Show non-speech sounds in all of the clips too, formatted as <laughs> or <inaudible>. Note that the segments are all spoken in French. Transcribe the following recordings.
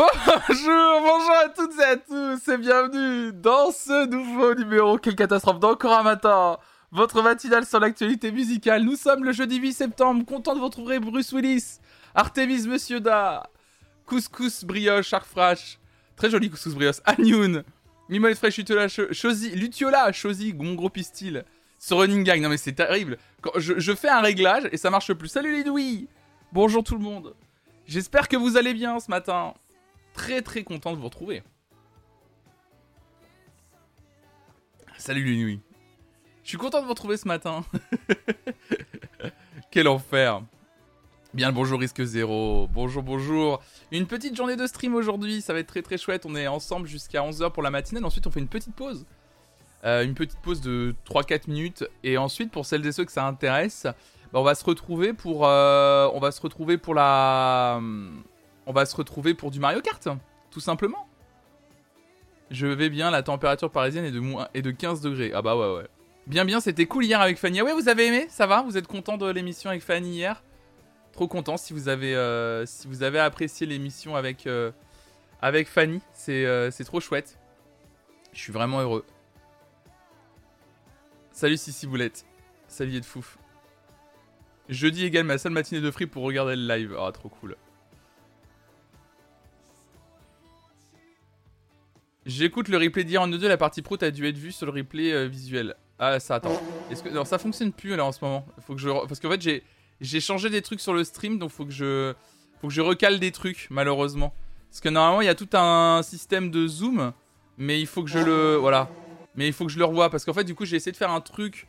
Bonjour, bonjour à toutes et à tous et bienvenue dans ce nouveau numéro Quelle catastrophe. D'encore un matin Votre matinale sur l'actualité musicale. Nous sommes le jeudi 8 septembre, content de vous retrouver Bruce Willis, Artemis Monsieur Da, Couscous Brioche, Arfrash, très joli Couscous Brioche, Agnoun, Mimolette Fraîche, Lutiola, Chosy, Lutiola, Chosy, mon gros pistil, ce running gang, non mais c'est terrible. Quand je, je, fais un réglage et ça marche plus. Salut les douilles. Bonjour tout le monde. J'espère que vous allez bien ce matin très très content de vous retrouver. Salut les nuits. Je suis content de vous retrouver ce matin. <laughs> Quel enfer. Bien le bonjour risque zéro. Bonjour, bonjour. Une petite journée de stream aujourd'hui. Ça va être très très chouette. On est ensemble jusqu'à 11h pour la matinée. Ensuite, on fait une petite pause. Euh, une petite pause de 3-4 minutes. Et ensuite, pour celles et ceux que ça intéresse, bah, on va se retrouver pour. Euh, on va se retrouver pour la on va se retrouver pour du Mario Kart, tout simplement. Je vais bien, la température parisienne est de, moins, de 15 degrés. Ah bah ouais, ouais. Bien, bien, c'était cool hier avec Fanny. Ah ouais, vous avez aimé? Ça va? Vous êtes content de l'émission avec Fanny hier? Trop content si vous avez, euh, apprécié l'émission avec, euh, avec Fanny. Euh, c'est trop chouette. Je suis vraiment heureux. Salut Sissi Boulette. Salut de Fouf. Jeudi égale ma seule matinée de free pour regarder le live. Ah, trop cool. J'écoute le replay d'hier en 2 la partie pro, t'as dû être vu sur le replay euh, visuel. Ah, ça, attends. Est-ce que. Non, ça fonctionne plus là en ce moment. Faut que je. Parce qu'en fait, j'ai. J'ai changé des trucs sur le stream, donc faut que je. Faut que je recale des trucs, malheureusement. Parce que normalement, il y a tout un système de zoom, mais il faut que je le. Voilà. Mais il faut que je le revoie. Parce qu'en fait, du coup, j'ai essayé de faire un truc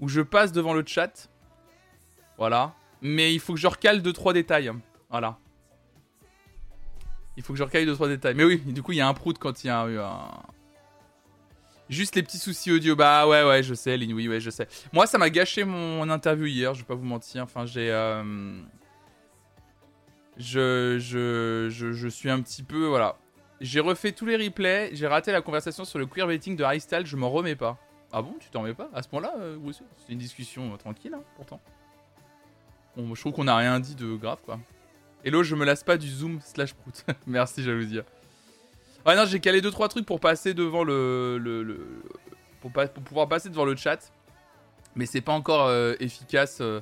où je passe devant le chat. Voilà. Mais il faut que je recale 2-3 détails. Voilà. Il faut que je recaille 2-3 détails. Mais oui, du coup, il y a un prout quand il y a eu un. Juste les petits soucis audio. Bah ouais, ouais, je sais, oui, ouais, je sais. Moi, ça m'a gâché mon interview hier, je vais pas vous mentir. Enfin, j'ai. Euh, je, je, je, suis un petit peu. Voilà. J'ai refait tous les replays, j'ai raté la conversation sur le queerbaiting de Style, je m'en remets pas. Ah bon, tu t'en remets pas? À ce point-là, euh, C'est une discussion euh, tranquille, hein, pourtant. Je trouve qu'on a rien dit de grave, quoi. Hello, je me lasse pas du zoom slash prout. <laughs> Merci, jalousie. Ouais, non, j'ai calé 2-3 trucs pour passer devant le. pour, pouvoir passer devant le chat. Mais c'est pas encore euh, efficace. Euh.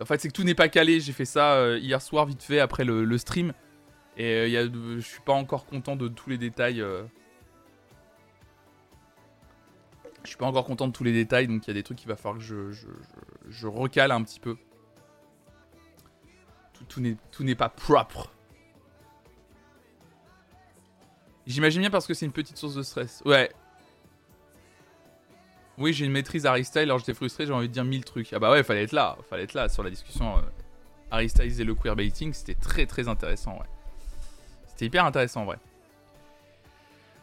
En fait, c'est que tout n'est pas calé. J'ai fait ça euh, hier soir, vite fait, après le, stream. Et je suis pas encore content de tous les détails. Je suis pas encore content de tous les détails, donc il y a des trucs qu'il va falloir que je recale un petit peu tout n'est pas propre. J'imagine bien parce que c'est une petite source de stress. Ouais. Oui, j'ai une maîtrise Harry Styles, alors j'étais frustré, j'ai envie de dire mille trucs. Ah bah ouais, fallait être là, fallait être là sur la discussion euh, et le queerbaiting, c'était très très intéressant, ouais. C'était hyper intéressant, ouais.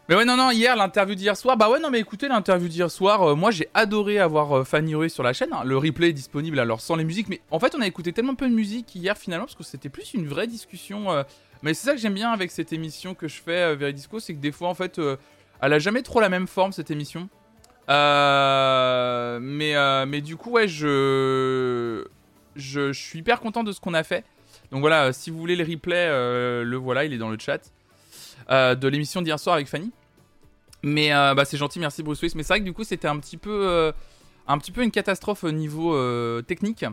Mais ouais, non, non, hier, l'interview d'hier soir. Bah ouais, non, mais écoutez, l'interview d'hier soir, euh, moi j'ai adoré avoir euh, Fanny Rue sur la chaîne. Hein. Le replay est disponible alors sans les musiques. Mais en fait, on a écouté tellement peu de musique hier finalement, parce que c'était plus une vraie discussion. Euh. Mais c'est ça que j'aime bien avec cette émission que je fais, Veridisco, c'est que des fois, en fait, elle a jamais trop la même forme cette émission. mais, mais du coup, ouais, je... je. Je suis hyper content de ce qu'on a fait. Donc voilà, si vous voulez le replay, le voilà, il est dans le chat. de l'émission d'hier soir avec Fanny. Mais euh, bah, c'est gentil, merci Bruce Willis. Mais c'est vrai que du coup, c'était un petit peu, euh, un petit peu une catastrophe au niveau euh, technique.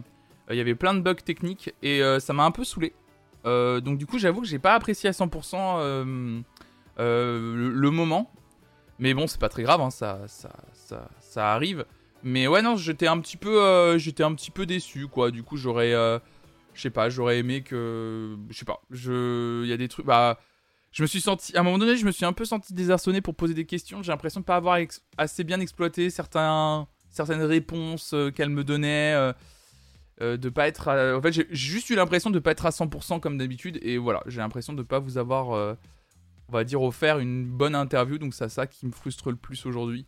Il y avait plein de bugs techniques et ça m'a un peu saoulé. donc du coup, j'avoue que j'ai pas apprécié à 100% le, moment. Mais bon, c'est pas très grave, hein, ça, ça, ça, ça, arrive. Mais ouais, non, j'étais un petit peu, j'étais un petit peu déçu, quoi. Du coup, j'aurais, je sais pas, j'aurais aimé que, je sais pas, je, il y a des trucs, bah je me suis senti, à un moment donné, je me suis un peu senti désarçonné pour poser des questions. J'ai l'impression de ne pas avoir assez bien exploité certaines réponses euh, qu'elle me donnait. Euh, euh, de pas être. En fait, j'ai juste eu l'impression de pas être à 100% comme d'habitude. Et voilà, j'ai l'impression de pas vous avoir, on va dire, offert une bonne interview. Donc, c'est ça qui me frustre le plus aujourd'hui.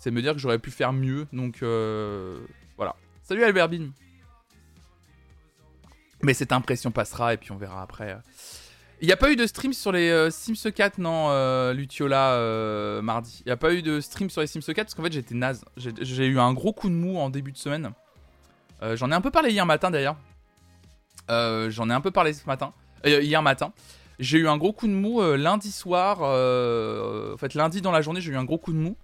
C'est me dire que j'aurais pu faire mieux. Donc, voilà. Salut Albert Bin. Mais cette impression passera et puis on verra après. Il n'y a pas eu de stream sur les euh, Sims 4, non, euh, Lutiola, euh, mardi. Il n'y a pas eu de stream sur les Sims 4 parce qu'en fait j'étais naze. J'ai eu un gros coup de mou en début de semaine. J'en ai un peu parlé hier matin d'ailleurs. J'en ai un peu parlé ce matin. hier matin. J'ai eu un gros coup de mou lundi soir. en fait, lundi dans la journée, j'ai eu un gros coup de mou.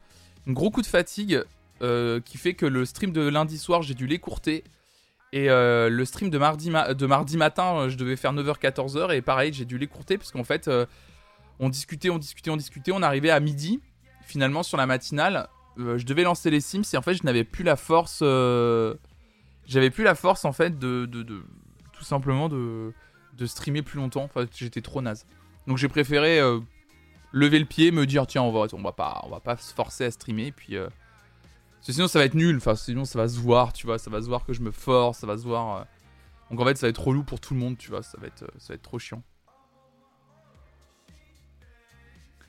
Un gros coup de fatigue qui fait que le stream de lundi soir, j'ai dû l'écourter. Et le stream de mardi, matin, je devais faire 9h-14h. Et pareil, j'ai dû l'écourter parce qu'en fait, on discutait, on discutait, on discutait. On arrivait à midi, finalement, sur la matinale. je devais lancer les Sims et en fait, je n'avais plus la force j'avais plus la force en fait de, tout simplement de, streamer plus longtemps. Enfin, j'étais trop naze. Donc j'ai préféré euh, lever le pied, me dire tiens on va on va pas on va pas se forcer à streamer puis euh, sinon ça va être nul. Enfin sinon ça va se voir, tu vois, ça va se voir que je me force, ça va se voir. Euh. Donc en fait ça va être trop lourd pour tout le monde, tu vois, ça va être ça va être trop chiant.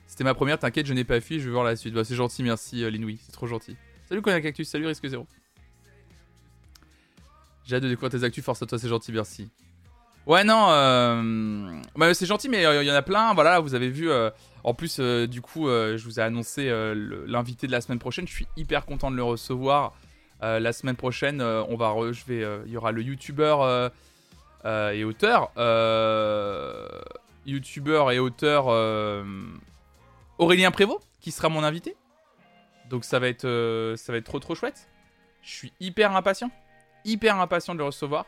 C'était ma première, t'inquiète, je n'ai pas fui, je vais voir la suite. Bah, c'est gentil, merci Linoui, c'est trop gentil. Salut Cognac Cactus, salut Risque Zéro. J'ai hâte de découvrir tes actus, force à toi, c'est gentil, merci. Ouais, non, euh... bah, c'est gentil, mais euh, il y en a plein. Voilà, vous avez vu. Euh, en plus, du coup, je vous ai annoncé l'invité de la semaine prochaine. Je suis hyper content de le recevoir. la semaine prochaine, on va, je vais, il y aura le YouTuber et auteur, YouTuber et auteur Aurélien Prévost, qui sera mon invité. Donc ça va être, ça va être trop trop chouette. Je suis hyper impatient hyper impatient de le recevoir.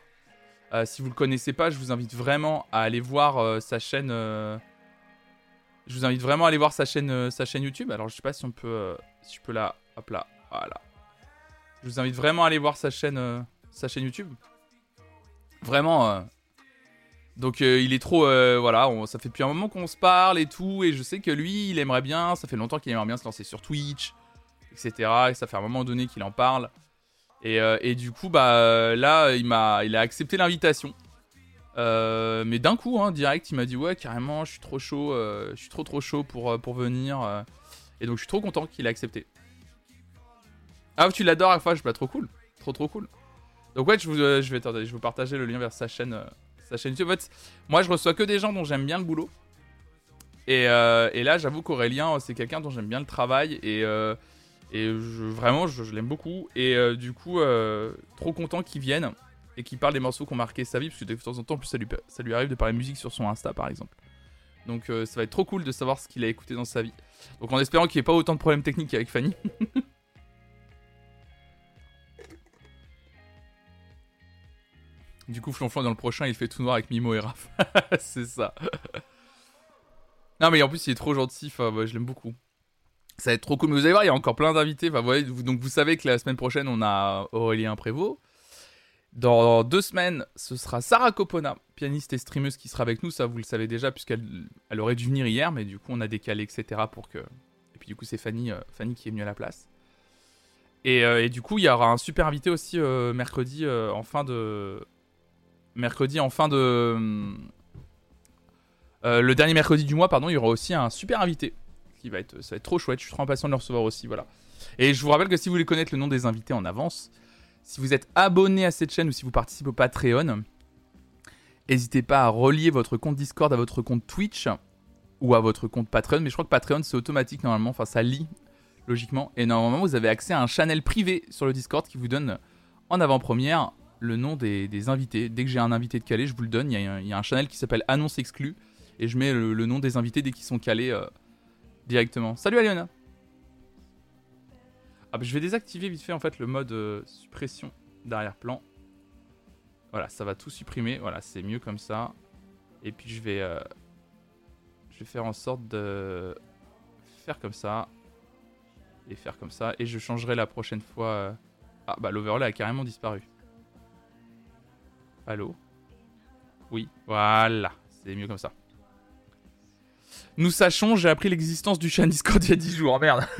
Euh, si vous le connaissez pas, je vous invite vraiment à aller voir euh, sa chaîne. Euh, je vous invite vraiment à aller voir sa chaîne, sa chaîne YouTube. Alors je sais pas si on peut, si je peux la, hop là, voilà. Je vous invite vraiment à aller voir sa chaîne, sa chaîne YouTube. Vraiment. Donc il est trop, voilà, ça fait depuis un moment qu'on se parle et tout, et je sais que lui, il aimerait bien. Ça fait longtemps qu'il aimerait bien se lancer sur Twitch, etc. Et ça fait un moment donné qu'il en parle. Euh, et, du coup, bah là, il m'a, il a accepté l'invitation. Euh, mais d'un coup, hein, direct, il m'a dit ouais, carrément, je suis trop chaud, euh, je suis trop trop chaud pour, pour venir. et donc, je suis trop content qu'il ait accepté. Ah, tu l'adores à la fois, je pas trop cool, trop trop cool. Donc ouais, je, vous, je vais, je vais vous partager le lien vers sa chaîne, sa chaîne YouTube. En fait, moi, je reçois que des gens dont j'aime bien le boulot. Et, et là, j'avoue qu'Aurélien, c'est quelqu'un dont j'aime bien le travail et et vraiment, je, l'aime beaucoup. Et euh, du coup, euh, trop content qu'il vienne et qu'il parle des morceaux qui ont marqué sa vie. Parce que de temps en temps, plus, ça lui, ça lui arrive de parler musique sur son Insta, par exemple. Donc euh, ça va être trop cool de savoir ce qu'il a écouté dans sa vie. Donc en espérant qu'il n'y ait pas autant de problèmes techniques qu'avec Fanny. <laughs> du coup, Flonflon dans le prochain, il fait tout noir avec Mimo et Raph. <laughs> C'est ça. non mais en plus, il est trop gentil. Enfin, je l'aime beaucoup. Ça va être trop cool. Mais vous allez voir, il y a encore plein d'invités. Enfin, donc vous savez que la semaine prochaine, on a Aurélien Prévost. Dans deux semaines, ce sera Sarah Copona, pianiste et streameuse, qui sera avec nous. Ça, vous le savez déjà, puisqu'elle elle aurait dû venir hier, mais du coup, on a décalé, etc. pour que. Et puis, du coup, c'est Fanny, euh, Fanny qui est venue à la place. Et, euh, et, du coup, il y aura un super invité aussi euh, mercredi en fin de. Mercredi en fin de. le dernier mercredi du mois, pardon, il y aura aussi un super invité ça va être trop chouette. Je suis trop impatient de le recevoir aussi, voilà. Et je vous rappelle que si vous voulez connaître le nom des invités en avance, si vous êtes abonné à cette chaîne ou si vous participez au Patreon, n'hésitez pas à relier votre compte Discord à votre compte Twitch ou à votre compte Patreon. Mais je crois que Patreon c'est automatique normalement, enfin ça lit logiquement. Et normalement vous avez accès à un channel privé sur le Discord qui vous donne en avant-première le nom des, invités. Dès que j'ai un invité de calé, je vous le donne. Il y a un, channel qui s'appelle Annonce exclue et je mets le, nom des invités dès qu'ils sont calés. Euh, directement. Salut Aliona ah, bah, Je vais désactiver vite fait en fait le mode euh, suppression d'arrière-plan. Voilà, ça va tout supprimer. Voilà, c'est mieux comme ça. Et puis je vais, euh, je vais faire en sorte de faire comme ça. Et faire comme ça. Et je changerai la prochaine fois. Euh, ah bah l'overlay a carrément disparu. Allô? Oui, voilà. C'est mieux comme ça. Nous sachons, j'ai appris l'existence du chat Discord il y a 10 jours. Merde. <laughs>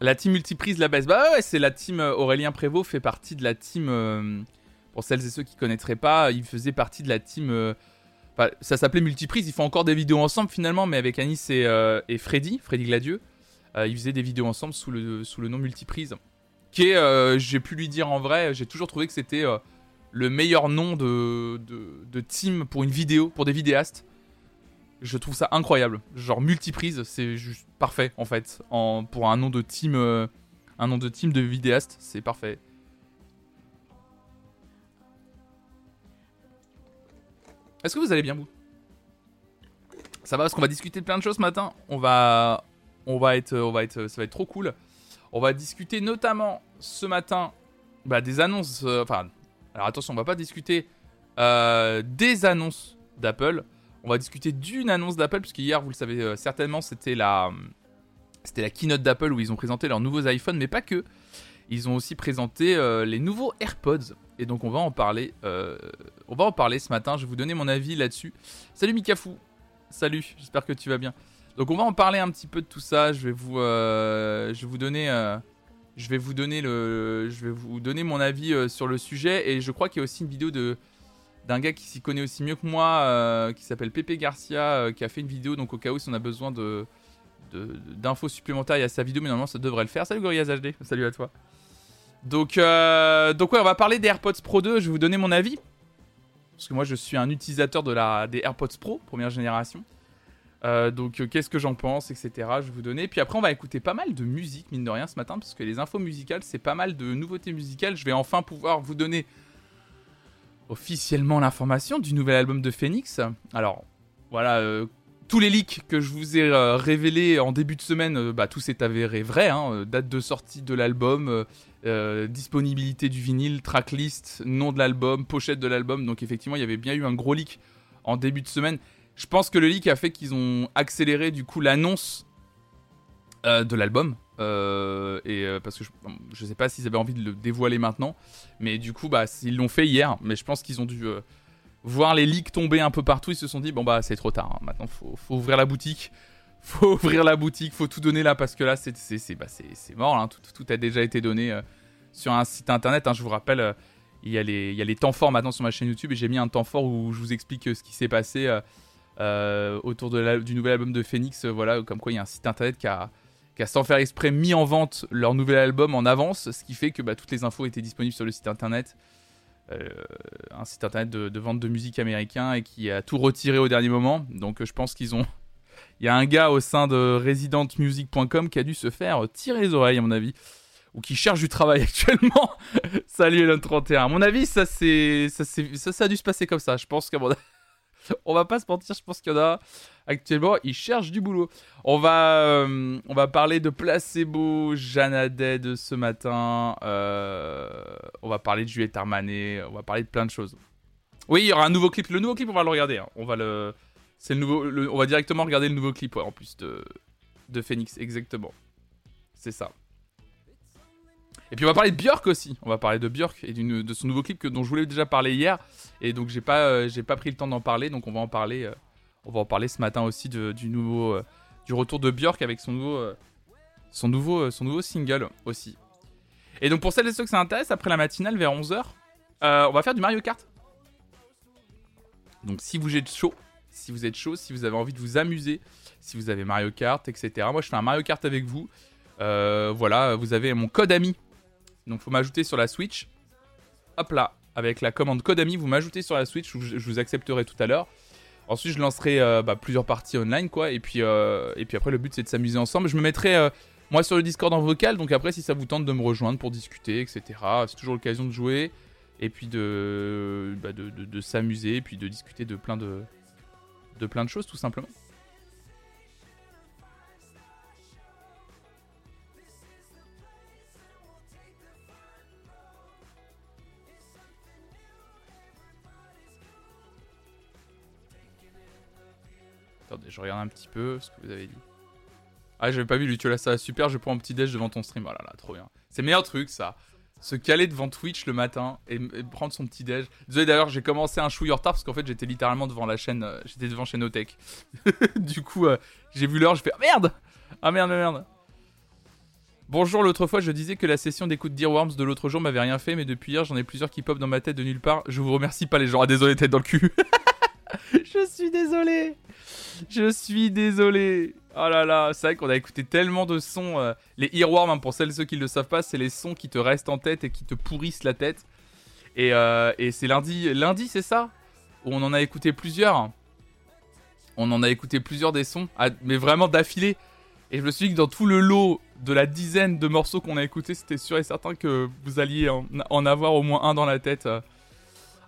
la team multiprise, la baisse. Bah ouais, c'est la team euh, Aurélien Prévost fait partie de la team. Euh, pour celles et ceux qui connaîtraient pas, il faisait partie de la team. Euh, ça s'appelait multiprise. Ils font encore des vidéos ensemble finalement, mais avec Anis et, et Freddy, Freddy Gladieux. ils faisaient des vidéos ensemble sous le, sous le nom multiprise. Qui j'ai pu lui dire en vrai, j'ai toujours trouvé que c'était le meilleur nom de, de, team pour une vidéo, pour des vidéastes. Je trouve ça incroyable. Genre multiprise, c'est juste parfait en fait. En, pour un nom de team, euh, un nom de team de vidéaste, c'est parfait. Est-ce que vous allez bien, vous? Ça va parce qu'on va discuter de plein de choses ce matin. On va, on va être, on va être, ça va être trop cool. On va discuter notamment ce matin bah, des annonces. euh, enfin, alors attention, on va pas discuter euh, des annonces d'Apple. On va discuter d'une annonce d'Apple, puisque hier, vous le savez euh, certainement, c'était la, c'était la keynote d'Apple où ils ont présenté leurs nouveaux iPhones, mais pas que. Ils ont aussi présenté euh, les nouveaux AirPods. Et donc on va en parler. on va en parler ce matin. Je vais vous donner mon avis là-dessus. Salut Mikafou. Salut. J'espère que tu vas bien. Donc on va en parler un petit peu de tout ça. Je vais vous, je vais vous donner, je vais vous donner le, je vais vous donner mon avis euh, sur le sujet. Et je crois qu'il y a aussi une vidéo de d'un gars qui s'y connaît aussi mieux que moi, euh, qui s'appelle Pepe Garcia, euh, qui a fait une vidéo. Donc au cas où si on a besoin de d'infos supplémentaires, il y a sa vidéo, mais normalement ça devrait le faire. Salut Gorillaz HD. Salut à toi. Donc, donc ouais, on va parler des AirPods Pro 2. Je vais vous donner mon avis. Parce que moi, je suis un utilisateur de la, des AirPods Pro, première génération. Euh, donc, euh, qu'est-ce que j'en pense, etc. Je vais vous donner. Puis après, on va écouter pas mal de musique, mine de rien, ce matin. Parce que les infos musicales, c'est pas mal de nouveautés musicales. Je vais enfin pouvoir vous donner officiellement l'information du nouvel album de Phoenix. Alors, voilà, euh, tous les leaks que je vous ai révélés en début de semaine, bah, tout s'est avéré vrai. hein. Date de sortie de l'album, disponibilité du vinyle, tracklist, nom de l'album, pochette de l'album. Donc effectivement, il y avait bien eu un gros leak en début de semaine. Je pense que le leak a fait qu'ils ont accéléré du coup l'annonce euh, de l'album. Euh, et euh, parce que je, je sais pas s'ils avaient envie de le dévoiler maintenant, mais du coup, bah, ils l'ont fait hier. Mais je pense qu'ils ont dû voir les leaks tomber un peu partout. Ils se sont dit bon bah c'est trop tard. hein. Maintenant, faut, faut ouvrir la boutique. <laughs> Faut ouvrir la boutique. Faut tout donner là parce que là, c'est c'est bah, mort. hein. Tout, tout a déjà été donné sur un site internet. hein. Je vous rappelle. il y, a les, il y a les temps forts maintenant sur ma chaîne YouTube et j'ai mis un temps fort où je vous explique ce qui s'est passé euh, autour du nouvel album de Phoenix. euh, voilà, comme quoi il y a un site internet qui a, sans faire exprès mis en vente leur nouvel album en avance, ce qui fait que bah, toutes les infos étaient disponibles sur le site internet. Euh, un site internet de, vente de musique américain et qui a tout retiré au dernier moment. Donc je pense qu'ils ont. Il y a un gars au sein de residentmusic.com qui a dû se faire tirer les oreilles, à mon avis. Ou qui cherche du travail <laughs> actuellement. Salut Elon 31. À mon avis, ça a dû se passer comme ça. Je pense qu'à mon avis- <laughs> On va pas se mentir, je pense qu'il y en a actuellement, ils cherchent du boulot. On va, euh, parler de Placebo, Jeanne de ce matin. euh, on va parler de Juliette Armanet. On va parler de plein de choses. Oui, il y aura un nouveau clip. Le nouveau clip, on va le regarder. hein. On va le, c'est le nouveau. on va directement regarder le nouveau clip, en plus de de Phoenix, exactement. C'est ça. Et puis on va parler de Björk aussi. On va parler de Björk et de son nouveau clip que, dont je voulais déjà parler hier. Et donc j'ai pas, euh, pas pris le temps d'en parler. Donc on va en parler. euh, on va en parler ce matin aussi du nouveau, euh, du retour de Björk avec son nouveau, son nouveau, son nouveau single aussi. Et donc pour celles et ceux que ça intéresse, après la matinale vers 11h, on va faire du Mario Kart. Donc si vous êtes chaud, si vous êtes chaud, si vous avez envie de vous amuser, si vous avez Mario Kart, etc. Moi je fais un Mario Kart avec vous. Voilà, vous avez mon code ami. Donc faut m'ajouter sur la Switch. Hop là, avec la commande code ami, vous m'ajoutez sur la Switch, je, vous accepterai tout à l'heure. Ensuite, je lancerai euh, bah, plusieurs parties online, quoi. Et puis, euh, et puis après, le but c'est de s'amuser ensemble. Je me mettrai euh, moi sur le Discord en vocal, donc après, si ça vous tente de me rejoindre pour discuter, etc. C'est toujours l'occasion de jouer et puis de, bah, de, s'amuser, et puis de discuter de plein de plein de choses, tout simplement. Attendez, je regarde un petit peu ce que vous avez dit. Ah, j'avais pas vu Lutiola, ça va super, je prends un petit déj devant ton stream. Oh là là, trop bien. C'est le meilleur truc, ça. Se caler devant Twitch le matin et, prendre son petit déj. Désolé d'ailleurs, j'ai commencé un chouille en retard parce qu'en fait, j'étais littéralement devant la chaîne. euh, j'étais devant Chaînotech. <laughs> du coup, euh, j'ai vu l'heure, je fais Ah merde Ah merde, merde Bonjour, l'autre fois, je disais que la session d'écoute d'Earworms de l'autre jour m'avait rien fait, mais depuis hier, j'en ai plusieurs qui pop dans ma tête de nulle part. Je vous remercie pas, les gens. Ah, désolé, tête dans le cul. <laughs> <laughs> je suis désolé. Je suis désolé. Oh là là, c'est vrai qu'on a écouté tellement de sons. euh, les earworms, hein, pour celles et ceux qui ne le savent pas, c'est les sons qui te restent en tête et qui te pourrissent la tête. Et, euh, et c'est lundi, lundi c'est ça? Où on en a écouté plusieurs. On en a écouté plusieurs des sons, mais vraiment d'affilée. Et je me suis dit que dans tout le lot de la dizaine de morceaux qu'on a écoutés, c'était sûr et certain que vous alliez en, en avoir au moins un dans la tête. euh.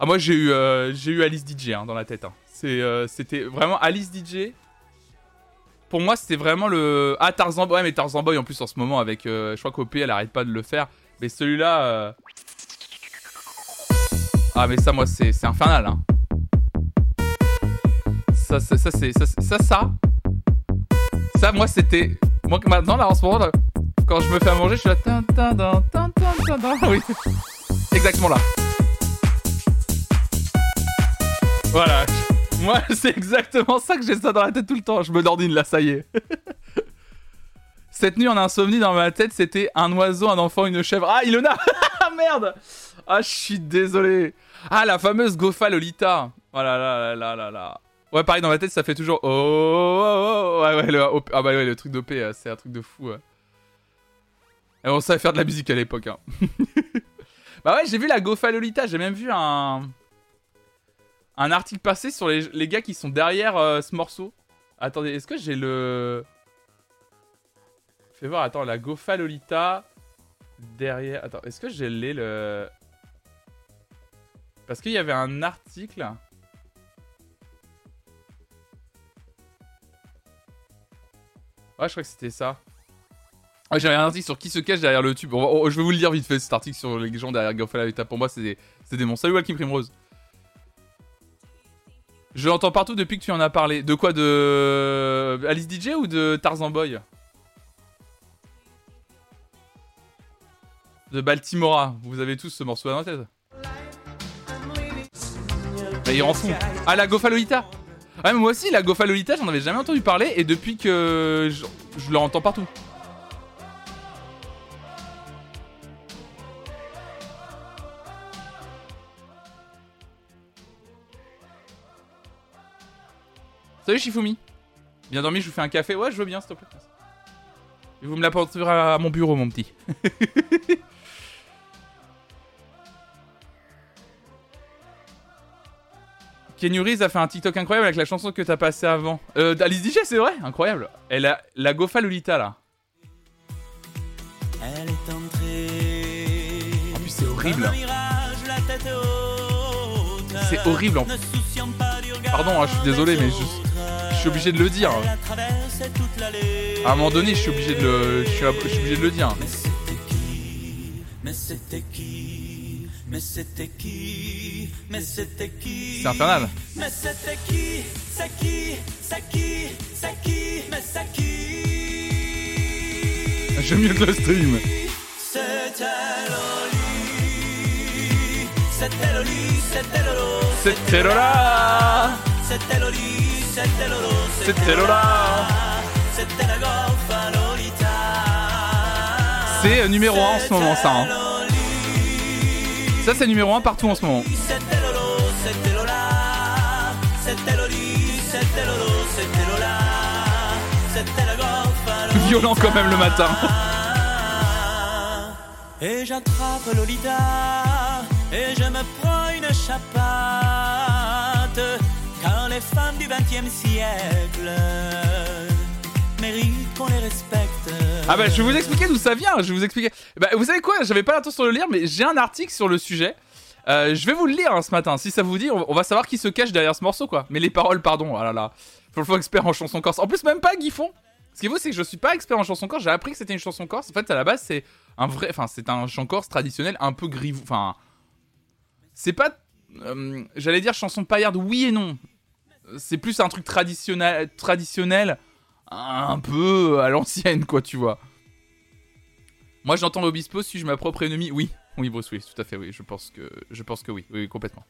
Ah moi j'ai eu, euh, j'ai eu Alice DJ hein, dans la tête. hein. C'est, euh, c'était vraiment Alice DJ. Pour moi, c'était vraiment le. Ah, Tarzan Boy. Ouais, mais Tarzan Boy en plus en ce moment, avec. euh, je crois qu'OP elle arrête pas de le faire. Mais celui-là. Ah, mais ça, moi, c'est, c'est infernal. Hein. Ça, ça, c'est. Ça, ça, ça. Moi, c'était. Moi, maintenant, là, en ce moment, là, quand je me fais à manger, je suis là. Exactement là. Voilà. Moi, <laughs> c'est exactement ça que j'ai ça dans la tête tout le temps. Je me dordine là, ça y est. <laughs> Cette nuit en insomnie dans ma tête, c'était un oiseau, un enfant, une chèvre. Ah, Ilona <laughs> Ah merde Ah, je suis désolé. Ah, la fameuse Gofa Lolita. Oh là là là là. Ouais, pareil, dans ma tête, ça fait toujours. Oh, oh, oh, oh. Ouais, ouais, le, ah bah ouais, le truc d'OP, euh, c'est un truc de fou. ouais. Et on savait faire de la musique à l'époque. Hein. bah ouais, j'ai vu la Gofa Lolita. J'ai même vu un un article passé sur les, gars qui sont derrière euh, ce morceau. Attendez, est-ce que j'ai le. Fais voir, attends, la Gofa Lolita. Derrière. Attends, est-ce que j'ai les le. Parce qu'il y avait un article. Ouais, je crois que c'était ça. Ouais, j'avais un article sur qui se cache derrière le tube. Je vais vous le dire vite fait, cet article sur les gens derrière Gofa Lolita. Pour moi, c'est des, c'est des monstres. Salut, Walking Primrose. Je l'entends partout depuis que tu en as parlé. De quoi De Alice DJ ou de Tarzan Boy? De Baltimora. Vous avez tous ce morceau dans la tête. Bah, il rend fou. Ah, la Gofa Lolita Ouais, mais moi aussi, la Gofa Lolita, j'en avais jamais entendu parler. Et depuis que je l'entends partout. Salut Shifumi? Bien dormi, je vous fais un café. Ouais, je veux bien, s'il te plaît. Et vous me l'apporterez à mon bureau, mon petit. <laughs> Reeves a fait un TikTok incroyable avec la chanson que t'as passée avant. Euh, Alice DJ, c'est vrai Incroyable. Elle a la Gofa Lolita, là. Elle est entrée. En plus, c'est horrible. C'est horrible, en- regard Pardon, hein, je suis désolé, mais. Je suis obligé de le dire. À un moment donné, je suis obligé de le, je je dire. Mais c'était qui Mais c'était qui Mais c'était qui Mais c'était qui C'est infernal. Mais c'était qui C'est qui C'est qui C'est qui Mais c'est qui J'aime mieux que le stream. C'était Loli C'était C'était Lola C'était la Lolita C'est euh, numéro 1 en ce moment, ça. hein. Ça, c'est numéro 1 partout en ce moment. Violent quand même le matin. Et j'attrape Lolita et je me prends une chapate. Car les femmes du 20 e siècle méritent qu'on les respecte. Ah bah je vais vous expliquer d'où ça vient, je vais vous expliquer. Bah vous savez quoi, j'avais pas l'intention de le lire mais j'ai un article sur le sujet. Euh, je vais vous le lire hein, ce matin, si ça vous dit, on va savoir qui se cache derrière ce morceau quoi. Mais les paroles, pardon, ah là là. Faut le expert en chanson corse. En plus même pas Guifon. Ce qui est beau c'est que je suis pas expert en chanson corse, j'ai appris que c'était une chanson corse. En fait à la base c'est un vrai, enfin c'est un chant corse traditionnel un peu grivou, enfin... C'est pas... euh, J'allais dire chanson paillarde, oui et non. C'est plus un truc traditionnel, traditionnel un peu à l'ancienne, quoi, tu vois. Moi, j'entends l'Obispo, suis-je ma propre ennemie Oui, oui, Bruce Willis, tout à fait, oui, je pense que, je pense que oui, oui, complètement.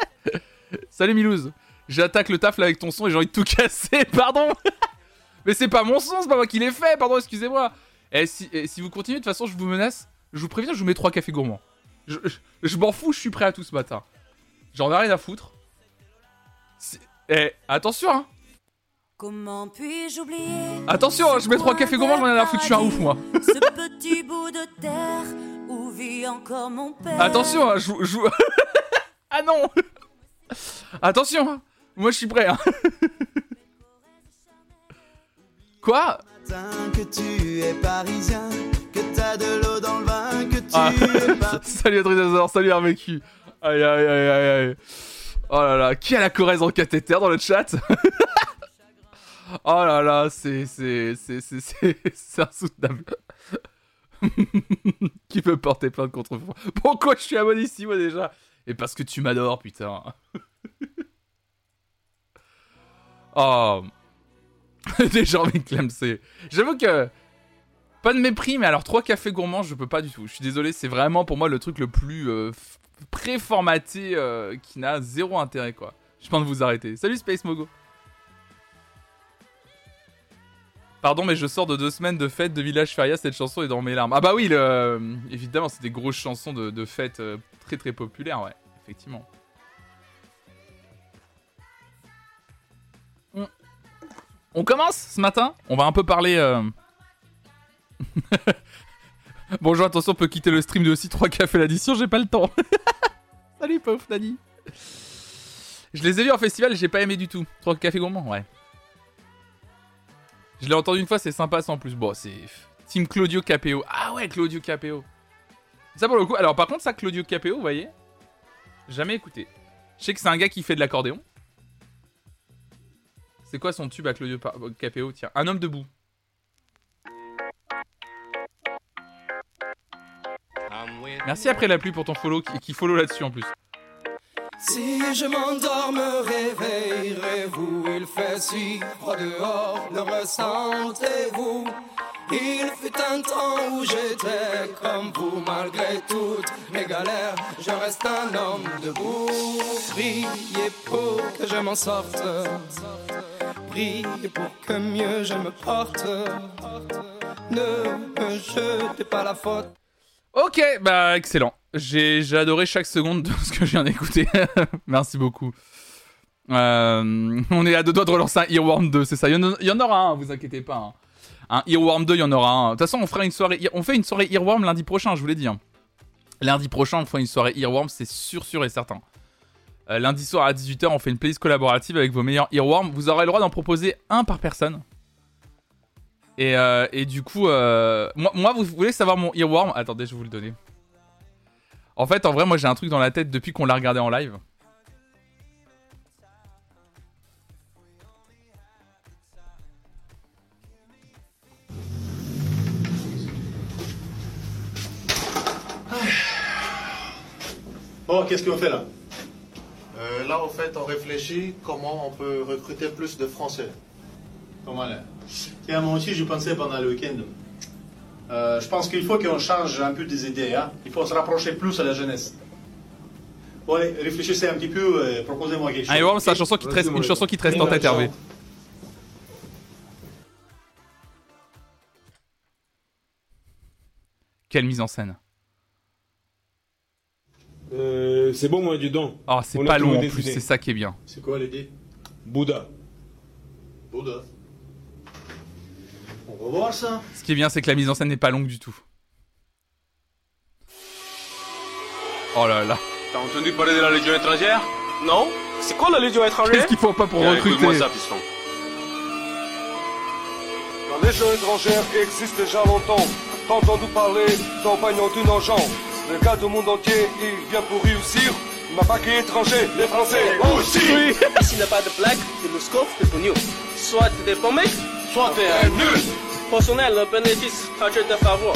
<laughs> Salut Milouz, j'attaque le taf là avec ton son et j'ai envie de tout casser, <laughs> pardon Mais c'est pas mon son, c'est pas moi qui l'ai fait, pardon, excusez-moi Et si, et si vous continuez, de toute façon, je vous menace, je vous préviens, je vous mets trois cafés gourmands. Je, je, je m'en fous, je suis prêt à tout ce matin. J'en ai rien à foutre. Eh, attention, hein Comment puis-je oublier Attention, hein, je mets trois cafés gourmands, j'en ai à foutre, je suis un ouf, moi. Ce petit bout de terre où vit encore mon père. Attention, hein, je vous- je <laughs> ah non Attention, hein. moi je suis prêt. hein. Quoi? Que tu es parisien, que t'as de l'eau dans le vin, que tu Ah. es <laughs> pas... Salut Adrésor, salut RVQ. Aïe aïe aïe aïe aïe. Oh là là, qui a la Corrèze en cathéter dans le chat <laughs> Oh là là, c'est c'est c'est c'est c'est insoutenable. <laughs> qui peut porter plainte contre moi Pourquoi je suis abonné ici moi déjà? Et parce que tu m'adores, putain. <laughs> oh. déjà envie de c'est. J'avoue que pas de mépris, mais alors trois cafés gourmands, je peux pas du tout. Je suis désolé, c'est vraiment pour moi le truc le plus euh, préformaté euh, qui n'a zéro intérêt quoi. Je pense de vous arrêter. Salut Space Mogo. Pardon, mais je sors de deux semaines de fête de Village Feria, cette chanson est dans mes larmes. Ah bah oui, euh, évidemment, c'est des grosses chansons de, de fête euh, très très populaires, ouais, effectivement. On, commence ce matin? On va un peu parler... <laughs> <laughs> Bonjour, attention, on peut quitter le stream de aussi 3 cafés l'addition, j'ai pas le temps. <laughs> Salut, pauvre Nani. Je les ai vus en festival, j'ai pas aimé du tout. 3 cafés gourmands, ouais. Je l'ai entendu une fois, c'est sympa sans plus. Bon, c'est Team Claudio Capéo. Ah ouais, Claudio Capéo. Ça pour le coup. Alors par contre, ça, Claudio Capéo, voyez Jamais écouté. Je sais que c'est un gars qui fait de l'accordéon. C'est quoi son tube à Claudio Capéo? Tiens, un homme debout. Merci après la pluie pour ton follow qui, follow là-dessus en plus. Si je m'endors, me réveillerez-vous Il fait si froid dehors, le ressentez-vous? Il fut un temps où j'étais comme vous Malgré toutes mes galères, je reste un homme debout. Priez pour que je m'en sorte. Priez pour que mieux je me porte. Ne me jetez pas la faute Ok, bah excellent. J'ai adoré chaque seconde de ce que je viens d'écouter. <laughs> Merci beaucoup. Euh, on est à deux doigts de relancer un Earworm 2, c'est ça. Il y, en a- il y en aura un, vous inquiétez pas. hein. Un Earworm 2, il y en aura un. De toute façon, on fera une soirée. On fait une soirée Earworm lundi prochain, je vous l'ai dit. hein. Lundi prochain, on fera une soirée Earworm, c'est sûr, sûr et certain. Euh, lundi soir à 18h, on fait une playlist collaborative avec vos meilleurs Earworms. Vous aurez le droit d'en proposer un par personne. Et, euh, et du coup, euh, moi, moi, vous voulez savoir mon earworm? Attendez, je vais vous le donner. En fait, en vrai, moi j'ai un truc dans la tête depuis qu'on l'a regardé en live. Bon, qu'est-ce qu'on fait là? Euh, là, en fait, on réfléchit comment on peut recruter plus de Français. Comment là? Tiens, moi aussi, je pensais pendant le week-end. Euh, je pense qu'il faut qu'on change un peu des idées. Hein? Il faut se rapprocher plus à la jeunesse. Bon, allez, réfléchissez un petit peu et proposez-moi quelque chose. Earworm, c'est une chanson qui te reste, une chanson qui te reste en tête, Hervé. Quelle mise en scène. Euh, c'est bon, moi, du don. Oh, c'est pas long en plus, c'est ça qui est bien. C'est quoi l'idée? Bouddha. Bouddha. On va voir ça. Ce qui est bien, c'est que la mise en scène n'est pas longue du tout. Oh là là. T'as entendu parler de la Légion étrangère? Non? C'est quoi la Légion étrangère? Qu'est-ce qu'il faut pas pour Tiens, recruter écoute-moi ça, piston. La Légion étrangère existe déjà longtemps. T'as entendu parler compagnons d'une engeance. Le gars du monde entier, il vient pour réussir. Il m'a pas étranger, les Français aussi. Ici n'a pas de blague, de Moscou, de Pognon. Soit t'es paumé, soit t'es un nul. Personnel, le bénéfice, trajet de faveur.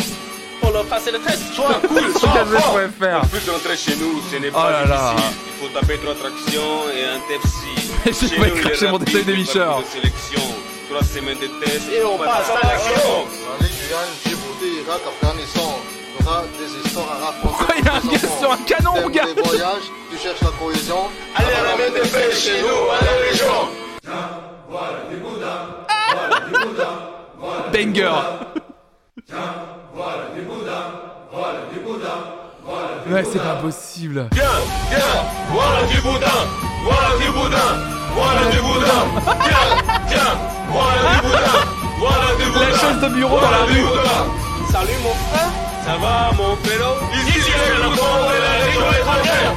Pour le passer le test, Sois cool, <laughs> sois fort. faire. Plus d'entrer chez nous, ce n'est Oh pas là là. difficile. Il faut taper trois tractions et un <laughs> nous, il est craché mon détail des Micheurs. sélection. Trois semaines de test et on passe à l'action. Les Guyane, Djibouti, Irak, Afghanistan, tu auras des histoires à raconter. Pourquoi il y a un gars sur un canon, mon gars les voyages, tu cherches la cohésion. Allez, ramène des pêches chez nous, à la Légion. Banger Ouais, c'est pas possible. Viens, viens, voilà du boudin, voilà du boudin, voilà du boudin. Viens, viens, voilà du boudin, voilà du boudin. La chaise de bureau dans la rue. Salut mon frère. Ça va, mon pélo Ici, c'est le pont de la Légion étrangère.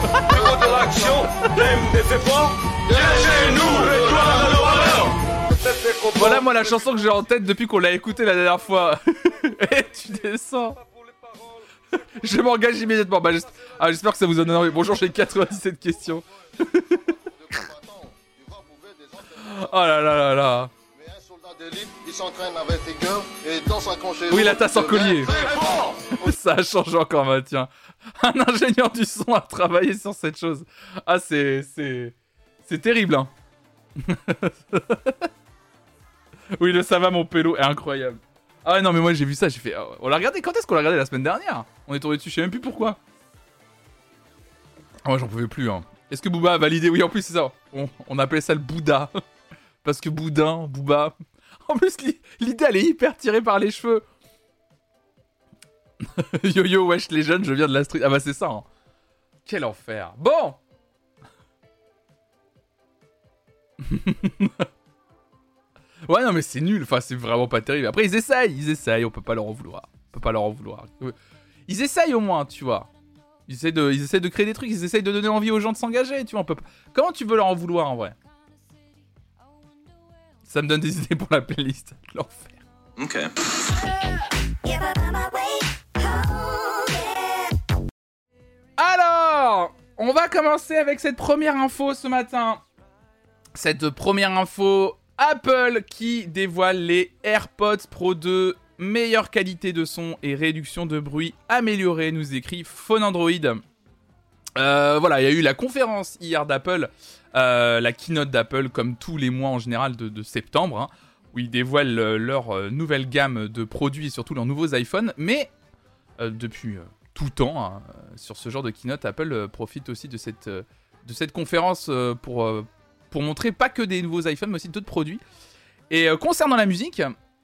De l'action, même des faits forts. Viens chez nous, l'étoile de Voilà moi la chanson que j'ai en tête depuis qu'on l'a écoutée la dernière fois. <laughs> Et tu descends. <laughs> Je m'engage immédiatement. Bah, ah, j'espère que ça vous donne envie. Bonjour, j'ai 97 questions. <laughs> Oh là là là là. Oui, la tasse en collier. Ça a changé encore, bah, tiens. Un ingénieur du son a travaillé sur cette chose. Ah, c'est. C'est. C'est terrible, hein. Oui, le ça mon pélo est incroyable. Ah, ouais, non, mais moi j'ai vu ça, j'ai fait. oh, On l'a regardé, quand est-ce qu'on l'a regardé la semaine dernière? On est tombé dessus, je sais même plus pourquoi. Ah, moi j'en pouvais plus, hein. Est-ce que Booba a validé? Oui, en plus, c'est ça. On, appelait ça le Bouddha. <laughs> Parce que Boudin, Booba. <laughs> En plus, l'i- l'idée elle est hyper tirée par les cheveux. <laughs> yo yo, wesh, les jeunes, je viens de la street. Ah bah, c'est ça. hein. Quel enfer. Bon Ouais, non, mais c'est nul. Enfin, c'est vraiment pas terrible. Après, ils essayent, ils essayent. On peut pas leur en vouloir. On peut pas leur en vouloir. Ils essayent au moins, tu vois. Ils essaient, de, ils essaient de créer des trucs, ils essayent de donner envie aux gens de s'engager, tu vois. On peut... pas- Comment tu veux leur en vouloir en vrai? Ça me donne des idées pour la playlist. <laughs> L'enfer. Ok. Alors, on va commencer avec cette première info ce matin. Cette première info, Apple qui dévoile les AirPods Pro 2, meilleure qualité de son et réduction de bruit améliorée, nous écrit Phone Android. Euh, voilà, il y a eu la conférence hier d'Apple, euh, la keynote d'Apple comme tous les mois en général de, septembre, hein, où ils dévoilent euh, leur nouvelle gamme de produits et surtout leurs nouveaux iPhones. Mais depuis tout temps, hein, sur ce genre de keynote, Apple profite aussi de cette, conférence pour, pour montrer pas que des nouveaux iPhones, mais aussi d'autres produits. Et euh, concernant la musique,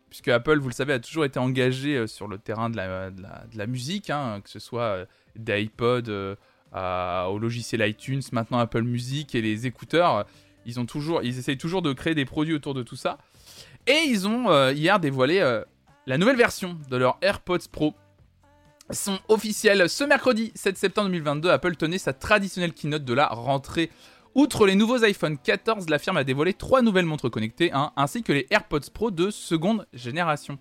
puisque Apple, vous le savez, a toujours été engagé euh, sur le terrain de la, musique, hein, que ce soit euh, à- au logiciel iTunes, maintenant Apple Music et les écouteurs, ils, ont toujours, ils essayent toujours de créer des produits autour de tout ça. Et ils ont hier dévoilé la nouvelle version de leur AirPods Pro. Sont officiels ce mercredi 7 septembre 2022. Apple tenait sa traditionnelle keynote de la rentrée. Outre les nouveaux iPhone 14, la firme a dévoilé trois nouvelles montres connectées, hein, ainsi que les AirPods Pro de seconde génération.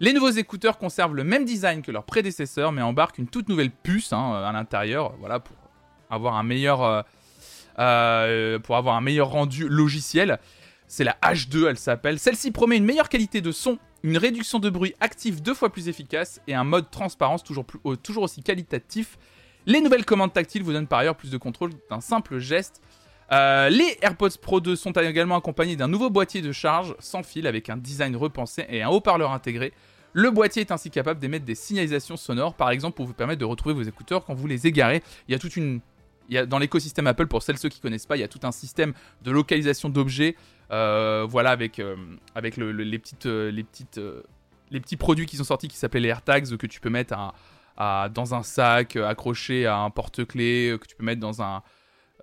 Les nouveaux écouteurs conservent le même design que leurs prédécesseurs, mais embarquent une toute nouvelle puce hein, à l'intérieur, voilà, pour avoir un meilleur, euh, euh, pour avoir un meilleur rendu logiciel. C'est la H2, elle s'appelle. Celle-ci promet une meilleure qualité de son, une réduction de bruit active deux fois plus efficace et un mode transparence toujours, euh, toujours aussi qualitatif. Les nouvelles commandes tactiles vous donnent par ailleurs plus de contrôle d'un simple geste. Euh, les AirPods Pro 2 sont également accompagnés d'un nouveau boîtier de charge sans fil avec un design repensé et un haut-parleur intégré. Le boîtier est ainsi capable d'émettre des signalisations sonores, par exemple pour vous permettre de retrouver vos écouteurs quand vous les égarez. Il y a toute une, dans l'écosystème Apple, pour celles ceux qui connaissent pas, il y a tout un système de localisation d'objets. euh, voilà, avec, avec le- le- les, petits produits qui sont sortis qui s'appellent les AirTags que tu peux mettre dans un sac, accroché à un porte-clés, que tu peux mettre dans un,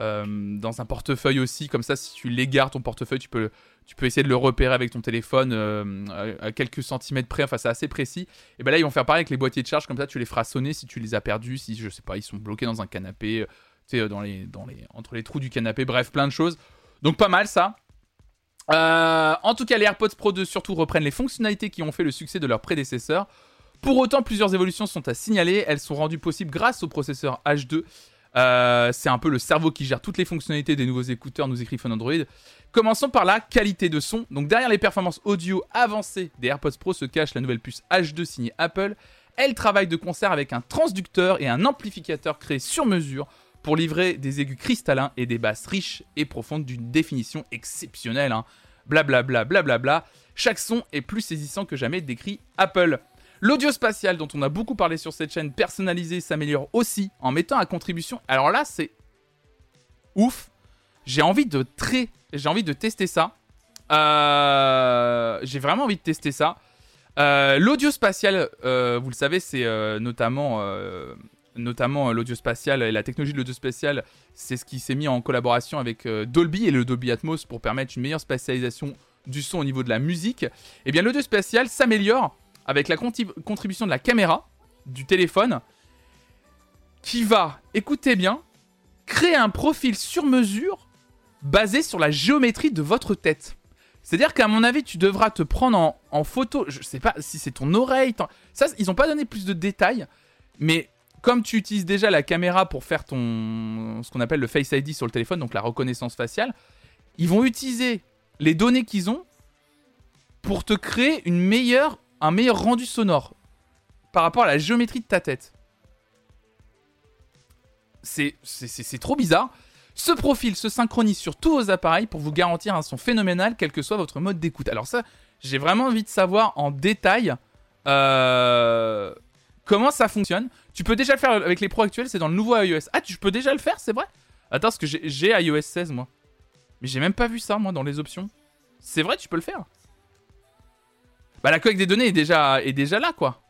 euh, dans un portefeuille aussi. Comme ça, si tu l'égares ton portefeuille, tu peux, tu peux essayer de le repérer avec ton téléphone euh, à quelques centimètres près. Enfin, c'est assez précis. Et ben là, ils vont faire pareil avec les boîtiers de charge. Comme ça, tu les feras sonner si tu les as perdus, si je sais pas, ils sont bloqués dans un canapé, euh, tu sais, dans les, dans les, entre les trous du canapé. Bref, plein de choses. Donc pas mal ça. En tout cas, les AirPods Pro 2 surtout reprennent les fonctionnalités qui ont fait le succès de leurs prédécesseurs. Pour autant, plusieurs évolutions sont à signaler. Elles sont rendues possibles grâce au processeur H2. Euh, c'est un peu le cerveau qui gère toutes les fonctionnalités des nouveaux écouteurs, nous écrit Phone Android. Commençons par la qualité de son. Donc derrière les performances audio avancées des AirPods Pro se cache la nouvelle puce H2 signée Apple. Elle travaille de concert avec un transducteur et un amplificateur créé sur mesure pour livrer des aigus cristallins et des basses riches et profondes d'une définition exceptionnelle. hein. Blablabla, blablabla. Chaque son est plus saisissant que jamais, décrit Apple. L'audio spatial, dont on a beaucoup parlé sur cette chaîne, personnalisé, s'améliore aussi en mettant à contribution. Alors là, c'est ouf. J'ai envie de très, j'ai envie de tester ça. Euh, j'ai vraiment envie de tester ça. Euh, l'audio spatial, euh, vous le savez, c'est notamment, notamment l'audio spatial et la technologie de l'audio spatial, c'est ce qui s'est mis en collaboration avec Dolby et le Dolby Atmos pour permettre une meilleure spatialisation du son au niveau de la musique. Et bien l'audio spatial s'améliore avec la contribution de la caméra du téléphone qui va, écoutez bien, créer un profil sur mesure basé sur la géométrie de votre tête. C'est-à-dire qu'à mon avis, tu devras te prendre en, photo. Je sais pas si c'est ton oreille. Ça, ils ont pas donné plus de détails. Mais comme tu utilises déjà la caméra pour faire ton ce qu'on appelle le Face ID sur le téléphone, donc la reconnaissance faciale, ils vont utiliser les données qu'ils ont pour te créer une meilleure, un meilleur rendu sonore par rapport à la géométrie de ta tête. C'est trop bizarre. Ce profil se synchronise sur tous vos appareils pour vous garantir un son phénoménal, quel que soit votre mode d'écoute. Alors ça, j'ai vraiment envie de savoir en détail euh, comment ça fonctionne. Tu peux déjà le faire avec les pros actuels, c'est dans le nouveau iOS. Ah, tu peux déjà le faire, c'est vrai? Attends, parce que j'ai iOS 16 moi. Mais j'ai même pas vu ça moi dans les options. C'est vrai, tu peux le faire. Bah la collecte des données est déjà, est déjà là quoi.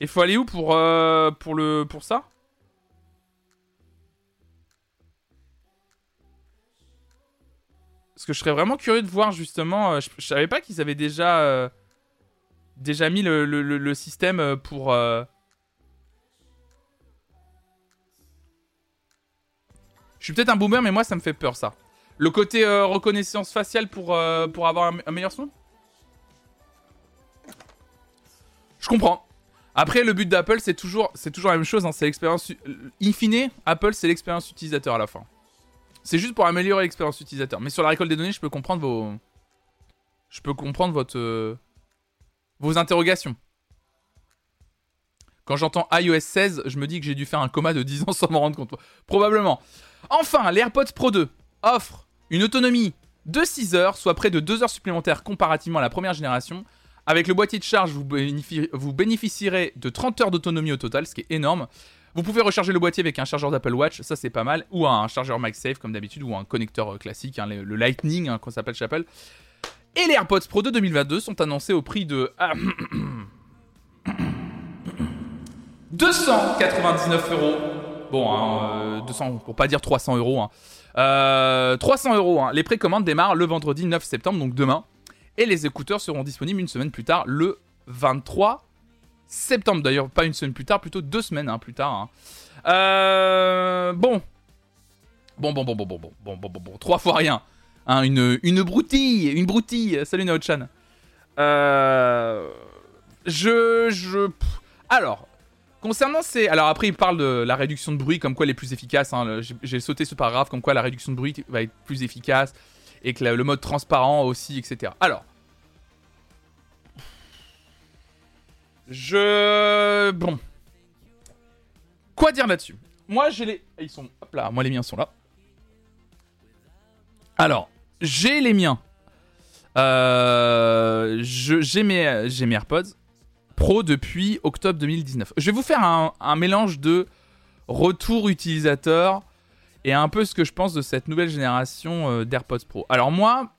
Il faut aller où pour, euh, pour, le, pour ça? Parce que je serais vraiment curieux de voir justement. euh, je, je savais pas qu'ils avaient déjà euh, déjà mis le, le- le- le système euh, pour. euh, Je suis peut-être un boomer, mais moi ça me fait peur ça. Le côté euh, reconnaissance faciale pour, euh, avoir un, meilleur son? Je comprends. Après, le but d'Apple, c'est toujours, la même chose. hein, c'est l'expérience. In fine, Apple, c'est l'expérience utilisateur à la fin. C'est juste pour améliorer l'expérience utilisateur. Mais sur la récolte des données, je peux comprendre vos. Je peux comprendre votre. vos interrogations. Quand j'entends iOS 16, je me dis que j'ai dû faire un coma de 10 ans <laughs> sans m'en rendre compte. Probablement. Enfin, les AirPods Pro 2 offrent une autonomie de 6 heures, soit près de 2 heures supplémentaires comparativement à la première génération. Avec le boîtier de charge, vous, bénéfi- vous bénéficierez de 30 heures d'autonomie au total, ce qui est énorme. Vous pouvez recharger le boîtier avec un chargeur d'Apple Watch, ça c'est pas mal, ou un chargeur MagSafe comme d'habitude, ou un connecteur euh, classique, hein, le, Lightning hein, qu'on s'appelle chez Apple. Et les AirPods Pro 2 2022 sont annoncés au prix de ah, <coughs> 299 euros. Bon, hein, euh, 200, pour pas dire 300 euros. Hein. Euh, 300 euros. hein. Les précommandes démarrent le vendredi 9 septembre, donc demain. Et les écouteurs seront disponibles une semaine plus tard, le 23 septembre. D'ailleurs, pas une semaine plus tard, plutôt deux semaines hein, plus tard. hein. Euh, bon. Bon, bon, bon, bon, bon, bon, bon, bon, bon, bon, trois fois rien. Une, une broutille, une broutille. Salut Nao-chan. Euh, je, je, alors, concernant ces, alors après il parle de la réduction de bruit, comme quoi elle est plus efficace. hein, j'ai- sauté ce paragraphe, comme quoi la réduction de bruit va être plus efficace et que le mode transparent aussi, etc. Alors, je, bon, quoi dire là-dessus? Moi j'ai les, ils sont, hop là, moi les miens sont là. Alors, j'ai les miens. Euh, j'ai mes, mes AirPods Pro depuis octobre 2019. Je vais vous faire un, mélange de retour utilisateur et un peu ce que je pense de cette nouvelle génération euh, d'AirPods Pro. Alors moi,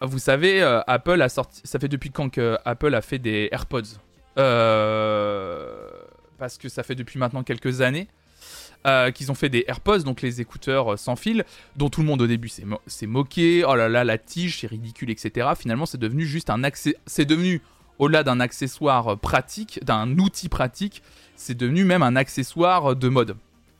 vous savez, euh, Apple a sorti. Ça fait depuis quand que Apple a fait des AirPods? Euh, Parce que ça fait depuis maintenant quelques années euh, qu'ils ont fait des AirPods, donc les écouteurs euh, sans fil, dont tout le monde au début s'est s'est moqué. Oh là là, la tige, c'est ridicule, etc. Finalement, c'est devenu juste un accès. C'est devenu, au-delà d'un accessoire pratique, d'un outil pratique, c'est devenu même un accessoire de mode.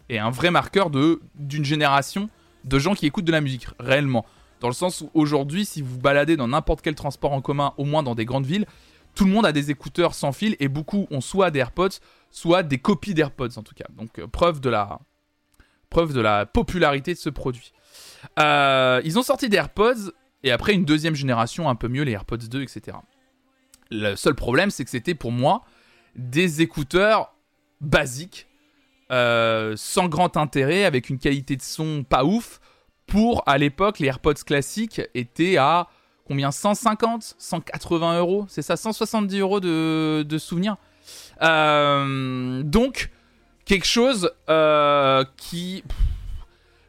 Et un vrai marqueur d'une génération de gens qui écoutent de la musique, réellement. Dans le sens où aujourd'hui, si vous vous baladez dans n'importe quel transport en commun, au moins dans des grandes villes, tout le monde a des écouteurs sans fil et beaucoup ont soit des AirPods, soit des copies d'AirPods en tout cas. Donc euh, preuve de la preuve de la popularité de ce produit. Euh, ils ont sorti des AirPods et après une deuxième génération un peu mieux, les AirPods 2, etc. Le seul problème, c'est que c'était pour moi des écouteurs basiques, euh, sans grand intérêt, avec une qualité de son pas ouf. Pour à l'époque, les AirPods classiques étaient à combien? 150, 180 euros, c'est ça, 170 euros de, souvenirs. Euh, donc quelque chose euh, qui,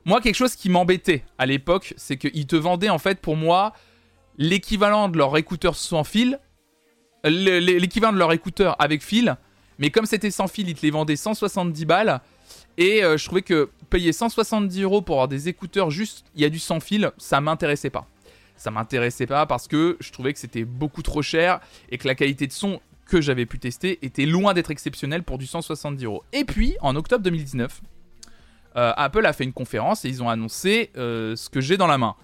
moi quelque chose qui m'embêtait à l'époque, c'est qu'ils te vendaient en fait pour moi l'équivalent de leur écouteur sans fil, l'équivalent de leur écouteur avec fil, mais comme c'était sans fil, ils te les vendaient 170 balles. Et euh, je trouvais que payer 170 euros pour avoir des écouteurs juste, il y a du sans fil, ça m'intéressait pas. Ça m'intéressait pas parce que je trouvais que c'était beaucoup trop cher et que la qualité de son que j'avais pu tester était loin d'être exceptionnelle pour du 170 euros. Et puis, en octobre 2019, euh, Apple a fait une conférence et ils ont annoncé euh, ce que j'ai dans la main,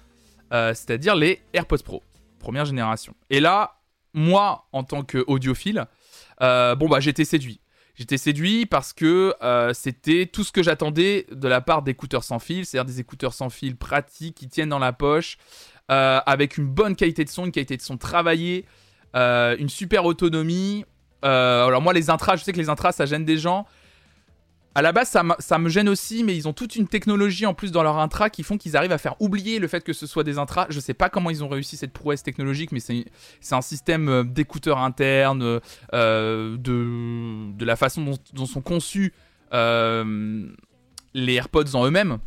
c'est-à-dire les AirPods Pro, première génération. Et là, moi, en tant qu'audiophile, euh, bon bah j'étais séduit. J'étais séduit parce que euh, c'était tout ce que j'attendais de la part d'écouteurs sans fil, c'est-à-dire des écouteurs sans fil pratiques qui tiennent dans la poche, euh, avec une bonne qualité de son, une qualité de son travaillée, une super autonomie. Alors moi les intras, je sais que les intras ça gêne des gens. À la base ça, me gêne aussi, mais ils ont toute une technologie en plus dans leur intra qui font qu'ils arrivent à faire oublier le fait que ce soit des intras. Je sais pas comment ils ont réussi cette prouesse technologique, mais c'est un système euh, d'écouteurs internes, euh, de, la façon dont, sont conçus euh, les AirPods en eux-mêmes,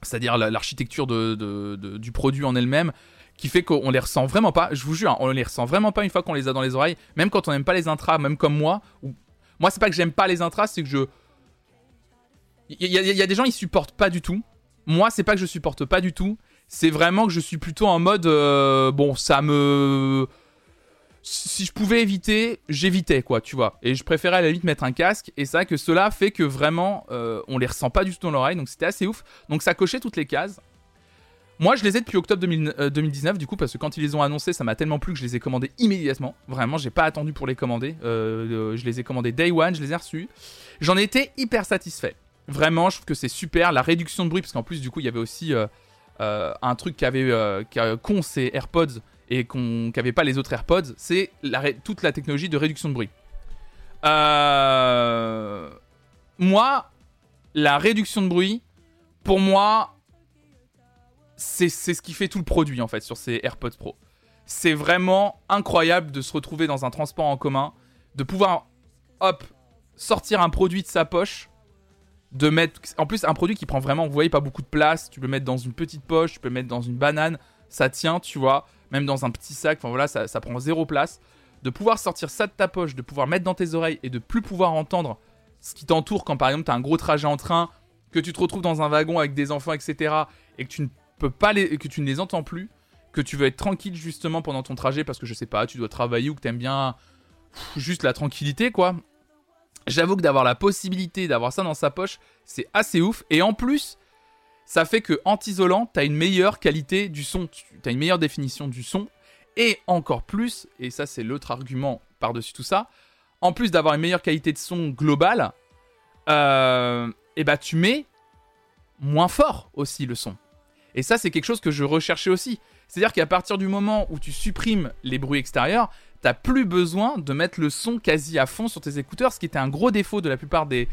c'est-à-dire la- l'architecture du produit en elle-même, qui fait qu'on les ressent vraiment pas. Je vous jure, on les ressent vraiment pas une fois qu'on les a dans les oreilles, même quand on n'aime pas les intras, même comme moi. Ou... Moi, c'est pas que j'aime pas les intras, c'est que je. Il y, a- des gens, ils supportent pas du tout. Moi, c'est pas que je supporte pas du tout. C'est vraiment que je suis plutôt en mode. euh, bon, ça me si je pouvais éviter, j'évitais quoi, tu vois. Et je préférais à la limite mettre un casque. Et c'est vrai que cela fait que vraiment, euh, on les ressent pas du tout dans l'oreille. Donc c'était assez ouf. Donc ça cochait toutes les cases. Moi, je les ai depuis octobre 2000 euh, 2019, du coup, parce que quand ils les ont annoncés, ça m'a tellement plu que je les ai commandés immédiatement. Vraiment, j'ai pas attendu pour les commander. Je les ai commandés day one, je les ai reçus. J'en ai été hyper satisfait. Vraiment, je trouve que c'est super. La réduction de bruit, parce qu'en plus, du coup, il y avait aussi euh, euh, un truc qu'avait euh, qu'ont ces AirPods et qu'on qu'avaient pas les autres AirPods, c'est toute la technologie de réduction de bruit. Moi, la réduction de bruit, pour moi, c'est c'est ce qui fait tout le produit en fait sur ces AirPods Pro. C'est vraiment incroyable de se retrouver dans un transport en commun, de pouvoir, hop, sortir un produit de sa poche, de mettre. En plus, un produit qui prend vraiment, vous voyez, pas beaucoup de place. Tu peux le mettre dans une petite poche, tu peux le mettre dans une banane, ça tient, tu vois. Même dans un petit sac, enfin voilà, ça, prend zéro place. De pouvoir sortir ça de ta poche, de pouvoir mettre dans tes oreilles et de plus pouvoir entendre ce qui t'entoure quand par exemple tu as un gros trajet en train, que tu te retrouves dans un wagon avec des enfants, etc. et que tu ne peux pas les, que tu ne les entends plus, que tu veux être tranquille justement pendant ton trajet parce que je sais pas, tu dois travailler ou que t'aimes bien juste la tranquillité quoi. J'avoue que d'avoir la possibilité d'avoir ça dans sa poche, c'est assez ouf. Et en plus, ça fait que en t'isolant, t'as une meilleure qualité du son, tu as une meilleure définition du son. Et encore plus, et ça c'est l'autre argument par-dessus tout ça, en plus d'avoir une meilleure qualité de son globale, euh, et bah tu mets moins fort aussi le son. Et ça c'est quelque chose que je recherchais aussi. C'est-à-dire qu'à partir du moment où tu supprimes les bruits extérieurs, t'as plus besoin de mettre le son quasi à fond sur tes écouteurs, ce qui était un gros défaut de la plupart des,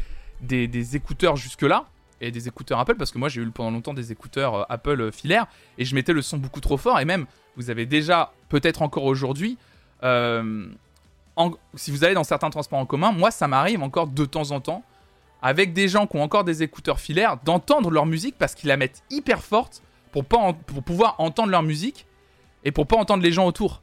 écouteurs jusque-là, et des écouteurs Apple, parce que moi j'ai eu pendant longtemps des écouteurs euh, Apple euh, filaires, et je mettais le son beaucoup trop fort, et même, vous avez déjà, peut-être encore aujourd'hui, euh, si vous allez dans certains transports en commun, moi ça m'arrive encore de temps en temps, avec des gens qui ont encore des écouteurs filaires, d'entendre leur musique parce qu'ils la mettent hyper forte pour, pour pouvoir entendre leur musique et pour pas entendre les gens autour.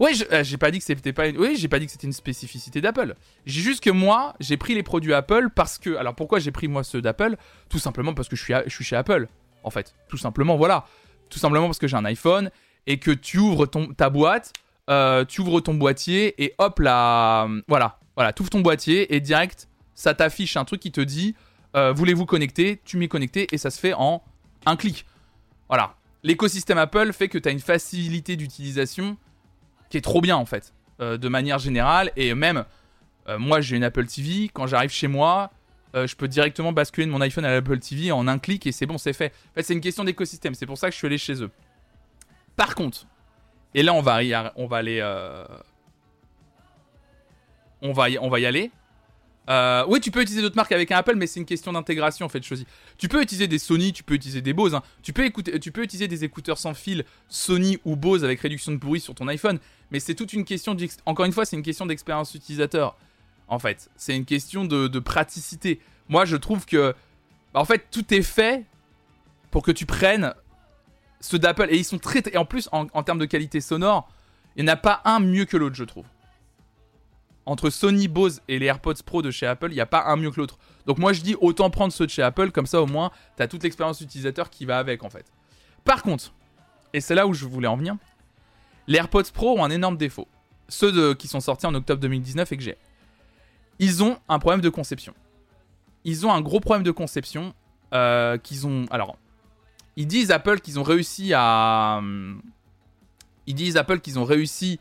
Ouais, je- j'ai pas dit que c'était pas, une- oui, j'ai pas dit que c'était une spécificité d'Apple. J'ai juste que moi, j'ai pris les produits Apple parce que, alors pourquoi j'ai pris moi ceux d'Apple? Tout simplement parce que je suis, je chez Apple, en fait. Tout simplement, voilà. Tout simplement parce que j'ai un iPhone et que tu ouvres ton, ta boîte, euh, tu ouvres ton boîtier et hop là, voilà, voilà, tu ouvres ton boîtier et direct, ça t'affiche un truc qui te dit, euh, voulez-vous connecter? Tu m'y connecter et ça se fait en un clic. Voilà. L'écosystème Apple fait que tu as une facilité d'utilisation qui est trop bien en fait, euh, de manière générale. Et même, euh, moi j'ai une Apple TV, quand j'arrive chez moi, euh, je peux directement basculer de mon iPhone à l'Apple TV en un clic et c'est bon, c'est fait. C'est une question d'écosystème, c'est pour ça que je suis allé chez eux. Par contre, et là on va, on va aller... on, va on va y aller. Euh, oui, tu peux utiliser d'autres marques avec un Apple, mais c'est une question d'intégration en fait, choisi. Tu peux utiliser des Sony, tu peux utiliser des Bose, hein. tu, peux écouter, tu peux utiliser des écouteurs sans fil Sony ou Bose avec réduction de bruit sur ton iPhone, mais c'est toute une question, encore une fois, c'est une question d'expérience utilisateur. En fait, c'est une question de, praticité. Moi, je trouve que, en fait, tout est fait pour que tu prennes ceux d'Apple, et ils sont très, et en plus, en, en termes de qualité sonore, il n'y en a pas un mieux que l'autre, je trouve entre Sony, Bose et les AirPods Pro de chez Apple, il n'y a pas un mieux que l'autre. Donc moi je dis autant prendre ceux de chez Apple, comme ça au moins tu as toute l'expérience utilisateur qui va avec en fait. Par contre, et c'est là où je voulais en venir, les AirPods Pro ont un énorme défaut. Ceux qui sont sortis en octobre 2019 et que j'ai. Ils ont un problème de conception. Ils ont un gros problème de conception euh, qu'ils ont... Alors, ils disent Apple qu'ils ont réussi à... hum, Ils disent Apple qu'ils ont réussi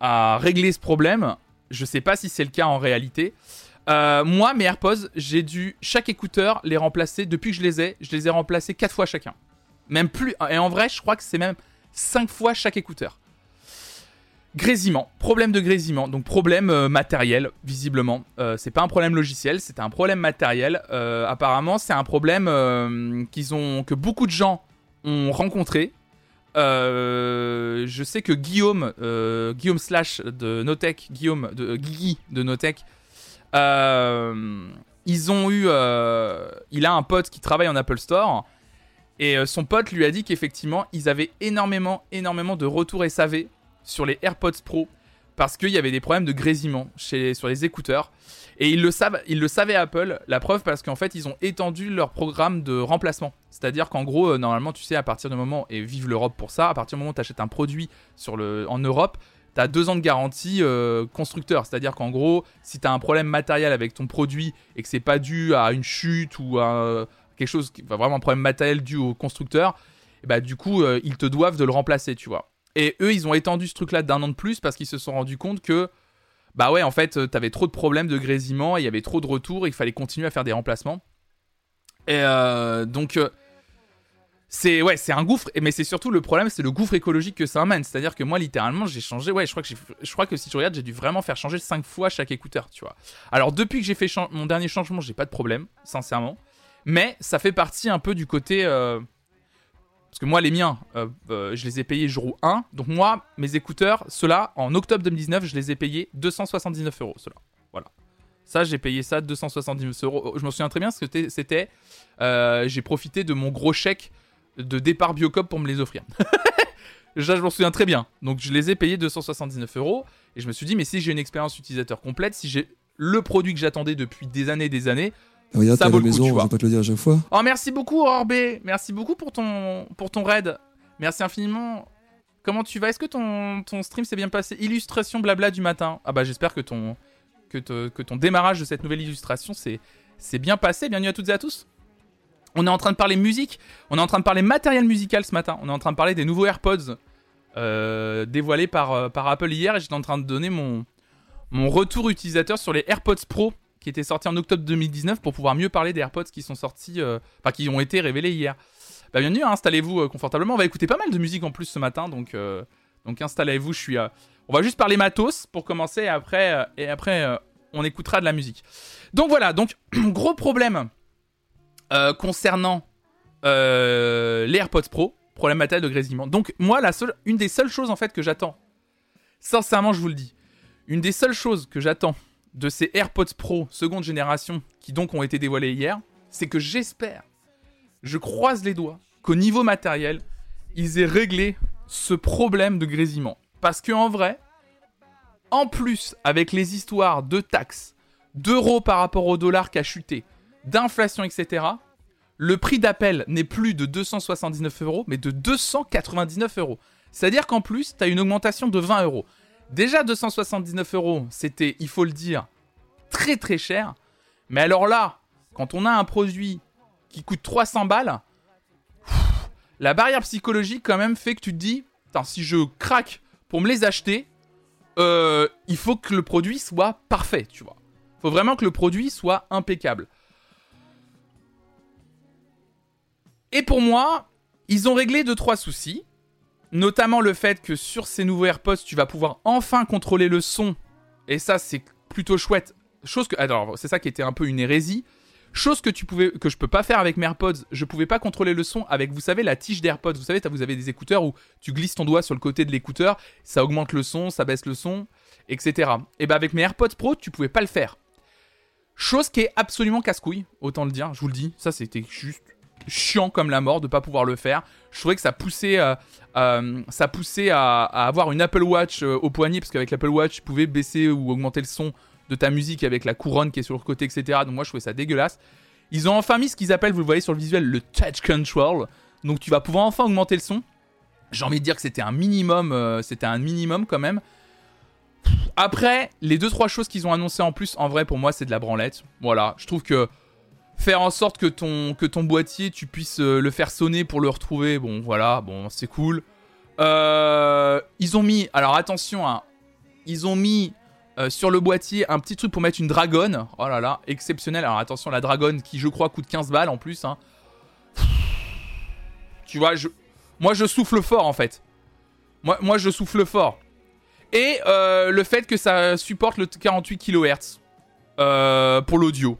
à régler ce problème. Je sais pas si c'est le cas en réalité. Euh, moi, mes AirPods, j'ai dû chaque écouteur les remplacer. Depuis que je les ai, je les ai remplacés 4 fois chacun. Même plus. Et en vrai, je crois que c'est même 5 fois chaque écouteur. Grésillement, problème de grésillement, donc problème euh, matériel, visiblement. Euh, c'est pas un problème logiciel, c'est un problème matériel. Apparemment, c'est un problème qu'ils ont, que beaucoup de gens ont rencontré. Euh, je sais que Guillaume, euh, Guillaume Slash de Notech, Guillaume de Guigui de Notech, euh, ils ont eu, euh, il a un pote qui travaille en Apple Store et euh, son pote lui a dit qu'effectivement ils avaient énormément, énormément de retours SAV sur les AirPods Pro parce qu'il y avait des problèmes de grésillement sur les écouteurs. Et ils le, savent, ils le savaient Apple, la preuve parce qu'en fait ils ont étendu leur programme de remplacement. C'est-à-dire qu'en gros, euh, normalement, tu sais, à partir du moment, et vive l'Europe pour ça, à partir du moment où tu achètes un produit en Europe, tu as deux ans de garantie euh, constructeur. C'est-à-dire qu'en gros, si tu as un problème matériel avec ton produit et que c'est pas dû à une chute ou à euh, quelque chose, enfin, vraiment un problème matériel dû au constructeur, et bah du coup, ils te doivent de le remplacer, tu vois. Et eux, ils ont étendu ce truc-là d'un an de plus parce qu'ils se sont rendus compte que, bah ouais, en fait, euh, t'avais trop de problèmes de grésillement, il y avait trop de retours, et il fallait continuer à faire des remplacements. Et euh, donc, euh, c'est ouais, c'est un gouffre, mais c'est surtout le problème, c'est le gouffre écologique que ça amène. C'est-à-dire que moi, littéralement, j'ai changé, ouais, je crois que, je crois que si tu regardes, j'ai dû vraiment faire changer 5 fois chaque écouteur, tu vois. Alors, depuis que j'ai fait mon dernier changement, j'ai pas de problème, sincèrement. Mais ça fait partie un peu du côté. Parce que moi, les miens, euh, euh, je les ai payés jour 1. Donc, moi, mes écouteurs, ceux-là, en octobre 2019, je les ai payés 279 euros, ceux-là. Voilà. Ça, j'ai payé ça 279 euros. Je me souviens très bien parce que c'était- c'était. euh, j'ai profité de mon gros chèque de départ Biocop pour me les offrir. <laughs> Ça, je m'en souviens très bien. Donc, je les ai payés 279 euros. Et je me suis dit, mais si j'ai une expérience utilisateur complète, si j'ai le produit que j'attendais depuis des années et des années, Regarde, ça t'as vaut la le coup, maison, tu je vois. vais pas te le dire à chaque fois. Oh, merci beaucoup, Orbé. Merci beaucoup pour ton, pour ton raid. Merci infiniment. Comment tu vas? Est-ce que ton, ton stream s'est bien passé? Illustration blabla du matin. Ah bah j'espère que ton, que, te- que ton démarrage de cette nouvelle illustration s'est bien passé. Bienvenue à toutes et à tous. On est en train de parler musique. On est en train de parler matériel musical ce matin. On est en train de parler des nouveaux AirPods euh, dévoilés par, euh, par Apple hier. Et j'étais en train de donner mon, mon retour utilisateur sur les AirPods Pro qui étaient sortis en octobre 2019 pour pouvoir mieux parler des AirPods qui sont sortis, euh, enfin qui ont été révélés hier. Bah bienvenue, hein, installez-vous euh, confortablement. On va écouter pas mal de musique en plus ce matin, donc euh, donc installez-vous. Je suis, on va juste parler matos pour commencer et après et après on écoutera de la musique. Donc voilà, donc <clears throat> gros problème concernant les AirPods Pro, problème matériel de grésillement. Donc moi la seule, une des seules choses en fait que j'attends, sincèrement je vous le dis, une des seules choses que j'attends de ces AirPods Pro seconde génération qui donc ont été dévoilés hier, c'est que j'espère, je croise les doigts, qu'au niveau matériel, ils aient réglé ce problème de grésillement. Parce que en vrai, en plus, avec les histoires de taxes, d'euros par rapport au dollar qui a chuté, d'inflation, etc., le prix d'appel n'est plus de 279 euros, mais de 299 euros. C'est-à-dire qu'en plus, tu as une augmentation de 20 euros. Déjà 279 euros, c'était, il faut le dire, très très cher. Mais alors là, quand on a un produit qui coûte 300 balles, la barrière psychologique quand même fait que tu te dis, si je craque pour me les acheter, euh, il faut que le produit soit parfait, tu vois. faut vraiment que le produit soit impeccable. Et pour moi, ils ont réglé deux trois soucis, notamment le fait que sur ces nouveaux AirPods, tu vas pouvoir enfin contrôler le son, et ça c'est plutôt chouette. Chose que, alors c'est ça qui était un peu une hérésie. Chose que tu pouvais, que je peux pas faire avec mes AirPods, je pouvais pas contrôler le son avec, vous savez, la tige d'AirPods. Vous savez, vous avez des écouteurs où tu glisses ton doigt sur le côté de l'écouteur, ça augmente le son, ça baisse le son, etc. Et ben avec mes AirPods Pro, tu pouvais pas le faire. Chose qui est absolument casse-couille, autant le dire, je vous le dis. Ça, c'était juste chiant comme la mort de pas pouvoir le faire. Je trouvais que ça poussait, euh, euh, ça poussait à, avoir une Apple Watch euh, au poignet, parce qu'avec l'Apple Watch, tu pouvais baisser ou augmenter le son de ta musique avec la couronne qui est sur le côté, etc. Donc moi, je trouvais ça dégueulasse. Ils ont enfin mis ce qu'ils appellent, vous le voyez sur le visuel, le touch control. Donc tu vas pouvoir enfin augmenter le son. J'ai envie de dire que c'était un minimum, c'était un minimum quand même. Après, les deux trois choses qu'ils ont annoncées en plus, en vrai pour moi c'est de la branlette. Voilà, je trouve que faire en sorte que ton que ton boîtier tu puisses euh, le faire sonner pour le retrouver, bon voilà, bon c'est cool. Euh, ils ont mis, alors attention, hein, ils ont mis Euh, sur le boîtier, un petit truc pour mettre une dragonne. Oh là là, exceptionnel. Alors attention, la dragonne qui, je crois, coûte 15 balles en plus. hein. Tu vois, je... moi je souffle fort en fait. Moi, moi je souffle fort. Et le fait que ça supporte le 48 kHz pour l'audio.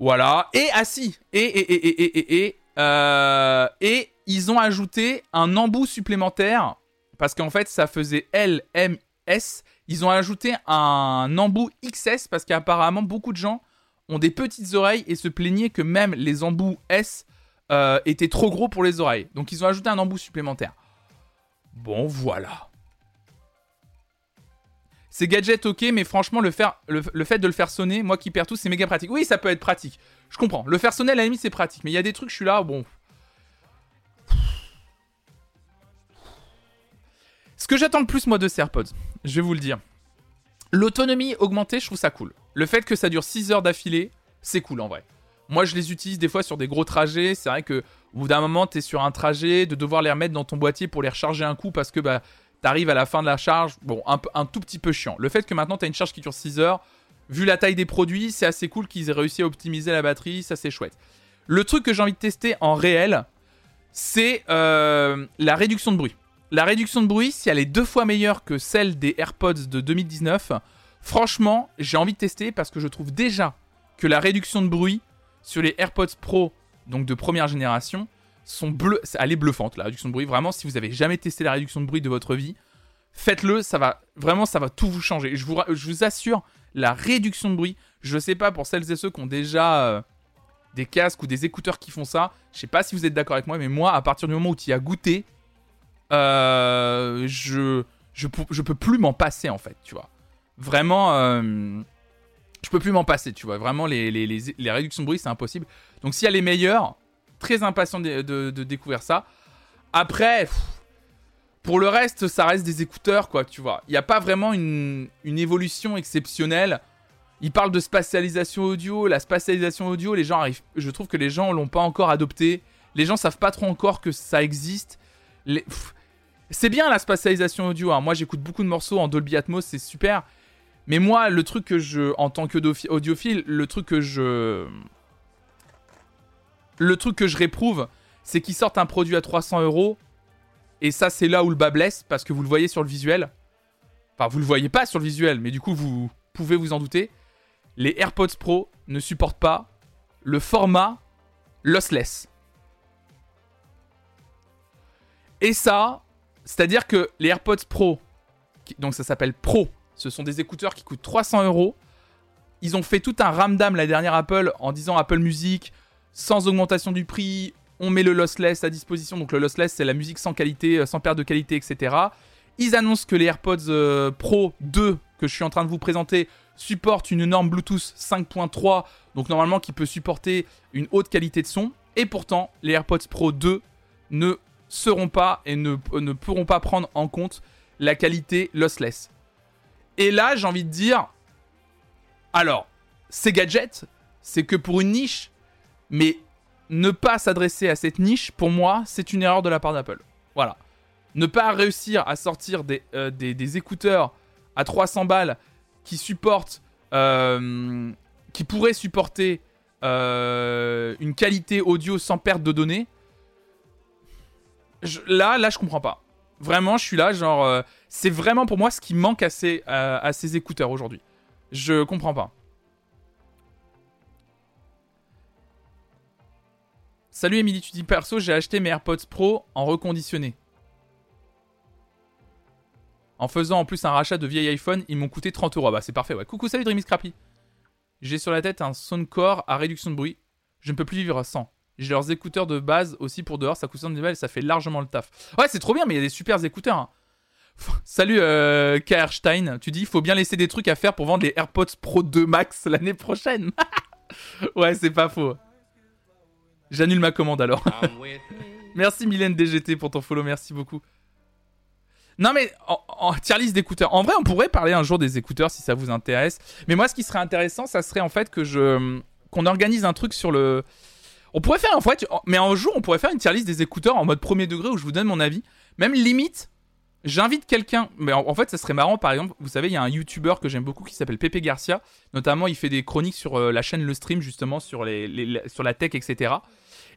Voilà. Et ah si. Et et et et et et et, euh, et ils ont ajouté un embout supplémentaire parce qu'en fait ça faisait L M S. Ils ont ajouté un embout XS parce qu'apparemment beaucoup de gens ont des petites oreilles et se plaignaient que même les embouts S euh, étaient trop gros pour les oreilles. Donc ils ont ajouté un embout supplémentaire. Bon voilà. C'est gadget ok, mais franchement, le, fait de le faire sonner, moi qui perds tout, c'est méga pratique. Oui, ça peut être pratique. Je comprends. Le faire sonner, à la c'est pratique. Mais il y a des trucs, je suis là, bon. Ce que j'attends le plus, moi, de ces AirPods, je vais vous le dire. L'autonomie augmentée, je trouve ça cool. Le fait que ça dure 6 heures d'affilée, c'est cool en vrai. Moi, je les utilise des fois sur des gros trajets. C'est vrai que au bout d'un moment, t'es sur un trajet, de devoir les remettre dans ton boîtier pour les recharger un coup parce que bah, t'arrives à la fin de la charge. Bon, un, tout petit peu chiant. Le fait que maintenant t'as une charge qui dure 6 heures, vu la taille des produits, c'est assez cool qu'ils aient réussi à optimiser la batterie. Ça, c'est chouette. Le truc que j'ai envie de tester en réel, c'est euh, la réduction de bruit. La réduction de bruit, si elle est deux fois meilleure que celle des AirPods de 2019, franchement, j'ai envie de tester parce que je trouve déjà que la réduction de bruit sur les AirPods Pro, donc de première génération, bleu... elle est bluffante la réduction de bruit. Vraiment, si vous avez jamais testé la réduction de bruit de votre vie, faites-le. Ça va vraiment, ça va tout vous changer. Je vous, je vous assure, la réduction de bruit. Je sais pas pour celles et ceux qui ont déjà euh, des casques ou des écouteurs qui font ça. Je sais pas si vous êtes d'accord avec moi, mais moi, à partir du moment où tu y as goûté, euh, je, je, je peux plus m'en passer en fait, tu vois. Vraiment, euh, je peux plus m'en passer, tu vois. Vraiment, les réductions de bruit, c'est impossible. Donc, si elle est meilleure, très impatient de, découvrir ça. Après, pour le reste, ça reste des écouteurs, quoi, tu vois. Il n'y a pas vraiment une, évolution exceptionnelle. Ils parlent de spatialisation audio. La spatialisation audio, les gens arrivent. Je trouve que les gens l'ont pas encore adopté. Les gens savent pas trop encore que ça existe. C'est bien la spatialisation audio. hein. Moi, j'écoute beaucoup de morceaux en Dolby Atmos, c'est super. Mais moi, le truc que je, en tant qu'audiophile, le truc que je, le truc que je réprouve, c'est qu'ils sortent un produit à 300 euros. Et ça, c'est là où le bas blesse, parce que vous le voyez sur le visuel. Enfin, vous le voyez pas sur le visuel, mais du coup, vous pouvez vous en douter. Les AirPods Pro ne supportent pas le format lossless. Et ça, c'est-à-dire que les AirPods Pro, donc ça s'appelle Pro, ce sont des écouteurs qui coûtent 300 euros. Ils ont fait tout un ramdam la dernière Apple en disant Apple Music, sans augmentation du prix, on met le lossless à disposition. Donc le lossless, c'est la musique sans qualité, euh, sans perte de qualité, etc. Ils annoncent que les AirPods euh, Pro 2 que je suis en train de vous présenter supportent une norme Bluetooth 5.3, donc normalement qui peut supporter une haute qualité de son. Et pourtant, les AirPods Pro 2 ne seront pas et ne, ne pourront pas prendre en compte la qualité lossless. Et là, j'ai envie de dire, alors, ces gadgets, c'est que pour une niche, mais ne pas s'adresser à cette niche, pour moi, c'est une erreur de la part d'Apple. Voilà. Ne pas réussir à sortir des, euh, des, écouteurs à 300 balles qui supportent, euh, qui pourraient supporter euh, une qualité audio sans perte de données. Là, là, je comprends pas. Vraiment, je suis là, genre, c'est vraiment pour moi ce qui manque à- à ces écouteurs aujourd'hui. Je comprends pas. Salut Emily, tu dis perso, j'ai acheté mes AirPods Pro en reconditionné. En faisant en plus un rachat de vieil iPhone, ils m'ont coûté 30 euros. Ah Bah c'est parfait, ouais. Coucou, salut Dreamy Scrappy. J'ai sur la tête un Soundcore à réduction de bruit. Je ne peux plus vivre sans. J'ai leurs écouteurs de base aussi pour dehors, ça coûte 110 balles ça fait largement le taf. Ouais, c'est trop bien, mais il y a des super écouteurs. hein. <laughs> Salut euh, KR Stein, tu dis il faut bien laisser des trucs à faire pour vendre les AirPods Pro 2 Max l'année prochaine. <laughs> ouais, c'est pas faux. J'annule ma commande alors. <laughs> <laughs> merci Mylène DGT pour ton follow, merci beaucoup. Non mais en, en tier list d'écouteurs. En vrai, on pourrait parler un jour des écouteurs si ça vous intéresse. Mais moi, ce qui serait intéressant, ça serait en fait que je qu'on organise un truc sur le. On pourrait faire en fait, mais un jour, on pourrait faire une tier list des écouteurs en mode premier degré où je vous donne mon avis. Même limite, J'invite quelqu'un, mais en, en fait, ça serait marrant. Par exemple, vous savez, il y a un YouTuber que j'aime beaucoup qui s'appelle Pepe Garcia. Notamment, il fait des chroniques sur euh, la chaîne Le Stream, justement, sur, les, sur la tech, etc.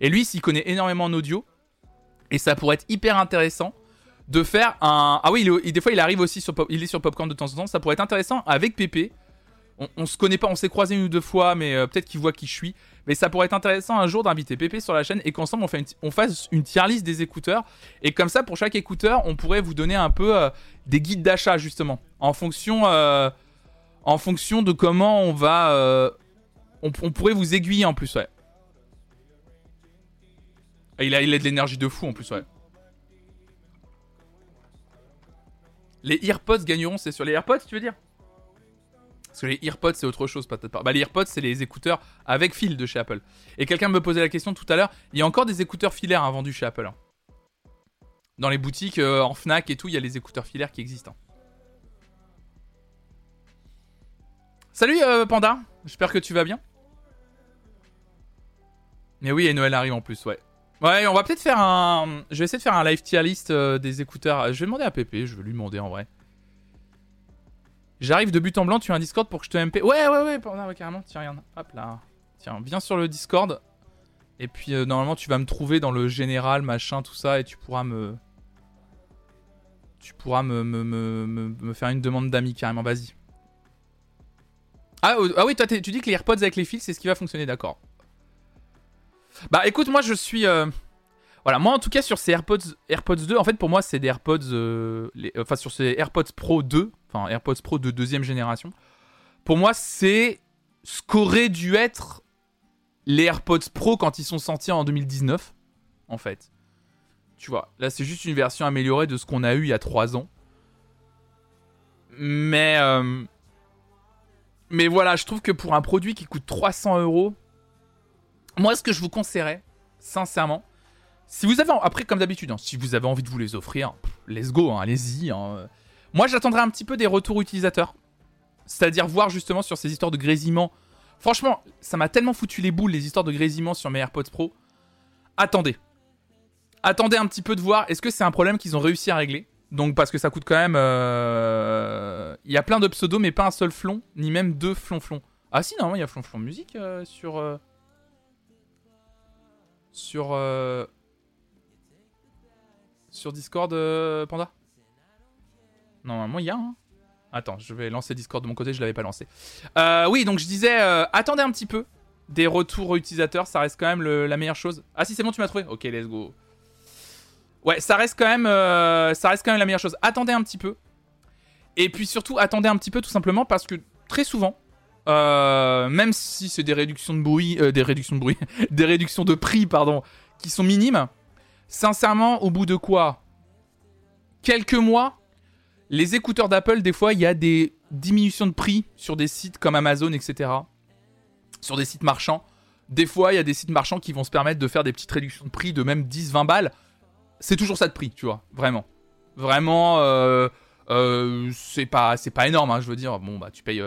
Et lui, s'il connaît énormément en audio, et ça pourrait être hyper intéressant de faire un. Ah oui, des fois, il arrive aussi sur, il est sur Popcorn de temps en temps. Ça pourrait être intéressant avec Pepe. On, se connaît pas, on s'est croisé une ou deux fois, mais euh, peut-être qu'il voit qui je suis. Mais ça pourrait être intéressant un jour d'inviter Pépé sur la chaîne et qu'ensemble on, fasse une tier list des écouteurs. Et comme ça, pour chaque écouteur, on pourrait vous donner un peu euh, des guides d'achat justement. En fonction, euh, en fonction de comment on va. on pourrait vous aiguiller en plus, ouais. Il a, a de l'énergie de fou en plus, ouais. Les AirPods gagneront, c'est sur les AirPods, tu veux dire? Parce que les AirPods, c'est autre chose, peut-être pas. Bah, les AirPods, c'est les écouteurs avec fil de chez Apple. Et quelqu'un me posait la question tout à l'heure il y a encore des écouteurs filaires hein, vendus chez Apple. hein. Dans les boutiques, euh, en Fnac et tout, il y a les écouteurs filaires qui existent. hein. Salut euh, Panda, j'espère que tu vas bien. Mais oui, et Noël arrive en plus, ouais. Ouais, on va peut-être faire un. Je vais essayer de faire un live tier list euh, des écouteurs. Je vais demander à Pépé, je vais lui demander en vrai. J'arrive de but en blanc, tu as un Discord pour que je te MP. Ouais, ouais, ouais, ouais, carrément. Tiens, regarde. Hop là. Tiens, viens sur le Discord. Et puis euh, normalement, tu vas me trouver dans le général, machin, tout ça, et tu pourras me. Tu pourras me, me, me, me- faire une demande d'amis carrément, vas-y. Ah, ah oui, toi, tu dis que les AirPods avec les fils, c'est ce qui va fonctionner, d'accord. Bah écoute, moi je suis. euh, Voilà, moi en tout cas sur ces AirPods, AirPods 2, en fait pour moi c'est des AirPods. euh, les- Enfin sur ces AirPods Pro 2, enfin AirPods Pro de deuxième génération, pour moi c'est ce qu'auraient dû être les AirPods Pro quand ils sont sortis en 2019, en fait. Tu vois, là c'est juste une version améliorée de ce qu'on a eu il y a 3 ans. Mais. euh, Mais voilà, je trouve que pour un produit qui coûte 300 euros, moi, ce que je vous conseillerais, sincèrement, si vous avez, après, comme d'habitude, hein, si vous avez envie de vous les offrir, let's go, hein, allez-y. hein. Moi, j'attendrai un petit peu des retours utilisateurs. C'est-à-dire voir justement sur ces histoires de grésillement. Franchement, ça m'a tellement foutu les boules, les histoires de grésillement sur mes AirPods Pro. Attendez. Attendez un petit peu de voir, est-ce que c'est un problème qu'ils ont réussi à régler? Donc, parce que ça coûte quand même. euh, Il y a plein de pseudos, mais pas un seul flon, ni même deux flonflons. Ah, si, normalement, il y a flonflon musique euh, sur. euh, sur euh, sur Discord euh, Panda? Normalement il y a hein. Attends, je vais lancer Discord de mon côté, je l'avais pas lancé. Euh, oui, donc je disais euh, attendez un petit peu des retours utilisateurs, ça reste quand même la meilleure chose. Ah si c'est bon, tu m'as trouvé. OK, let's go. Ouais, ça reste quand même ça reste quand même la meilleure chose. Attendez un petit peu. Et puis surtout attendez un petit peu tout simplement parce que très souvent euh, même si c'est des réductions de bruit, euh, des réductions de bruit, <laughs> des réductions de prix, pardon, qui sont minimes, sincèrement, au bout de quoi? Quelques mois, les écouteurs d'Apple, des fois, il y a des diminutions de prix sur des sites comme Amazon, etc. Sur des sites marchands. Des fois, il y a des sites marchands qui vont se permettre de faire des petites réductions de prix de même 10-20 balles. C'est toujours ça de prix, tu vois, vraiment. Vraiment, euh, c'est pas, pas énorme, hein, je veux dire. Bon, bah, tu payes,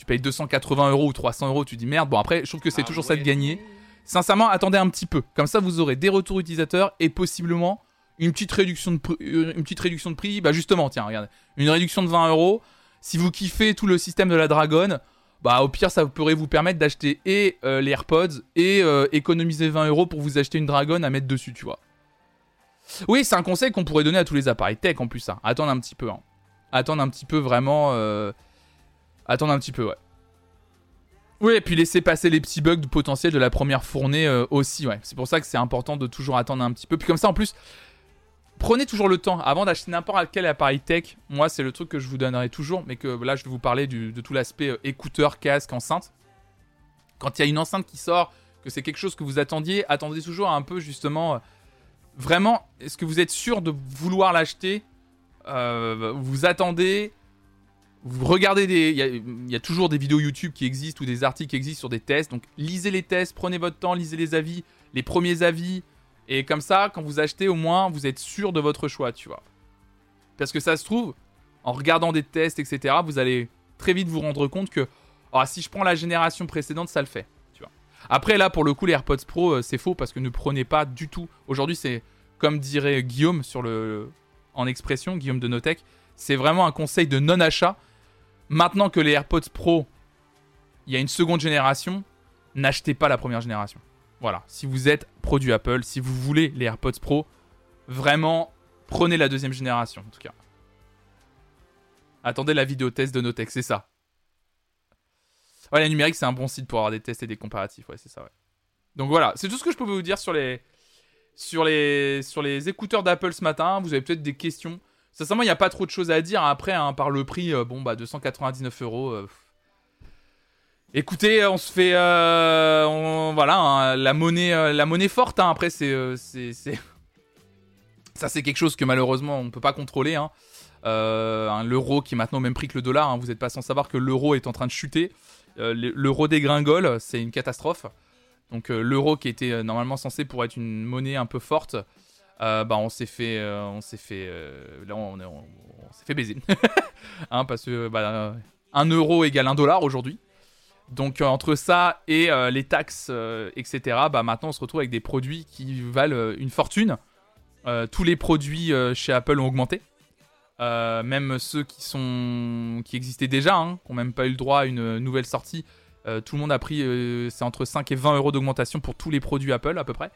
tu payes 280 euros ou 300 euros, tu dis merde. Bon, après, je trouve que c'est toujours ça de gagner. Sincèrement, attendez un petit peu. Comme ça, vous aurez des retours utilisateurs et possiblement une petite réduction de, pr- euh, une petite réduction de prix. Bah, justement, tiens, regarde. Une réduction de 20 euros. Si vous kiffez tout le système de la Dragon, bah, au pire, ça pourrait vous permettre d'acheter et euh, les AirPods et euh, économiser 20 euros pour vous acheter une Dragon à mettre dessus, tu vois. Oui, c'est un conseil qu'on pourrait donner à tous les appareils tech en plus, ça. Attendre un petit peu, hein. Attendre un petit peu vraiment. euh, Attendre un petit peu, ouais. Oui, et puis laisser passer les petits bugs potentiels de la première fournée euh, aussi, ouais. C'est pour ça que c'est important de toujours attendre un petit peu. Puis comme ça, en plus, prenez toujours le temps avant d'acheter n'importe quel appareil tech. Moi, c'est le truc que je vous donnerai toujours, mais que là, je vais vous parler de tout l'aspect euh, écouteur, casque, enceinte. Quand il y a une enceinte qui sort, que c'est quelque chose que vous attendiez, attendez toujours un peu justement. euh, vraiment, est-ce que vous êtes sûr de vouloir l'acheter? Vous attendez vous regardez des. Il y, a- toujours des vidéos YouTube qui existent ou des articles qui existent sur des tests. Donc lisez les tests, prenez votre temps, lisez les avis, les premiers avis. Et comme ça, quand vous achetez, au moins, vous êtes sûr de votre choix, tu vois. Parce que ça se trouve, en regardant des tests, etc., vous allez très vite vous rendre compte que ah, si je prends la génération précédente, ça le fait. Tu vois. Après, là, pour le coup, les AirPods Pro, euh, c'est faux parce que ne prenez pas du tout. Aujourd'hui, c'est comme dirait Guillaume sur le, en expression, Guillaume de Notech. C'est vraiment un conseil de non-achat. Maintenant que les AirPods Pro, il y a une seconde génération, n'achetez pas la première génération. Voilà, si vous êtes produit Apple, si vous voulez les AirPods Pro, vraiment prenez la deuxième génération en tout cas. Attendez la vidéo test de Notech, c'est ça. Ouais, la numérique, c'est un bon site pour avoir des tests et des comparatifs, ouais, c'est ça, ouais. Donc voilà, c'est tout ce que je peux vous dire sur les, sur les, sur les écouteurs d'Apple ce matin. Vous avez peut-être des questions. Sincèrement, il n'y a pas trop de choses à dire. Après, hein, par le prix, euh, bon, bah, 299 euros. euh. Écoutez, on se fait, euh, voilà, hein, la monnaie, euh, la monnaie forte. hein. Après, c'est, euh, <laughs> ça, c'est quelque chose que malheureusement on ne peut pas contrôler. Euh, l'euro qui est maintenant au même prix que le dollar. Vous n'êtes pas sans savoir que l'euro est en train de chuter. Euh, le- l'euro dégringole, c'est une catastrophe. Donc euh, l'euro qui était euh, normalement censé pour être une monnaie un peu forte, euh, bah on s'est fait, euh, on s'est fait, euh, là on, fait baiser, <laughs> hein, parce que bah, euh, un euro égale un dollar aujourd'hui. Donc euh, entre ça et euh, les taxes, euh, etc. Bah maintenant on se retrouve avec des produits qui valent euh, une fortune. Euh, tous les produits euh, chez Apple ont augmenté. Euh, même ceux qui existaient déjà, hein, qui n'ont même pas eu le droit à une nouvelle sortie, euh, tout le monde a pris, euh, c'est entre 5 et 20 euros d'augmentation pour tous les produits Apple à peu près.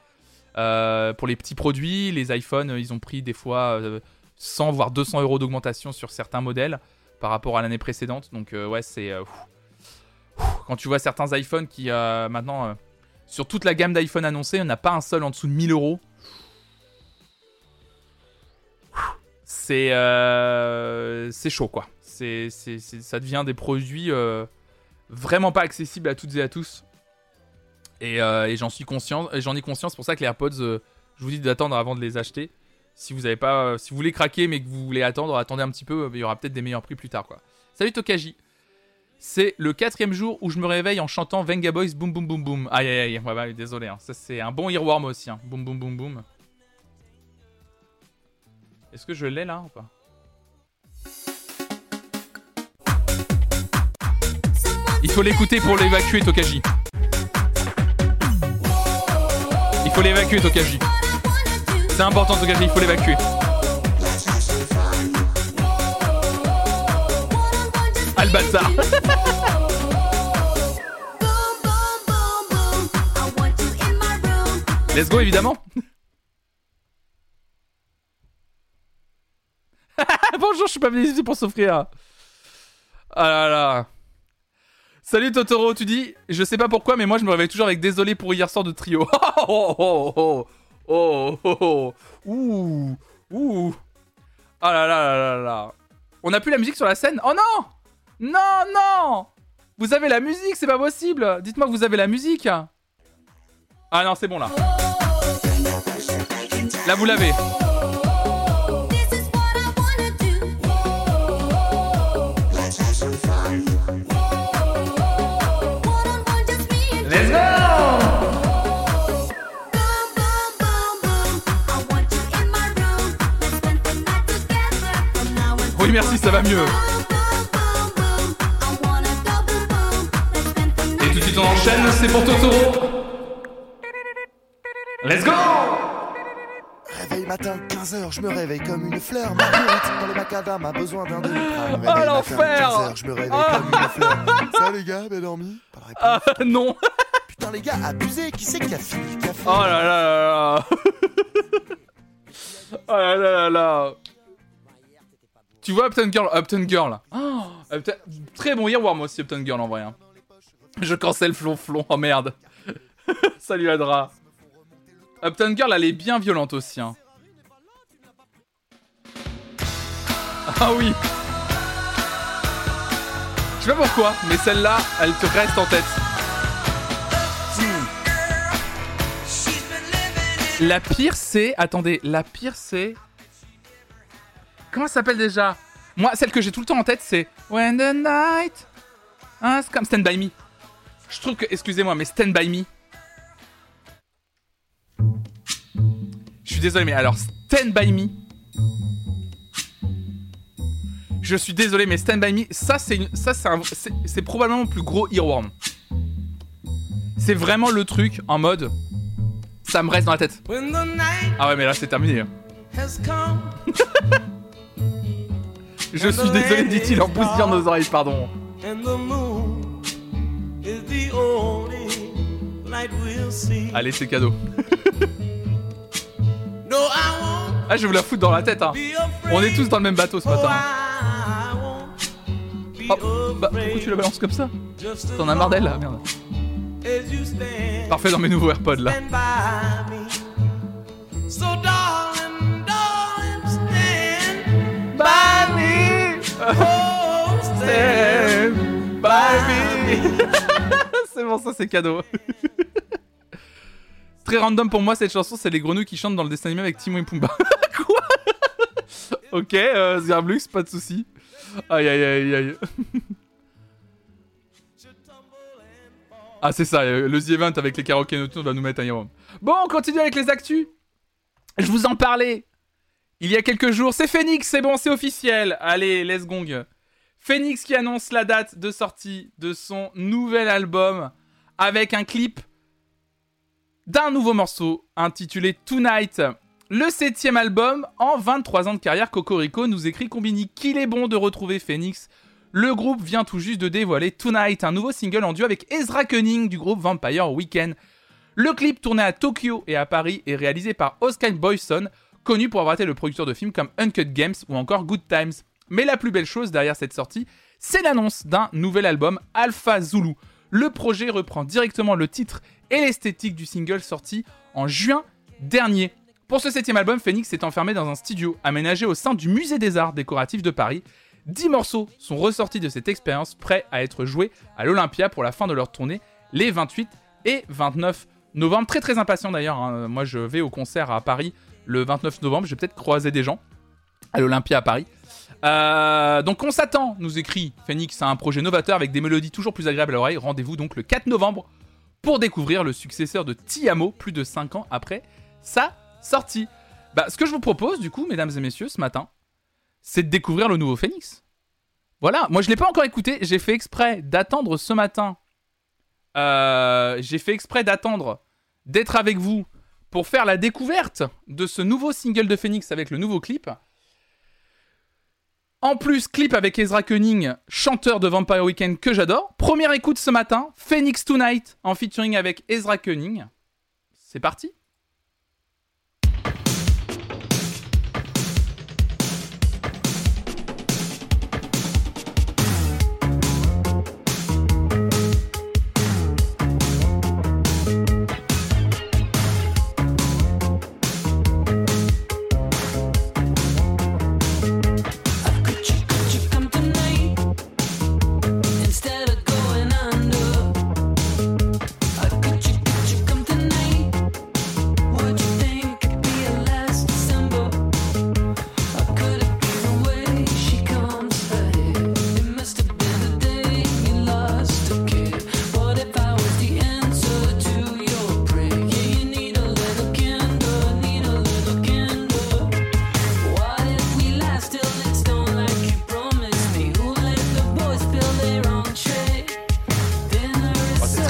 Euh, pour les petits produits, les iPhones, euh, ils ont pris des fois euh, 100 voire 200 euros d'augmentation sur certains modèles par rapport à l'année précédente. Donc euh, ouais, c'est euh, quand tu vois certains iPhones qui euh, maintenant euh, sur toute la gamme d'iPhone annoncée, on n'a pas un seul en dessous de 1000 euros. c'est euh, c'est chaud quoi. C'est ça devient des produits euh, vraiment pas accessibles à toutes et à tous. Et, euh, et j'en suis conscient, j'en ai conscience. C'est pour ça que les AirPods, euh, je vous dis d'attendre avant de les acheter. Si vous avez pas, euh, si vous voulez craquer mais que vous voulez attendre, attendez un petit peu. Il y aura peut-être des meilleurs prix plus tard quoi. Salut Tokaji. C'est le quatrième jour où je me réveille en chantant Venga Boys Boom Boom Boom Boom. Aïe aïe aïe, ouais, ouais, désolé. hein. Ça c'est un bon earworm aussi. Hein. Boom Boom Boom Boom. Est-ce que je l'ai là ou pas? Il faut l'écouter pour l'évacuer, Tokaji. Faut l'évacuer, Tokaji. C'est important, Tokaji, il faut l'évacuer. Le bâtard <laughs> Let's go, évidemment <laughs> Bonjour, je suis pas venu ici pour s'offrir. Ah là là. Salut Totoro, tu dis, je sais pas pourquoi, mais moi je me réveille toujours avec désolé pour hier soir de trio. Oh <laughs> oh oh oh oh oh ouh ouh. Ah là là là là là. On a plus la musique sur la scène? Oh non Non non Vous avez la musique, c'est pas possible. Dites-moi que vous avez la musique. Ah non, c'est bon là. Là vous l'avez. Merci, ça va mieux. Et tout de suite on enchaîne, c'est pour Totoro. Let's go Réveil matin, 15h, je me réveille comme une fleur. Marguerite, dans les macadam, a besoin d'un demi-prime. Réveil matin, l'enfer 15h, je me réveille Ah. comme une fleur. Ça, les gars, bien dormi? Pas de réponse. Ah non Putain, les gars, abusé. Qui c'est qui a fini le café Oh là là là là <laughs> Oh là là là là Tu vois Upton Girl Upton Girl oh, Upton- Très bon earworm aussi Upton Girl en vrai hein. Je cancelle Flonflon, oh merde <laughs> Salut Adra Upton Girl elle est bien violente aussi hein. Ah oui Je sais pas pourquoi, mais celle-là, elle te reste en tête. La pire c'est... Attendez, la pire c'est... Comment ça s'appelle déjà? Moi, celle que j'ai tout le temps en tête c'est... When the night... Hein, c'est comme Stand By Me. Je trouve que... Excusez-moi, mais Stand By Me... Je suis désolé, mais alors Stand By Me... Je suis désolé, mais Stand By Me, ça c'est une- ça c'est un- c'est c'est probablement le plus gros earworm. C'est vraiment le truc en mode, ça me reste dans la tête. Ah ouais, mais là c'est terminé. hein. <laughs> Je suis désolé, dit-il en boustillant nos oreilles, pardon. Allez, c'est cadeau. <laughs> Ah, je vais vous la foutre dans la tête, hein. On est tous dans le même bateau ce matin. Be Oh, bah, pourquoi tu la balances comme ça T'en as marre d'elle, là Merde. Parfait dans mes nouveaux AirPods, là. By <laughs> c'est bon, ça c'est cadeau. <laughs> Très random pour moi cette chanson, c'est les grenouilles qui chantent dans le dessin animé avec Timon et Pumba. <laughs> Quoi? Ok, euh, Zerblux, pas de soucis. Aïe aïe aïe aïe. ah c'est ça, euh, le The Event avec les karaoké nocturnes va nous mettre un. Bon, on continue avec les actus. Je vous en parlais il y a quelques jours. C'est Phoenix, c'est bon, c'est officiel. Allez, let's gong. Phoenix qui annonce la date de sortie de son nouvel album avec un clip d'un nouveau morceau intitulé Tonight. Le septième album en 23 ans de carrière, Cocorico nous écrit Combini qu'il est bon de retrouver Phoenix. Le groupe vient tout juste de dévoiler Tonight, un nouveau single en duo avec Ezra Koenig du groupe Vampire Weekend. Le clip tourné à Tokyo et à Paris est réalisé par Oscar Boyson, connu pour avoir été le producteur de films comme Uncut Games ou encore Good Times. Mais la plus belle chose derrière cette sortie, c'est l'annonce d'un nouvel album Alpha Zulu. Le projet reprend directement le titre et l'esthétique du single sorti en juin dernier. Pour ce septième album, Phoenix s'est enfermé dans un studio aménagé au sein du Musée des Arts Décoratifs de Paris. Dix morceaux sont ressortis de cette expérience, prêts à être joués à l'Olympia pour la fin de leur tournée les 28 et 29 novembre. Très très impatient d'ailleurs, hein. moi je vais au concert à Paris le 29 novembre, je vais peut-être croiser des gens à l'Olympia à Paris. Euh, donc on s'attend, nous écrit Phoenix, à un projet novateur avec des mélodies toujours plus agréables à l'oreille. Rendez-vous donc le 4 novembre pour découvrir le successeur de Tiamo plus de 5 ans après sa sortie. Bah, ce que je vous propose du coup, mesdames et messieurs, ce matin, c'est de découvrir le nouveau Phoenix. Voilà, moi je l'ai pas encore écouté, j'ai fait exprès d'attendre ce matin. Euh, j'ai fait exprès d'attendre d'être avec vous pour faire la découverte de ce nouveau single de Phoenix avec le nouveau clip. En plus, clip avec Ezra Koenig, chanteur de Vampire Weekend que j'adore. Première écoute ce matin, Phoenix Tonight en featuring avec Ezra Koenig. C'est parti.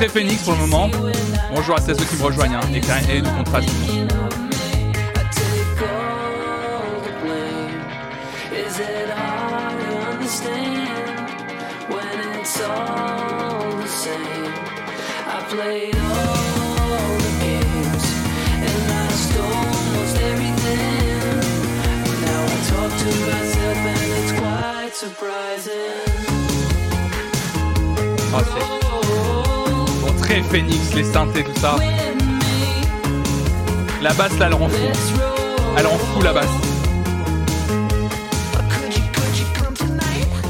Phoenix pour le moment. Bonjour à ceux qui me rejoignent. Hein. Et, du contraste. take Phoenix, les synthés, tout ça. La basse là, elle rend fou. Elle rend fou la basse.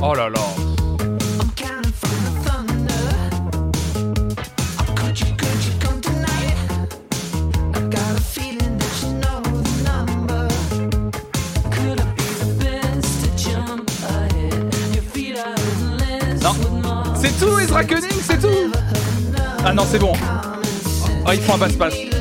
Oh là là. Ah non, c'est bon. Oh, il faut un passe-passe.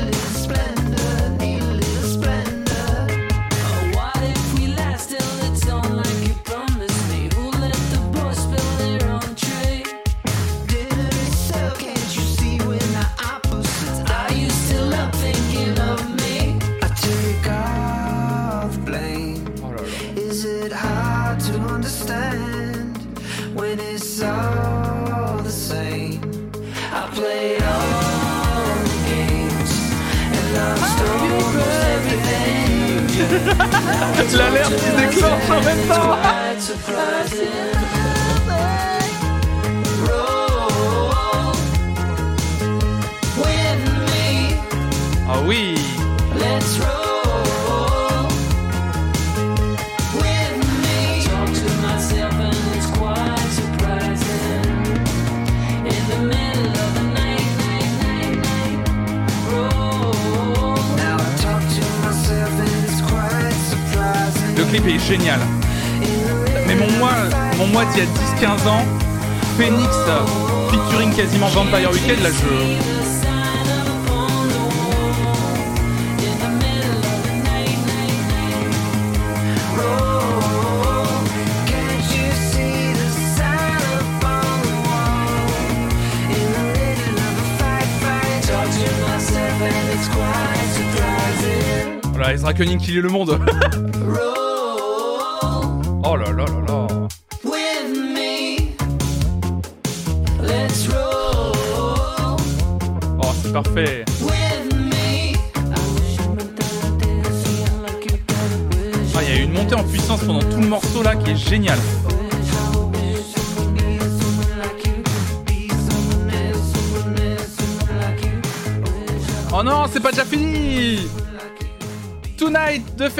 It's quite surprising. Voilà, Ezra Koenig qui lit le monde. <laughs>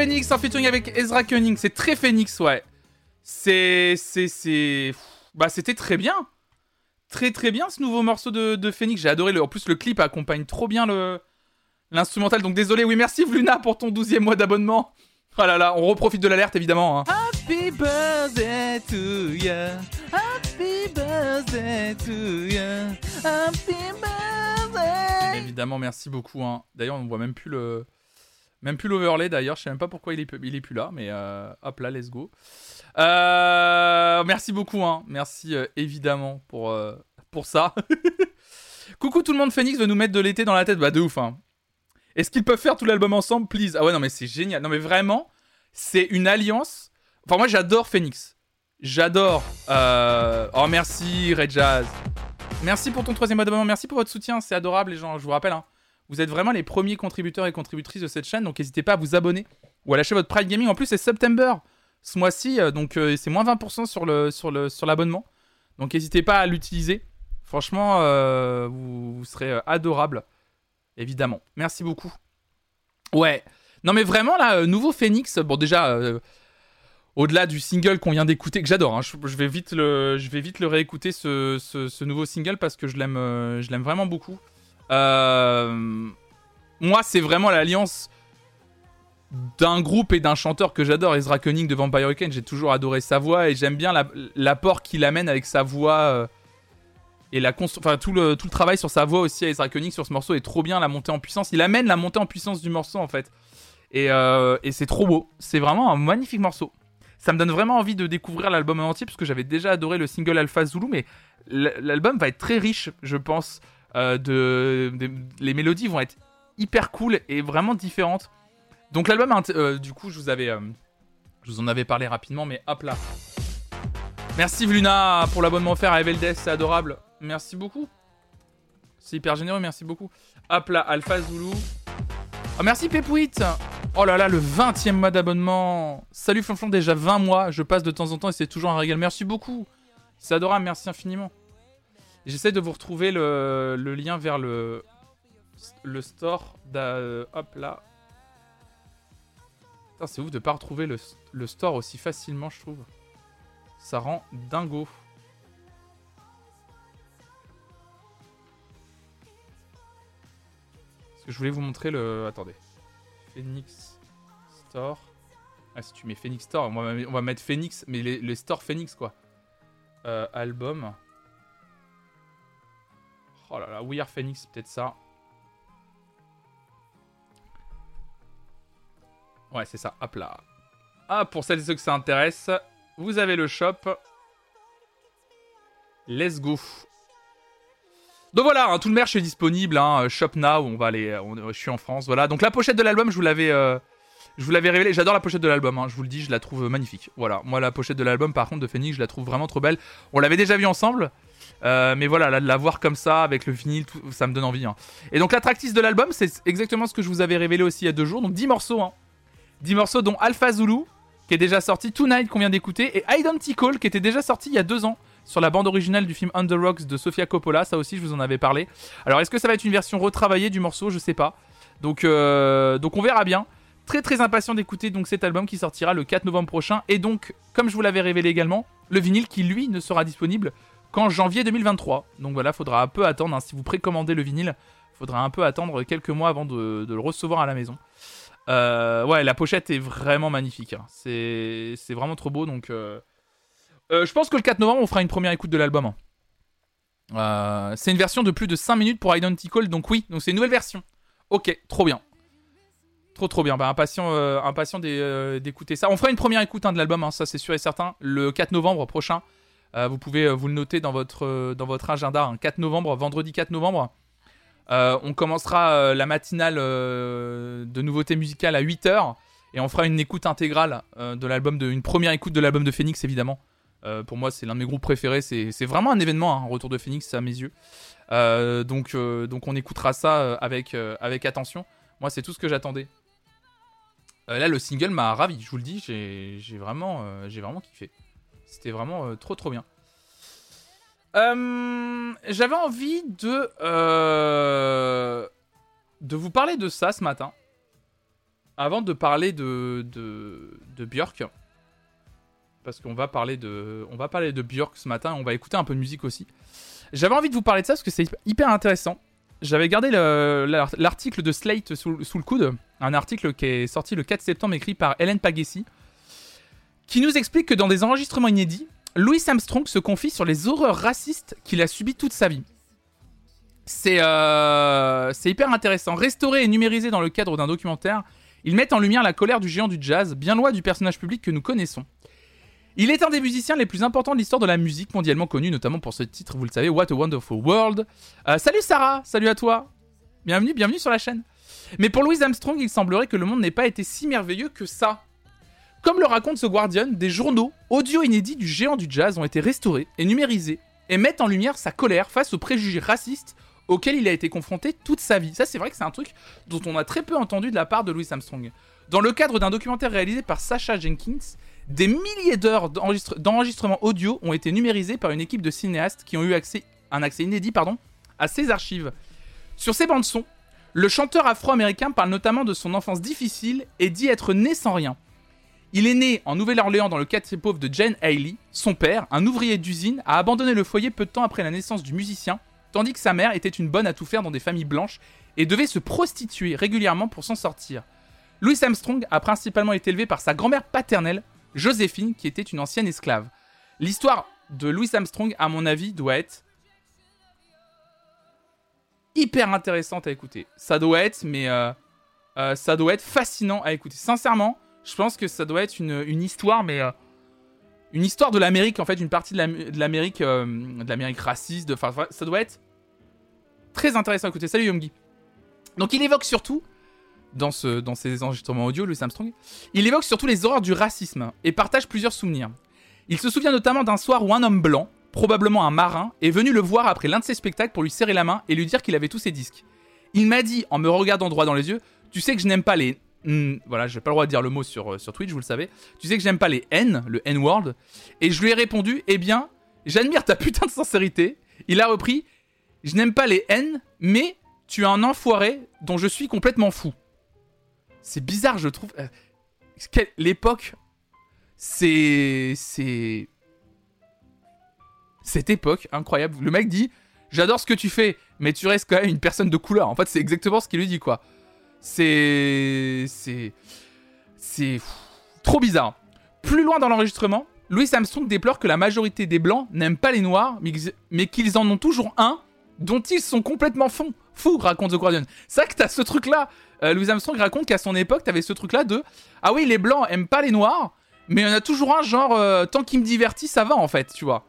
Phoenix en featuring avec Ezra Koenig. C'est très Phoenix, ouais. C'est. C'est. C'est. Bah, c'était très bien. Très très bien ce nouveau morceau de, de Phoenix. J'ai adoré le. En plus, le clip accompagne trop bien le. L'instrumental. Donc, désolé. Oui, merci Luna pour ton 12 e mois d'abonnement. Oh là là, on reprofite de l'alerte évidemment. hein. Happy birthday to ya. Happy birthday to ya. Happy birthday. Évidemment, merci beaucoup. hein. D'ailleurs, on voit même plus le. Même plus l'overlay d'ailleurs, je sais même pas pourquoi il est, il est plus là, mais euh, hop là, let's go. Euh, merci beaucoup, hein. merci euh, évidemment pour, euh, pour ça. <laughs> Coucou tout le monde, Phoenix veut nous mettre de l'été dans la tête, bah de ouf. Hein. Est-ce qu'ils peuvent faire tout l'album ensemble, please? Ah ouais, non mais c'est génial. Non mais vraiment, c'est une alliance. Enfin moi j'adore Phoenix. J'adore. Oh merci Red Jazz. Merci pour ton troisième mois d'abonnement, merci pour votre soutien, c'est adorable les gens, je vous rappelle. Hein. Vous êtes vraiment les premiers contributeurs et contributrices de cette chaîne, donc n'hésitez pas à vous abonner ou à lâcher votre Pride Gaming. En plus, c'est September ce mois-ci, euh, donc euh, c'est moins 20% sur l'abonnement. Donc n'hésitez pas à l'utiliser. Franchement, euh, vous, serez adorable, évidemment. Merci beaucoup. Ouais. Non mais vraiment là, nouveau Phoenix. Bon déjà, au-delà du single qu'on vient d'écouter, que j'adore. hein, je, vais vite le, je réécouter ce, nouveau single parce que je l'aime vraiment beaucoup. Euh, moi, c'est vraiment l'alliance d'un groupe et d'un chanteur que j'adore, Ezra Koenig de Vampire Weekend. J'ai toujours adoré sa voix et j'aime bien la- l'apport qu'il amène avec sa voix euh, et tout le travail sur sa voix aussi à Ezra Koenig sur ce morceau est trop bien la montée en puissance. Il amène la montée en puissance du morceau en fait et, euh, et c'est trop beau. C'est vraiment un magnifique morceau. Ça me donne vraiment envie de découvrir l'album en entier parce que j'avais déjà adoré le single Alpha Zulu, mais l'album va être très riche, je pense. Euh, les mélodies vont être hyper cool et vraiment différentes. Donc l'album, euh, du coup, je vous avais, euh, je vous en avais parlé rapidement, mais hop là. Merci Luna pour l'abonnement offert à Eveldes, c'est adorable. Merci beaucoup. C'est hyper généreux, merci beaucoup. Hop là, Alpha Zulu. Oh, merci Pepwit Oh là là, le 20 e mois d'abonnement Salut Flonflon, déjà 20 mois, je passe de temps en temps et c'est toujours un régal. Merci beaucoup C'est adorable, merci infiniment. J'essaie de vous retrouver le, lien vers le, le store. d'a- hop là. C'est ouf de pas retrouver le, le store aussi facilement, je trouve. Ça rend dingo. Parce que je voulais vous montrer le... Attendez. Phoenix Store. Ah, si tu mets Phoenix Store, on va, on va mettre Phoenix, mais les, les stores Phoenix, quoi. Euh, album. Oh là là, We Are Phoenix, peut-être ça. Ouais, c'est ça. Hop là. Ah, pour celles et ceux que ça intéresse, vous avez le shop. Let's go. Donc voilà, hein, tout le merch est disponible. Hein, shop now, on va aller. on- je suis en France. Voilà. Donc la pochette de l'album, je vous l'avais, euh, Je vous l'avais révélé, j'adore la pochette de l'album, hein, je vous le dis, je la trouve magnifique. Voilà, moi la pochette de l'album par contre de Phoenix, je la trouve vraiment trop belle. On l'avait déjà vu ensemble, euh, mais voilà, là, de la voir comme ça, avec le vinyle, ça me donne envie. hein. Et donc la tracklist de l'album, c'est exactement ce que je vous avais révélé aussi il y a deux jours, donc 10 morceaux. Hein. 10 morceaux dont Alpha Zulu, qui est déjà sorti, Tonight qu'on vient d'écouter, et Identical, qui était déjà sorti il y a deux ans, sur la bande originale du film the Rocks de Sofia Coppola, ça aussi je vous en avais parlé. Alors est-ce que ça va être une version retravaillée du morceau? Je sais pas. Donc, euh, donc on verra bien. Très très impatient d'écouter donc cet album qui sortira le 4 novembre prochain et donc comme je vous l'avais révélé également le vinyle qui lui ne sera disponible qu'en janvier 2023 donc voilà faudra un peu attendre hein. si vous précommandez le vinyle faudra un peu attendre quelques mois avant de, le recevoir à la maison Euh, ouais la pochette est vraiment magnifique hein. c'est vraiment trop beau donc euh, euh, je pense que le 4 novembre on fera une première écoute de l'album hein. C'est une version de plus de 5 minutes pour Identical donc oui donc c'est une nouvelle version ok trop bien Trop trop bien, bah, impatient, impatient d'é- d'écouter ça. On fera une première écoute de l'album, ça c'est sûr et certain, le 4 novembre prochain. Euh, vous pouvez euh, vous le noter dans votre, euh, agenda, hein, 4 novembre, vendredi 4 novembre. On commencera la matinale de nouveautés musicales à 8h et on fera une écoute intégrale de l'album, une première écoute de l'album de Phoenix évidemment. Pour moi c'est l'un de mes groupes préférés, c'est vraiment un événement, hein, Retour de Phoenix à mes yeux. Donc, on écoutera ça avec, attention. Moi c'est tout ce que j'attendais. Là, le single m'a ravi, je vous le dis, j'ai vraiment, j'ai vraiment kiffé. C'était vraiment euh, trop trop bien. Euh, J'avais envie de euh, de vous parler de ça ce matin, avant de parler de de, de Björk, parce qu'on va parler de on Björk ce matin, on va écouter un peu de musique aussi. J'avais envie de vous parler de ça parce que c'est hyper intéressant. J'avais gardé le- l'ar- l'article de Slate sous, sous le coude, un article qui est sorti le 4 septembre écrit par Hélène Pagessi, qui nous explique que dans des enregistrements inédits, Louis Armstrong se confie sur les horreurs racistes qu'il a subies toute sa vie. C'est euh, hyper intéressant. Restauré et numérisé dans le cadre d'un documentaire, ils mettent en lumière la colère du géant du jazz, bien loin du personnage public que nous connaissons. Il est un des musiciens les plus importants de l'histoire de la musique, mondialement connu notamment pour ce titre, vous le savez, What a Wonderful World. Euh, salut Sarah, salut à toi. Bienvenue, bienvenue sur la chaîne. Mais pour Louis Armstrong, il semblerait que le monde n'ait pas été si merveilleux que ça. Comme le raconte ce Guardian, des journaux audio inédits du géant du jazz ont été restaurés et numérisés et mettent en lumière sa colère face aux préjugés racistes auxquels il a été confronté toute sa vie. Ça, c'est vrai que c'est un truc dont on a très peu entendu de la part de Louis Armstrong. Dans le cadre d'un documentaire réalisé par Sacha Jenkins, des milliers d'heures d'enregistre- d'enregistrements audio ont été numérisés par une équipe de cinéastes qui ont eu accès, un accès inédit pardon, à ces archives. Sur ces bandes son, le chanteur afro-américain parle notamment de son enfance difficile et dit être né sans rien. Il est né en Nouvelle-Orléans dans le quartier pauvre de Jane Haley. Son père, un ouvrier d'usine, a abandonné le foyer peu de temps après la naissance du musicien, tandis que sa mère était une bonne à tout faire dans des familles blanches et devait se prostituer régulièrement pour s'en sortir. Louis Armstrong a principalement été élevé par sa grand-mère paternelle, Joséphine, qui était une ancienne esclave. L'histoire de Louis Armstrong, à mon avis, doit être hyper intéressante à écouter. Ça doit être, mais euh, euh, ça doit être fascinant à écouter. Sincèrement, je pense que ça doit être une, histoire, mais euh, une histoire de l'Amérique, en fait, une partie de l'Am- de l'Amérique, euh, de l'Amérique raciste. Enfin, ça doit être très intéressant à écouter. Salut Yomgi. Donc, il évoque surtout dans, ce, dans ses enregistrements audio, Louis Armstrong, il évoque surtout les horreurs du racisme et partage plusieurs souvenirs. Il se souvient notamment d'un soir où un homme blanc, probablement un marin, est venu le voir après l'un de ses spectacles pour lui serrer la main et lui dire qu'il avait tous ses disques. Il m'a dit, en me regardant droit dans les yeux, tu sais que je n'aime pas les... Hmm, voilà, j'ai pas le droit de dire le mot sur, euh, sur Twitch, vous le savez. Tu sais que j'aime pas les N, le N-word. Et je lui ai répondu, eh bien, j'admire ta <laughs> putain de sincérité. Il a repris, je n'aime pas les N, mais tu es un enfoiré dont je suis complètement fou. C'est bizarre, je trouve. Euh, L'époque, c'est. C'est. Cette époque, incroyable. Le mec dit J'adore ce que tu fais, mais tu restes quand même une personne de couleur. En fait, c'est exactement ce qu'il lui dit, quoi. C'est. C'est. C'est. Trop bizarre. Plus loin dans l'enregistrement, Louis Armstrong déplore que la majorité des blancs n'aiment pas les noirs, mais qu'ils- qu'ils en ont toujours un dont ils sont complètement fous. Fous, raconte The Guardian. C'est que t'as ce truc-là. Euh, Louis Armstrong raconte qu'à son époque, t'avais ce truc-là de Ah oui, les blancs aiment pas les noirs, mais il y en a toujours un genre euh, tant qu'il me divertit, ça va en fait, tu vois.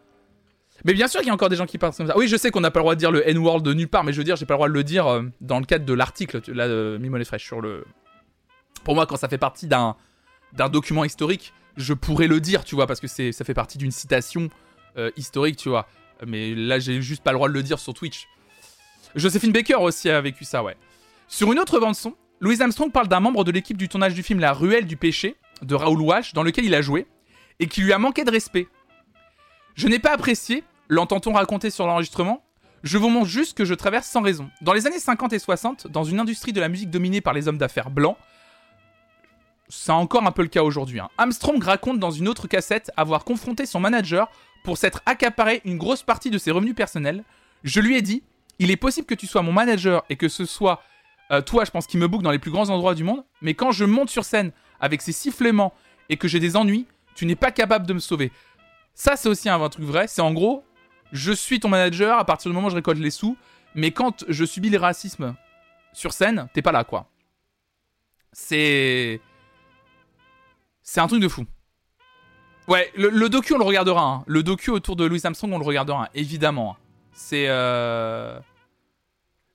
Mais bien sûr qu'il y a encore des gens qui parlent comme ça. Oui, je sais qu'on n'a pas le droit de dire le N-word de nulle part, mais je veux dire, j'ai pas le droit de le dire euh, dans le cadre de l'article, là, de Mimole Fresh sur le Pour moi, quand ça fait partie d'un d'un document historique, je pourrais le dire, tu vois, parce que ça fait partie d'une citation euh, historique, tu vois. Mais là, j'ai juste pas le droit de le dire sur Twitch. Joséphine Baker aussi a vécu ça, ouais. Sur une autre bande son, Louis Armstrong parle d'un membre de l'équipe du tournage du film La Ruelle du Péché de Raoul Walsh, dans lequel il a joué, et qui lui a manqué de respect. Je n'ai pas apprécié, l'entend-on raconter sur l'enregistrement Je vous montre juste que je traverse sans raison. Dans les années 50 et 60, dans une industrie de la musique dominée par les hommes d'affaires blancs, c'est encore un peu le cas aujourd'hui. hein. Armstrong raconte dans une autre cassette avoir confronté son manager pour s'être accaparé une grosse partie de ses revenus personnels. Je lui ai dit, il est possible que tu sois mon manager et que ce soit euh, toi, je pense, qui me book dans les plus grands endroits du monde, mais quand je monte sur scène avec ces sifflements et que j'ai des ennuis, tu n'es pas capable de me sauver. Ça, c'est aussi un, truc vrai. C'est en gros, je suis ton manager à partir du moment où je récolte les sous, mais quand je subis les racismes sur scène, t'es pas là, quoi. C'est. C'est un truc de fou. Ouais, le, docu, on le regardera. hein. Le docu autour de Louis Armstrong, on le regardera, évidemment. C'est. euh,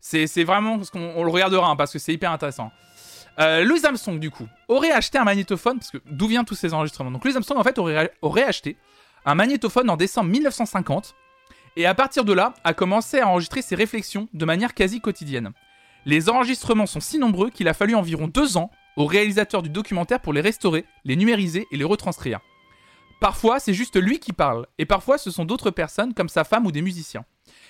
C'est vraiment ce qu'on on le regardera, hein, parce que c'est hyper intéressant. Euh, Louis Armstrong, du coup, aurait acheté un magnétophone, parce que d'où viennent tous ces enregistrements? Donc Louis Armstrong, en fait, aurait acheté un magnétophone en décembre 1950, et à partir de là, a commencé à enregistrer ses réflexions de manière quasi quotidienne. Les enregistrements sont si nombreux qu'il a fallu environ deux ans au réalisateur du documentaire pour les restaurer, les numériser et les retranscrire. Parfois, c'est juste lui qui parle, et parfois ce sont d'autres personnes comme sa femme ou des musiciens.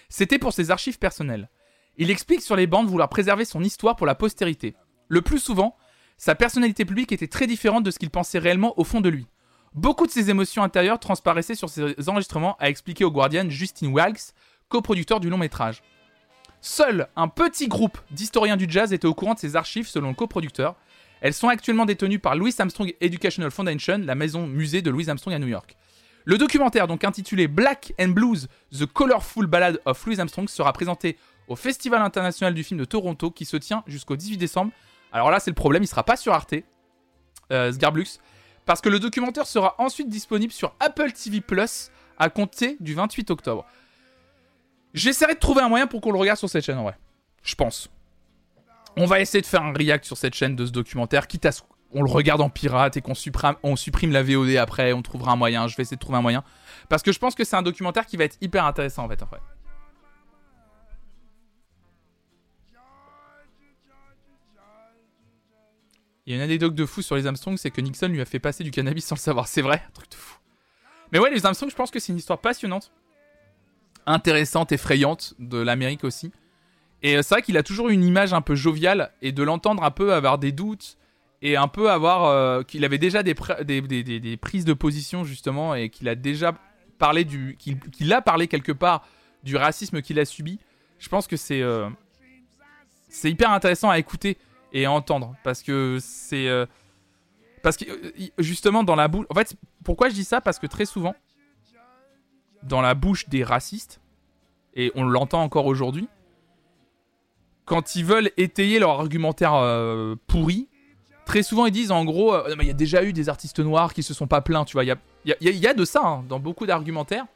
C'était pour ses archives personnelles. Il explique sur les bandes vouloir préserver son histoire pour la postérité. Le plus souvent, sa personnalité publique était très différente de ce qu'il pensait réellement au fond de lui. Beaucoup de ses émotions intérieures transparaissaient sur ses enregistrements, a expliqué au Guardian Justin Welks, coproducteur du long métrage. Seul un petit groupe d'historiens du jazz était au courant de ces archives selon le coproducteur. Elles sont actuellement détenues par Louis Armstrong Educational Foundation, la maison musée de Louis Armstrong à New York. Le documentaire, donc intitulé Black and Blues, The Colorful Ballad of Louis Armstrong, sera présenté au Festival international du film de Toronto qui se tient jusqu'au 18 décembre. Alors là, c'est le problème, il sera pas sur Arte, euh, Sgarblux, parce que le documentaire sera ensuite disponible sur Apple TV Plus à compter du 28 octobre. J'essaierai de trouver un moyen pour qu'on le regarde sur cette chaîne en vrai. Je pense. On va essayer de faire un react sur cette chaîne de ce documentaire, quitte à ce qu'on le regarde en pirate et qu'on supprime, on supprime la VOD après, on trouvera un moyen. Je vais essayer de trouver un moyen. Parce que je pense que c'est un documentaire qui va être hyper intéressant en fait. En fait. Il y a une anecdote de fou sur les Armstrong, c'est que Nixon lui a fait passer du cannabis sans le savoir. C'est vrai, un truc de fou. Mais ouais, les Armstrong, je pense que c'est une histoire passionnante, intéressante, effrayante de l'Amérique aussi. Et euh, c'est vrai qu'il a toujours une image un peu joviale et de l'entendre un peu avoir des doutes et un peu avoir euh, qu'il avait déjà des, pr- des, des- des- des prises de position justement et qu'il a déjà parlé du qu'il a parlé quelque part du racisme qu'il a subi. Je pense que c'est euh, c'est hyper intéressant à écouter et entendre parce que c'est euh, parce que euh, justement dans la bouche en fait pourquoi je dis ça? Parce que très souvent dans la bouche des racistes et on l'entend encore aujourd'hui quand ils veulent étayer leur argumentaire euh, pourri très souvent ils disent en gros euh, il y a déjà eu des artistes noirs qui se sont pas plaints tu vois. Il y a, y y a- de ça hein, dans beaucoup d'argumentaires.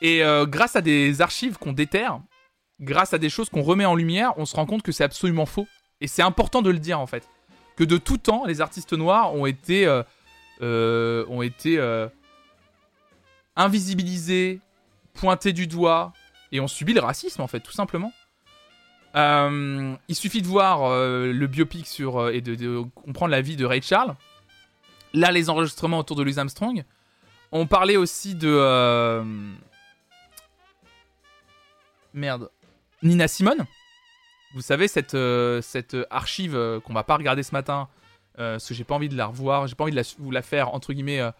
Et grâce à des archives qu'on déterre grâce à des choses qu'on remet en lumière on se rend compte que c'est absolument faux et c'est important de le dire en fait que de tout temps les artistes noirs ont été euh, euh, ont été euh, invisibilisés pointés du doigt et ont subi le racisme en fait tout simplement il suffit de voir le biopic sur et de, de comprendre la vie de Ray Charles. Là, les enregistrements autour de Louis Armstrong. On parlait aussi de merde Nina Simone. Vous savez cette euh, cette archive euh, qu'on va pas regarder ce matin euh, parce que j'ai pas envie de la revoir, j'ai pas envie de vous la faire entre guillemets euh,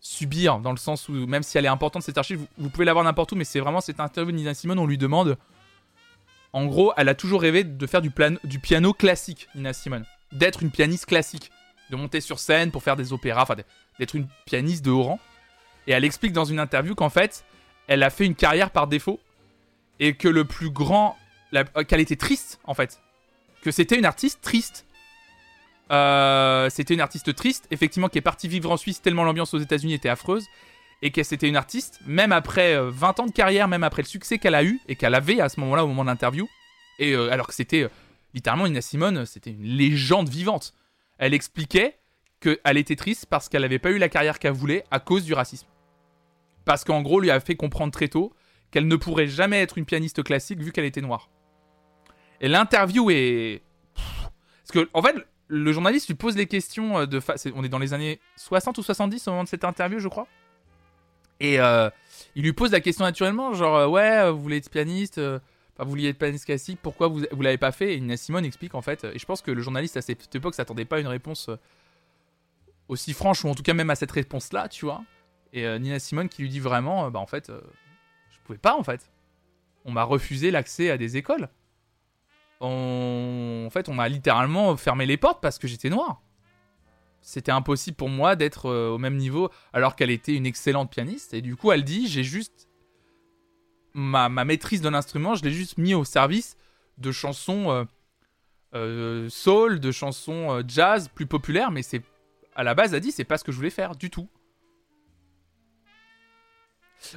subir dans le sens où même si elle est importante cette archive, vous, vous pouvez la voir n'importe où, mais c'est vraiment cette interview de Nina Simone. On lui demande en gros, elle a toujours rêvé de faire du, du piano classique, Nina Simone. D'être une pianiste classique. De monter sur scène pour faire des opéras, enfin d'être une pianiste de haut rang. Et elle explique dans une interview qu'en fait, elle a fait une carrière par défaut. Et que le plus grand. Euh, Qu'elle était triste, en fait. Que c'était une artiste triste. Euh, c'était une artiste triste, effectivement, qui est partie vivre en Suisse tellement l'ambiance aux États-Unis était affreuse. Et que c'était une artiste, même après euh, 20 ans de carrière, même après le succès qu'elle a eu et qu'elle avait à ce moment-là au moment de l'interview. Et euh, alors que c'était euh, littéralement Nina Simone, c'était une légende vivante. Elle expliquait qu'elle était triste parce qu'elle n'avait pas eu la carrière qu'elle voulait à cause du racisme. Parce qu'en gros, lui a fait comprendre très tôt qu'elle ne pourrait jamais être une pianiste classique vu qu'elle était noire. Et l'interview est. Parce que, en fait, le journaliste lui pose les questions euh, de. fa- On est dans les années 60 ou 70 au moment de cette interview, je crois. Et euh, il lui pose la question naturellement, genre, euh, ouais, vous voulez être pianiste, enfin, vous vouliez être pianiste classique, pourquoi vous, vous l'avez pas fait? Et Nina Simone explique en fait, et je pense que le journaliste à cette époque s'attendait pas à une réponse aussi franche, ou en tout cas même à cette réponse-là, tu vois. Et Nina Simone qui lui dit vraiment, bah en fait, je pouvais pas en fait. On m'a refusé l'accès à des écoles. En fait, on m'a littéralement fermé les portes parce que j'étais noir. C'était impossible pour moi d'être euh, au même niveau alors qu'elle était une excellente pianiste. Et du coup, elle dit, j'ai juste... Ma, ma maîtrise de l'instrument, je l'ai juste mis au service de chansons euh, euh, soul, de chansons jazz plus populaires, mais c'est... À la base, elle dit, c'est pas ce que je voulais faire du tout.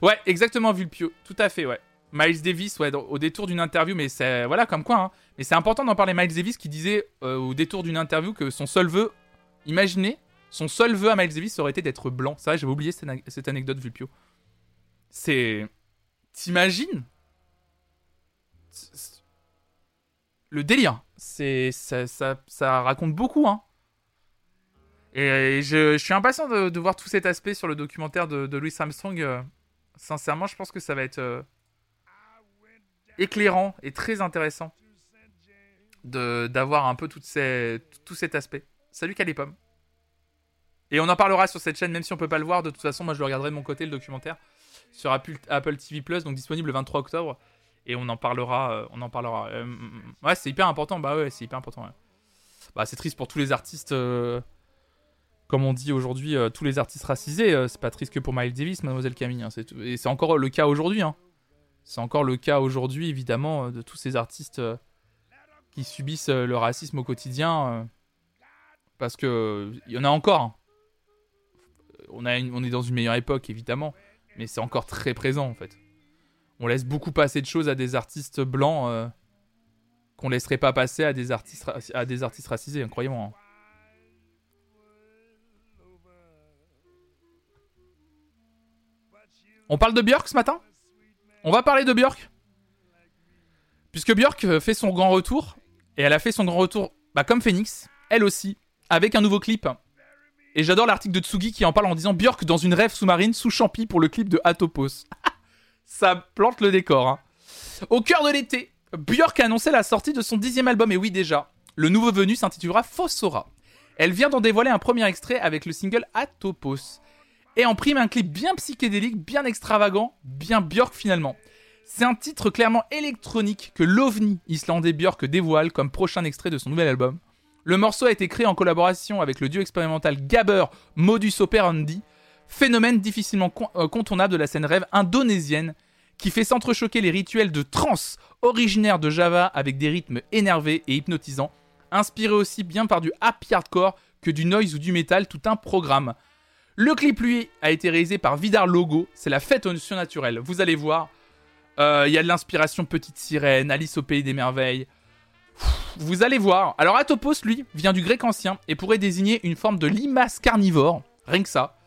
Ouais, exactement, Vulpio. Tout à fait, ouais. Miles Davis, ouais, au détour d'une interview, mais c'est. Voilà, comme quoi, hein. Mais c'est important d'en parler. Miles Davis qui disait euh, au détour d'une interview que son seul vœu. Imaginez, son seul vœu à Miles Davis aurait été d'être blanc. C'est vrai, j'avais oublié cette, anecdote, Vulpio. C'est. T'imagines? Le délire. C'est. Ça, raconte beaucoup, hein. Et je, suis impatient de, voir tout cet aspect sur le documentaire de, de Louis Armstrong. euh, sincèrement, je pense que ça va être euh, éclairant et très intéressant d'avoir un peu tout cet aspect. Salut Calipom. Et on en parlera sur cette chaîne, même si on peut pas le voir. De toute façon, moi je le regarderai de mon côté, le documentaire, sur Apple, Apple TV Plus, donc disponible le 23 octobre. Et on en parlera. euh, on en parlera. Euh, ouais, c'est hyper important. Bah ouais, c'est hyper important. Bah, c'est triste pour tous les artistes. euh, comme on dit aujourd'hui, tous les artistes racisés. c'est pas triste que pour Miles Davis, Mademoiselle Camille. hein, Et c'est encore le cas aujourd'hui. hein. C'est encore le cas aujourd'hui, évidemment, euh, de tous ces artistes euh, qui subissent euh, le racisme au quotidien. parce que il y en a encore. hein. On, est dans une meilleure époque, évidemment. Mais c'est encore très présent, en fait. On laisse beaucoup passer de choses à des artistes blancs euh, qu'on laisserait pas passer à des artistes, à des artistes racisés, hein, croyez-moi. hein. On parle de Björk ce matin? On va parler de Björk Puisque Björk euh, fait son grand retour, et elle a fait son grand retour bah, comme Phoenix, elle aussi, avec un nouveau clip. Et j'adore l'article de Tsugi qui en parle en disant Björk dans une rêve sous-marine sous champi pour le clip de Atopos. <laughs> Ça plante le décor. hein. Au cœur de l'été, Björk a annoncé la sortie de son dixième album, et oui déjà, le nouveau venu s'intitulera Fossora. Elle vient d'en dévoiler un premier extrait avec le single Atopos. Et en prime un clip bien psychédélique, bien extravagant, bien Björk finalement. C'est un titre clairement électronique que l'OVNI islandais Björk dévoile comme prochain extrait de son nouvel album. Le morceau a été créé en collaboration avec le duo expérimental Gabber Modus Operandi, phénomène difficilement euh, contournable de la scène rêve indonésienne qui fait s'entrechoquer les rituels de trance originaires de Java avec des rythmes énervés et hypnotisants, inspirés aussi bien par du happy hardcore que du noise ou du metal, tout un programme. Le clip, lui, a été réalisé par Vidar Logo. C'est la fête au surnaturel. Vous allez voir. Euh, Il y a de l'inspiration Petite Sirène, Alice au Pays des Merveilles. Vous allez voir. Alors, Atopos, lui, vient du grec ancien et pourrait désigner une forme de limace carnivore. Rien que ça.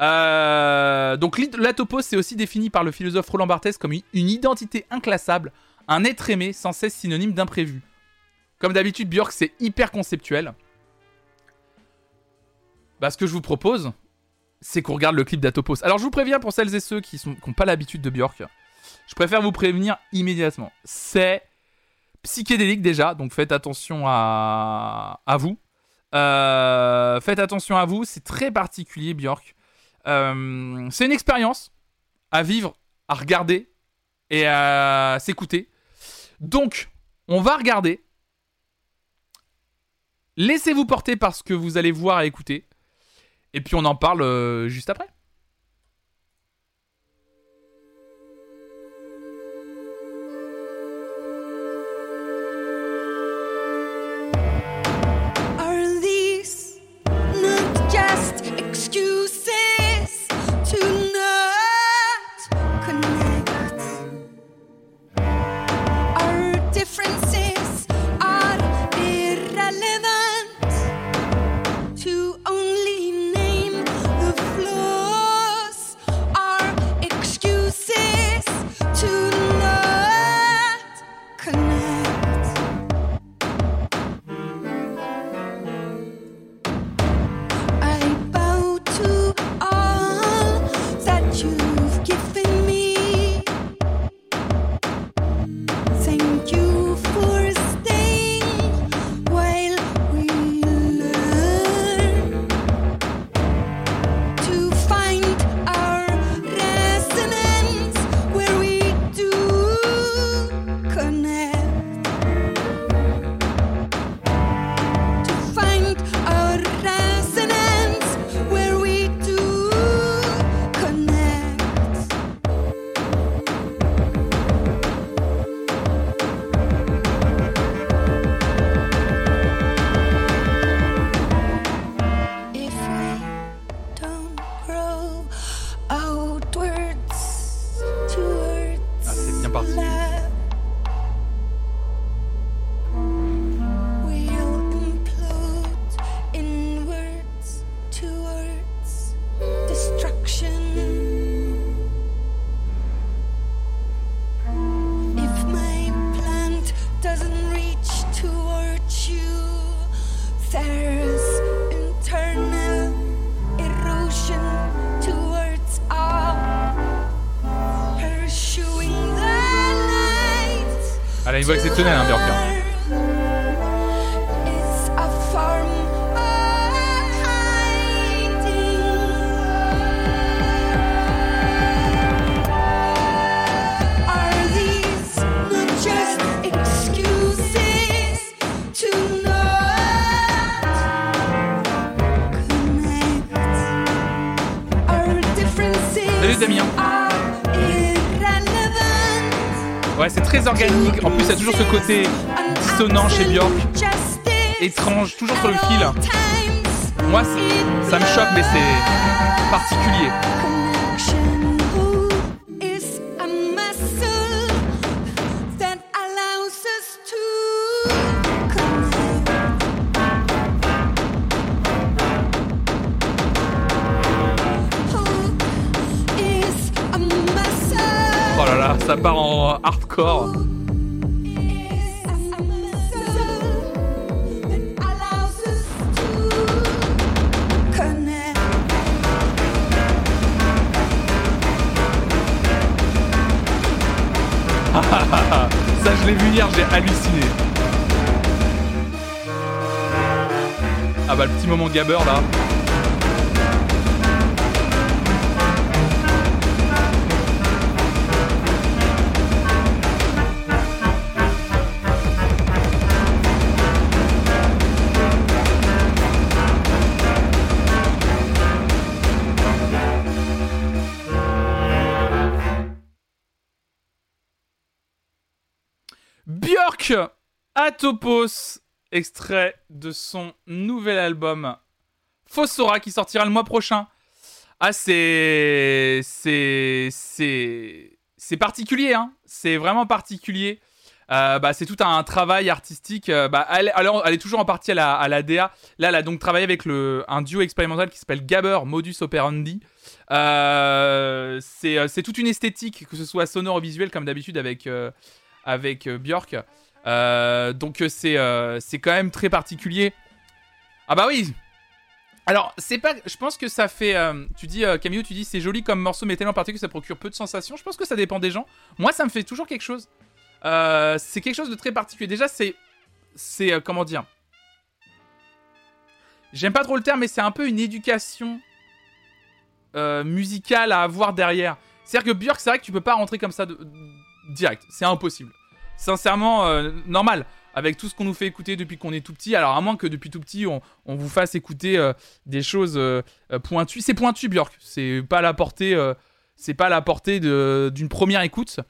Euh, donc, l'Atopos, c'est aussi défini par le philosophe Roland Barthes comme une identité inclassable, un être aimé sans cesse synonyme d'imprévu. Comme d'habitude, Björk, c'est hyper conceptuel. Bah, ce que je vous propose, c'est qu'on regarde le clip d'Atopos. Alors je vous préviens pour celles et ceux qui n'ont pas l'habitude de Björk, je préfère vous prévenir immédiatement. C'est psychédélique déjà, donc faites attention à, vous. Euh, faites attention à vous, c'est très particulier Björk. Euh, c'est une expérience à vivre, à regarder et à s'écouter. Donc, on va regarder. Laissez-vous porter par ce que vous allez voir et écouter. Et puis on en parle euh, juste après. Parti. Elle a une Étrange, toujours sur le fil. Moi, ça me choque, mais c'est gabber là. Atopos, extrait de son nouvel album Fossora qui sortira le mois prochain. Ah, c'est. C'est. C'est. Particulier, hein. C'est vraiment particulier. Euh, bah, c'est tout un travail artistique. euh, bah, elle, est toujours en partie à la, à la DA. Là, elle a donc travaillé avec un duo expérimental qui s'appelle Gabber Modus Operandi. Euh, c'est euh, toute une esthétique, que ce soit sonore ou visuel, comme d'habitude avec, avec Björk. Euh, donc, euh, c'est euh, c'est quand même très particulier. Ah, bah oui! Alors, c'est pas. Je pense que ça fait. tu dis, Camille, tu dis c'est joli comme morceau, mais tellement particulier que ça procure peu de sensations. Je pense que ça dépend des gens. Moi, ça me fait toujours quelque chose. C'est quelque chose de très particulier. Déjà, c'est. C'est. comment dire? J'aime pas trop le terme, mais c'est un peu une éducation musicale à avoir derrière. C'est-à-dire que Björk, c'est vrai que tu peux pas rentrer comme ça direct. C'est impossible. Sincèrement, euh, normal. Avec tout ce qu'on nous fait écouter depuis qu'on est tout petit. Alors, à moins que depuis tout petit, on, vous fasse écouter euh, des choses euh, pointues. C'est pointu, Björk. C'est pas la portée. c'est pas la portée d'une première écoute.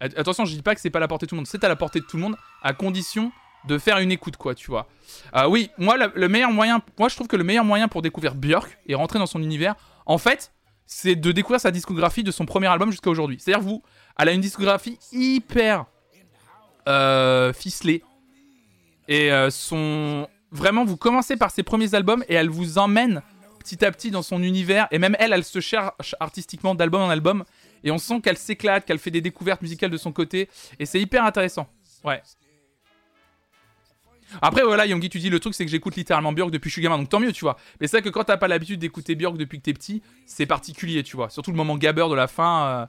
At- Attention, je dis pas que c'est pas la portée de tout le monde. C'est à la portée de tout le monde, à condition de faire une écoute, quoi, tu vois. Euh, oui, moi, le, le meilleur moyen, moi, je trouve que le meilleur moyen pour découvrir Björk et rentrer dans son univers, en fait, c'est de découvrir sa discographie de son premier album jusqu'à aujourd'hui. C'est-à-dire, vous, elle a une discographie hyper ficelée. Et euh, son. Vraiment, vous commencez par ses premiers albums et elle vous emmène petit à petit dans son univers. Et même elle, elle se cherche artistiquement d'album en album. Et on sent qu'elle s'éclate, qu'elle fait des découvertes musicales de son côté. Et c'est hyper intéressant. Ouais. Après, voilà, Yongi, tu dis le truc, c'est que j'écoute littéralement Björk depuis que je suis gamin, donc tant mieux, tu vois. Mais c'est vrai que quand t'as pas l'habitude d'écouter Björk depuis que t'es petit, c'est particulier, tu vois. Surtout le moment gabber de la fin. euh.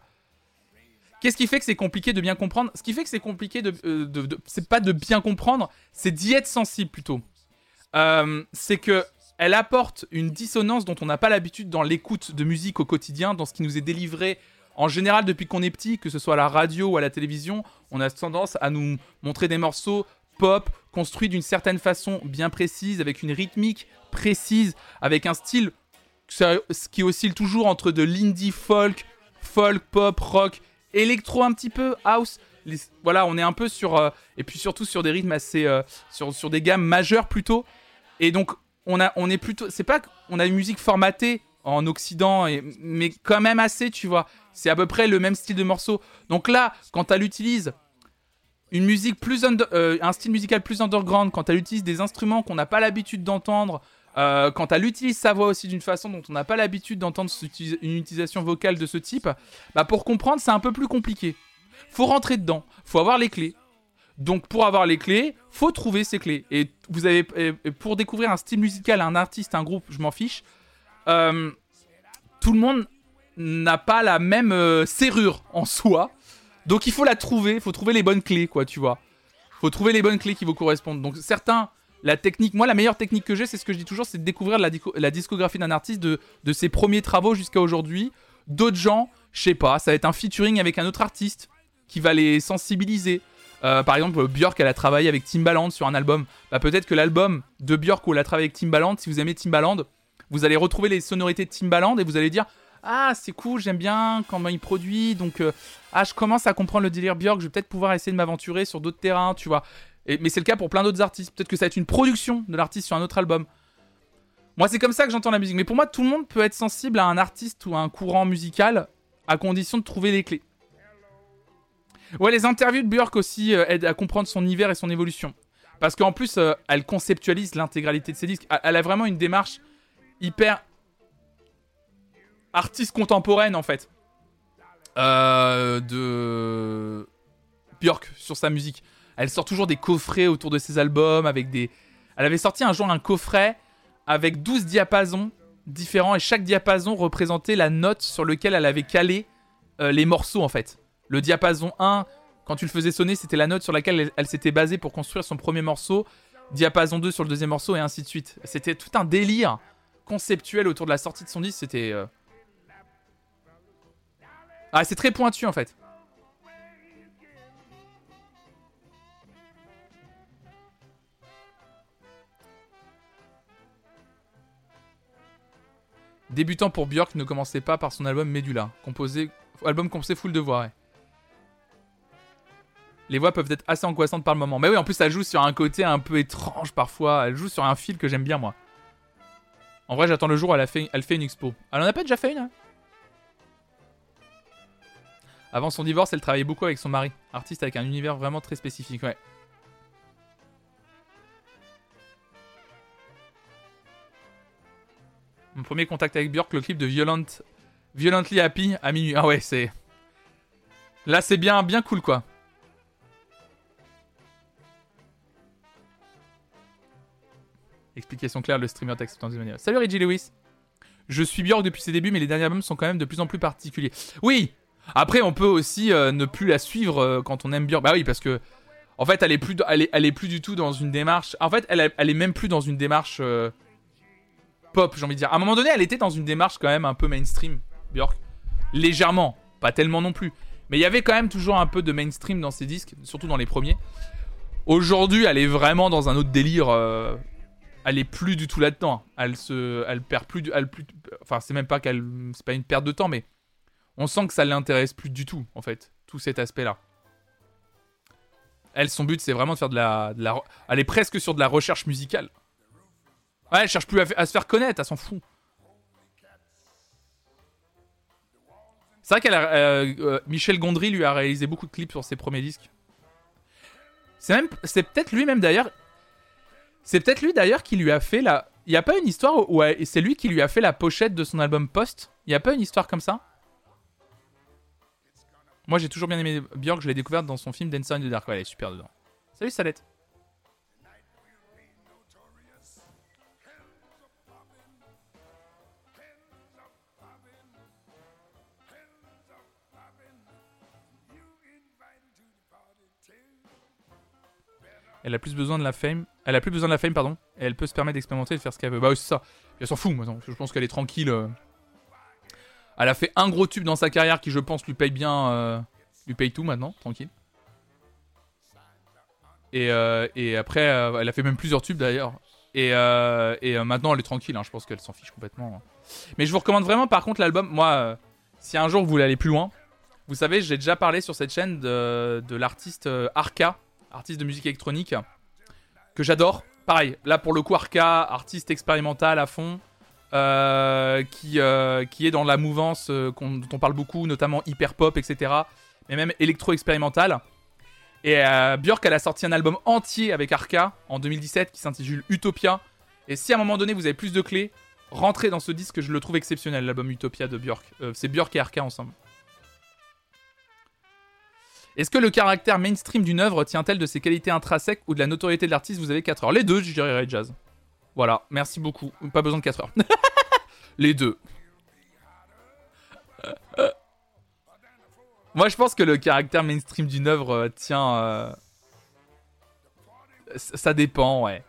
Qu'est-ce qui fait que c'est compliqué de bien comprendre? Ce qui fait que c'est compliqué de. euh, c'est pas de bien comprendre, c'est d'y être sensible plutôt. Euh, c'est que elle apporte une dissonance dont on n'a pas l'habitude dans l'écoute de musique au quotidien, dans ce qui nous est délivré en général depuis qu'on est petit, que ce soit à la radio ou à la télévision. On a tendance à nous montrer des morceaux pop construits d'une certaine façon bien précise, avec une rythmique précise, avec un style qui oscille toujours entre de l'indie folk, folk, pop, rock, électro un petit peu, house. Voilà, on est un peu sur euh, et puis surtout sur des rythmes assez euh, sur, sur des gammes majeures plutôt. Et donc on a on est plutôt c'est pas qu'on a une musique formatée en Occident, et, mais quand même assez, tu vois. C'est à peu près le même style de morceau. Donc là, quand elle utilise une musique plus euh, un style musical plus underground, quand elle utilise des instruments qu'on n'a pas l'habitude d'entendre, euh, quand elle utilise sa voix aussi d'une façon dont on n'a pas l'habitude d'entendre une utilisation vocale de ce type, bah pour comprendre c'est un peu plus compliqué. Faut rentrer dedans, faut avoir les clés. Donc pour avoir les clés, faut trouver ces clés. Et vous avez pour découvrir un style musical, un artiste, un groupe, je m'en fiche. euh, tout le monde n'a pas la même euh, serrure en soi. Donc il faut la trouver, il faut trouver les bonnes clés, quoi, tu vois. faut trouver les bonnes clés qui vous correspondent. Donc certains, la technique, moi la meilleure technique que j'ai, c'est ce que je dis toujours, c'est de découvrir la, discographie d'un artiste de, de ses premiers travaux jusqu'à aujourd'hui. D'autres gens, je sais pas, ça va être un featuring avec un autre artiste qui va les sensibiliser. Euh, par exemple, Björk, elle a travaillé avec Timbaland sur un album. Bah, peut-être que l'album de Björk où elle a travaillé avec Timbaland, si vous aimez Timbaland, vous allez retrouver les sonorités de Timbaland et vous allez dire Ah, c'est cool, j'aime bien comment il produit. Donc, euh, ah, je commence à comprendre le délire Björk, je vais peut-être pouvoir essayer de m'aventurer sur d'autres terrains, tu vois. Mais c'est le cas pour plein d'autres artistes. Peut-être que ça va être une production de l'artiste sur un autre album. Moi, c'est comme ça que j'entends la musique. Mais pour moi, tout le monde peut être sensible à un artiste ou à un courant musical à condition de trouver les clés. Ouais, les interviews de Björk aussi euh, aident à comprendre son univers et son évolution. Parce qu'en plus, euh, elle conceptualise l'intégralité de ses disques. Elle- Elle a vraiment une démarche hyper artiste contemporaine, en fait. Euh, de Björk sur sa musique. Elle sort toujours des coffrets autour de ses albums avec des. Elle avait sorti un jour un coffret avec 12 diapasons différents et chaque diapason représentait la note sur lequel elle avait calé euh, les morceaux en fait. Le diapason 1, quand tu le faisais sonner, c'était la note sur laquelle elle, elle s'était basée pour construire son premier morceau. Diapason 2 sur le deuxième morceau et ainsi de suite. C'était tout un délire conceptuel autour de la sortie de son disque. C'était. euh, Ah, c'est très pointu en fait. Débutant pour Björk, ne commençait pas par son album Medulla, album composé full de voix. Les voix peuvent être assez angoissantes par le moment. Mais oui, en plus, elle joue sur un côté un peu étrange parfois. Elle joue sur un fil que j'aime bien, moi. En vrai, j'attends le jour où elle, fait, elle fait une expo. Elle en a pas déjà fait une hein? Avant son divorce, elle travaillait beaucoup avec son mari, artiste avec un univers vraiment très spécifique, ouais. Mon premier contact avec Björk, le clip de Violent... Violently Happy à minuit. Ah ouais, c'est. Là, c'est bien, bien cool, quoi. Explication claire, le streamer texte manière. Salut Reggie Lewis. Je suis Björk depuis ses débuts, mais les derniers albums sont quand même de plus en plus particuliers. Oui. Après, on peut aussi euh, ne plus la suivre euh, quand on aime Björk. Bah oui, parce que en fait, elle est plus, elle est, elle est plus du tout dans une démarche. En fait, elle, elle est même plus dans une démarche euh, pop, j'ai envie de dire. À un moment donné, elle était dans une démarche quand même un peu mainstream, Björk. Légèrement, pas tellement non plus. Mais il y avait quand même toujours un peu de mainstream dans ses disques, surtout dans les premiers. Aujourd'hui, elle est vraiment dans un autre délire. euh, elle est plus du tout là-dedans. Elle se, elle perd plus, du- elle plus. Enfin, c'est même pas qu'elle, c'est pas une perte de temps, mais on sent que ça l'intéresse plus du tout, en fait, tout cet aspect-là. Elle, son but, c'est vraiment de faire de la, de la, elle est presque sur de la recherche musicale. Ouais, elle cherche plus à, se faire connaître, elle s'en fout. C'est vrai qu'elle euh, euh, Michel Gondry lui a réalisé beaucoup de clips sur ses premiers disques. C'est même, peut-être lui-même d'ailleurs. C'est peut-être lui d'ailleurs qui lui a fait la. Il y a pas une histoire où c'est lui qui lui a fait la pochette de son album Post? Il y a pas une histoire comme ça? Moi j'ai toujours bien aimé Björk, je l'ai découverte dans son film Dancer in the Dark. Ouais, elle est super dedans. Salut Salette. Elle a plus besoin de la fame. Elle a plus besoin de la fame, pardon. Et elle peut se permettre d'expérimenter et de faire ce qu'elle veut. Bah oui, c'est ça. Elle s'en fout, maintenant. Je pense qu'elle est tranquille. euh. Elle a fait un gros tube dans sa carrière qui, je pense, lui paye bien. euh, lui paye tout maintenant, tranquille. Et, euh, après, euh, elle a fait même plusieurs tubes d'ailleurs. Et, maintenant, elle est tranquille. hein. Je pense qu'elle s'en fiche complètement. Mais je vous recommande vraiment, par contre, l'album. Moi, si un jour vous voulez aller plus loin, vous savez, j'ai déjà parlé sur cette chaîne de, de l'artiste Arca, artiste de musique électronique, que j'adore. Pareil, là pour le coup, Arca, artiste expérimental à fond. euh, qui, euh, qui est dans la mouvance euh, dont on parle beaucoup, notamment hyper pop, etc. Mais même électro-expérimental. Et Björk, elle a sorti un album entier avec Arca en 2017 qui s'intitule Utopia. Et si à un moment donné vous avez plus de clés, rentrez dans ce disque, je le trouve exceptionnel, l'album Utopia de Björk. C'est Björk et Arca ensemble. Est-ce que le caractère mainstream d'une œuvre tient-elle de ses qualités intrinsèques ou de la notoriété de l'artiste? Vous avez 4 heures. Les deux, je dirais Jazz. Voilà, merci beaucoup. Pas besoin de 4 heures. <laughs> Les deux. <laughs> Moi, je pense que le caractère mainstream d'une œuvre euh, tient. euh, Ça dépend, ouais.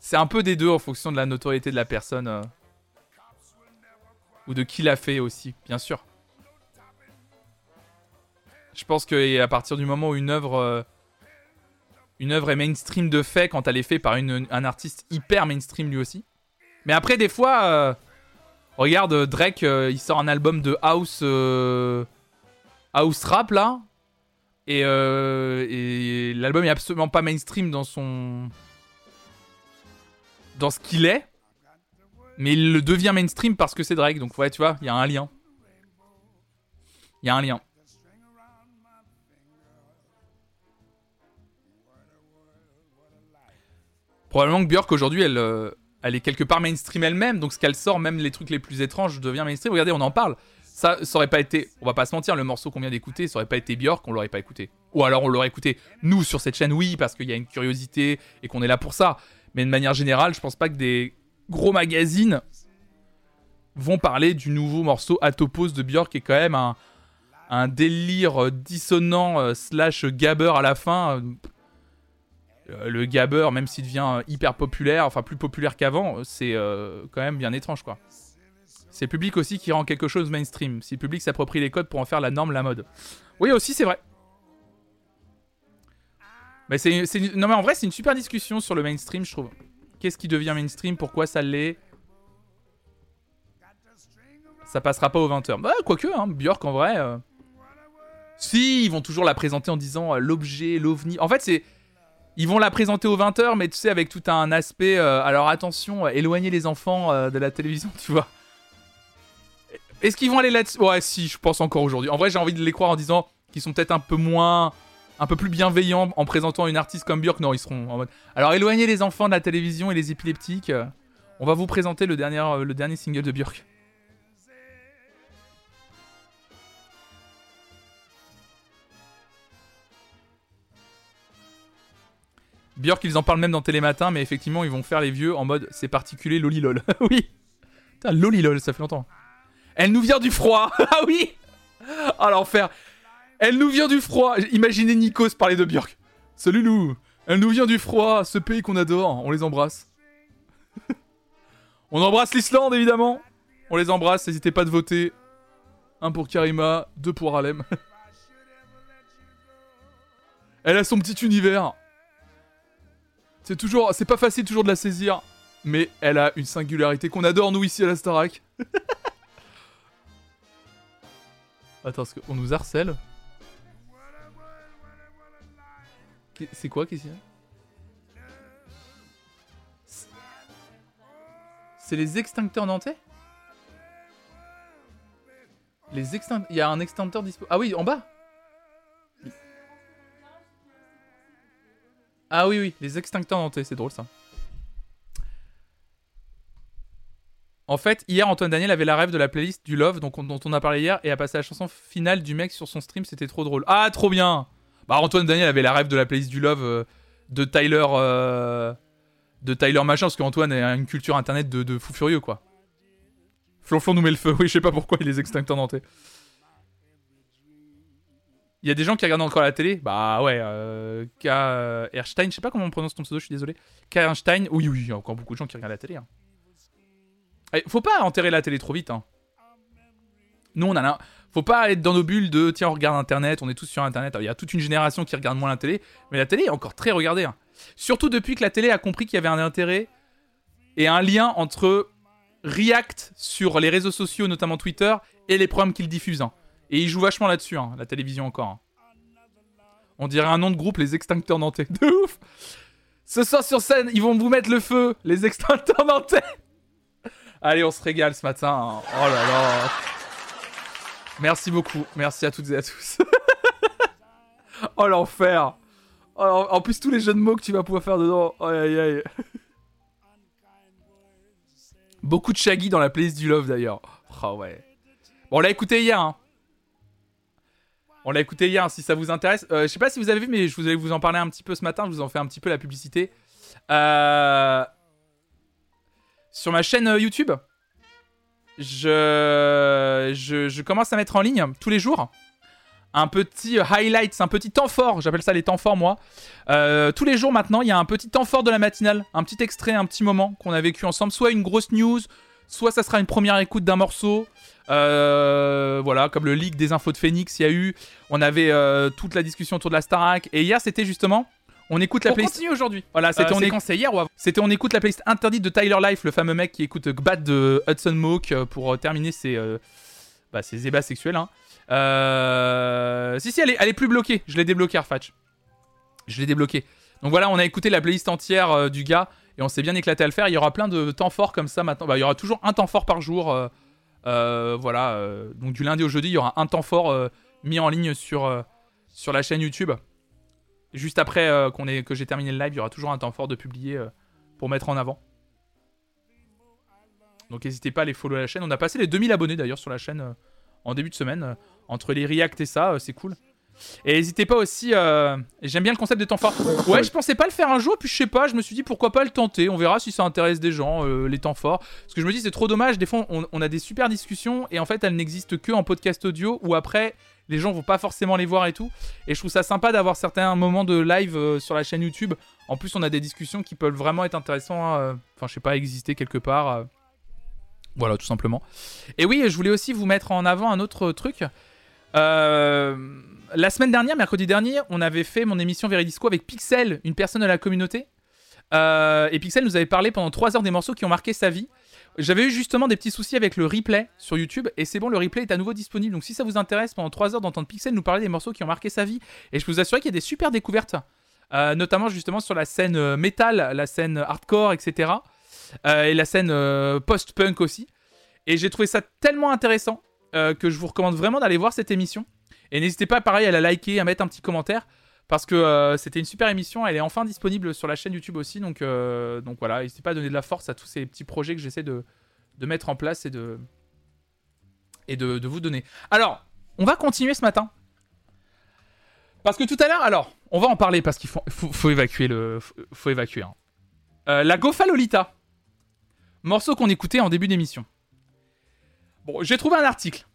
C'est un peu des deux en fonction de la notoriété de la personne. euh, Ou de qui l'a fait aussi, bien sûr. Je pense que à partir du moment où une œuvre. euh, Une œuvre est mainstream de fait quand elle est faite par une- un artiste hyper mainstream lui aussi. Mais après, des fois. euh, Regarde, euh, Drake, il sort un album de house. house rap là. Et, et l'album est absolument pas mainstream dans son. dans ce qu'il est. Mais il le devient mainstream parce que c'est Drake. Donc, ouais, tu vois, il y a un lien. Il y a un lien. Probablement que Björk aujourd'hui, elle, euh, elle est quelque part mainstream elle-même. Donc, ce qu'elle sort, même les trucs les plus étranges, devient mainstream. Regardez, on en parle. Ça, ça aurait pas été. On va pas se mentir, le morceau qu'on vient d'écouter, ça aurait pas été Björk, on l'aurait pas écouté. Ou alors on l'aurait écouté, nous, sur cette chaîne, oui, parce qu'il y a une curiosité et qu'on est là pour ça. Mais de manière générale, je pense pas que des gros magazines vont parler du nouveau morceau Atopos de Björk, qui est quand même un, un délire dissonant euh, slash gabber à la fin. Le gabber, même s'il devient euh, hyper populaire, enfin plus populaire qu'avant, euh, c'est euh, quand même bien étrange, quoi. C'est le public aussi qui rend quelque chose mainstream. Si le public s'approprie les codes pour en faire la norme, la mode. Oui, aussi, c'est vrai. Mais c'est, non, mais en vrai, c'est une super discussion sur le mainstream, je trouve. Qu'est-ce qui devient mainstream? Pourquoi ça l'est? Ça passera pas aux 20h. Bah, quoique, hein, Björk, en vrai. euh, Si, ils vont toujours la présenter en disant euh, l'objet, l'ovni. En fait, c'est. Ils vont la présenter aux 20h, mais tu sais, avec tout un aspect. euh, alors attention, euh, éloigner les enfants euh, de la télévision, <laughs> tu vois. Est-ce qu'ils vont aller là-dessus? Ouais, si, je pense encore aujourd'hui. En vrai, j'ai envie de les croire en disant qu'ils sont peut-être un peu moins. un peu plus bienveillants en présentant une artiste comme Björk. Non, ils seront en mode. Alors, éloignez les enfants de la télévision et les épileptiques. on va vous présenter le dernier, le dernier single de Björk. Björk, ils en parlent même dans Télématin, mais effectivement, ils vont faire les vieux en mode c'est particulier lolilol. <laughs> oui. Putain, lolilol, ça fait longtemps. Elle nous vient du froid. <laughs> ah oui Ah l'enfer. Elle nous vient du froid. Imaginez Nikos parler de Björk. Salut Lou. Elle nous vient du froid, ce pays qu'on adore. On les embrasse. <laughs> On embrasse l'Islande, évidemment. On les embrasse, n'hésitez pas de voter. Un pour Karima, deux pour Harlem. Elle a son petit univers. C'est toujours, c'est pas facile toujours de la saisir, mais elle a une singularité qu'on adore nous ici à la Starac. <laughs> Attends, parce qu'on nous harcèle. C'est quoi qu'est-ce C'est les extincteurs nantais? Les extincteurs... Il y a un extincteur dispo... Ah oui, en bas Ah oui, oui, les extincteurs nantais, c'est drôle ça. En fait, hier, Antoine Daniel avait la rêve de la playlist du Love dont on a parlé hier et a passé la chanson finale du mec sur son stream, c'était trop drôle. Ah, trop bien Bah, Antoine Daniel avait la rêve de la playlist du Love euh, de Tyler. euh, de Tyler machin, parce qu'Antoine a une culture internet de, fou furieux, quoi. Flonflon nous met le feu, <laughs> oui, je sais pas pourquoi il est extincteurs nantais. Il y a des gens qui regardent encore la télé Bah ouais, euh, K. euh, Erstein, je sais pas comment on prononce ton pseudo, je suis désolé. K. Erstein, oui, oui, il y a encore beaucoup de gens qui regardent la télé. hein. Eh, faut pas enterrer la télé trop vite. Hein. Nous, on a la- Faut pas être dans nos bulles de tiens, on regarde internet, on est tous sur internet. Il y a toute une génération qui regarde moins la télé, mais la télé est encore très regardée. hein. Surtout depuis que la télé a compris qu'il y avait un intérêt et un lien entre React sur les réseaux sociaux, notamment Twitter, et les programmes qu'ils diffusent. hein. Et ils jouent vachement là-dessus, hein, la télévision encore. hein. On dirait un nom de groupe, les extincteurs nantais. <laughs> De ouf Ce soir sur scène, ils vont vous mettre le feu, les extincteurs nantais <laughs> Allez, on se régale ce matin. Oh là là. Merci beaucoup. Merci à toutes et à tous. <laughs> oh l'enfer. Oh, en plus, tous les jeux de mots que tu vas pouvoir faire dedans. Aïe aïe aïe. Beaucoup de Shaggy dans la playlist du Love d'ailleurs. Oh ouais. Bon, on l'a écouté hier. Hein. On l'a écouté hier, si ça vous intéresse. Euh, je sais pas si vous avez vu, mais je vous allais vous en parler un petit peu ce matin. Je vous en fais un petit peu la publicité. Euh, Sur ma chaîne euh, YouTube, je... je commence à mettre en ligne tous les jours un petit euh, highlight, un petit temps fort. J'appelle ça les temps forts moi. Tous les jours maintenant, il y a un petit temps fort de la matinale, un petit extrait, un petit moment qu'on a vécu ensemble. Soit une grosse news, soit ça sera une première écoute d'un morceau. Euh, voilà, comme le leak des infos de Phoenix, il y a eu. On avait euh, toute la discussion autour de la Starac. Et hier, c'était justement. On écoute la On playlist. continue aujourd'hui. Voilà, c'était Euh, on, quand hier ou avant c'était on écoute la playlist interdite de Tyler Life, le fameux mec qui écoute Gbat de Hudson Mohawk pour terminer ses, bah, ses ébats sexuels. Hein. Si, si, elle est, elle est plus bloquée. Je l'ai débloqué, Arfatch. Je l'ai débloqué. Donc voilà, on a écouté la playlist entière du gars et on s'est bien éclaté à le faire. Il y aura plein de temps forts comme ça maintenant. Bah, il y aura toujours un temps fort par jour. euh, euh, voilà, euh, donc du lundi au jeudi, il y aura un temps fort mis en ligne sur, la chaîne YouTube. Juste après que j'ai terminé le live, il y aura toujours un temps fort de publier pour mettre en avant. Donc n'hésitez pas à les follow la chaîne. On a passé les 2000 abonnés d'ailleurs sur la chaîne en début de semaine. entre les reacts et ça, c'est cool. Et n'hésitez pas aussi. euh, J'aime bien le concept des temps forts. Ouais, je pensais pas le faire un jour, puis je sais pas, je me suis dit pourquoi pas le tenter. On verra si ça intéresse des gens, euh, les temps forts. Parce que je me dis, c'est trop dommage. Des fois, on, on a des super discussions et en fait, elles n'existent que en podcast audio ou après, les gens vont pas forcément les voir et tout. Et je trouve ça sympa d'avoir certains moments de live euh, sur la chaîne YouTube. En plus, on a des discussions qui peuvent vraiment être intéressantes. euh, Enfin, je sais pas, exister quelque part. Voilà, tout simplement. Et oui, je voulais aussi vous mettre en avant un autre truc. Euh, la semaine dernière, mercredi dernier, on avait fait mon émission Veridisco avec Pixel, une personne de la communauté. Euh, et Pixel nous avait parlé pendant 3 heures des morceaux qui ont marqué sa vie. J'avais eu justement des petits soucis avec le replay sur YouTube et c'est bon, le replay est à nouveau disponible. Donc si ça vous intéresse pendant 3 heures d'entendre Pixel nous parler des morceaux qui ont marqué sa vie, et je peux vous assurer qu'il y a des super découvertes, euh, notamment justement sur la scène metal, la scène hardcore, etc. et la scène post-punk aussi. Et j'ai trouvé ça tellement intéressant euh, que je vous recommande vraiment d'aller voir cette émission. Et n'hésitez pas, pareil, à la liker, à mettre un petit commentaire. Parce que euh, c'était une super émission, elle est enfin disponible sur la chaîne YouTube aussi. Donc, euh, donc voilà, n'hésitez pas à donner de la force à tous ces petits projets que j'essaie de, de mettre en place et de, vous donner. Alors, on va continuer ce matin. Parce que tout à l'heure, alors, on va en parler parce qu'il faut, évacuer le. Faut, faut évacuer. hein. La Gofa Lolita. Morceau qu'on écoutait en début d'émission. Bon, j'ai trouvé un article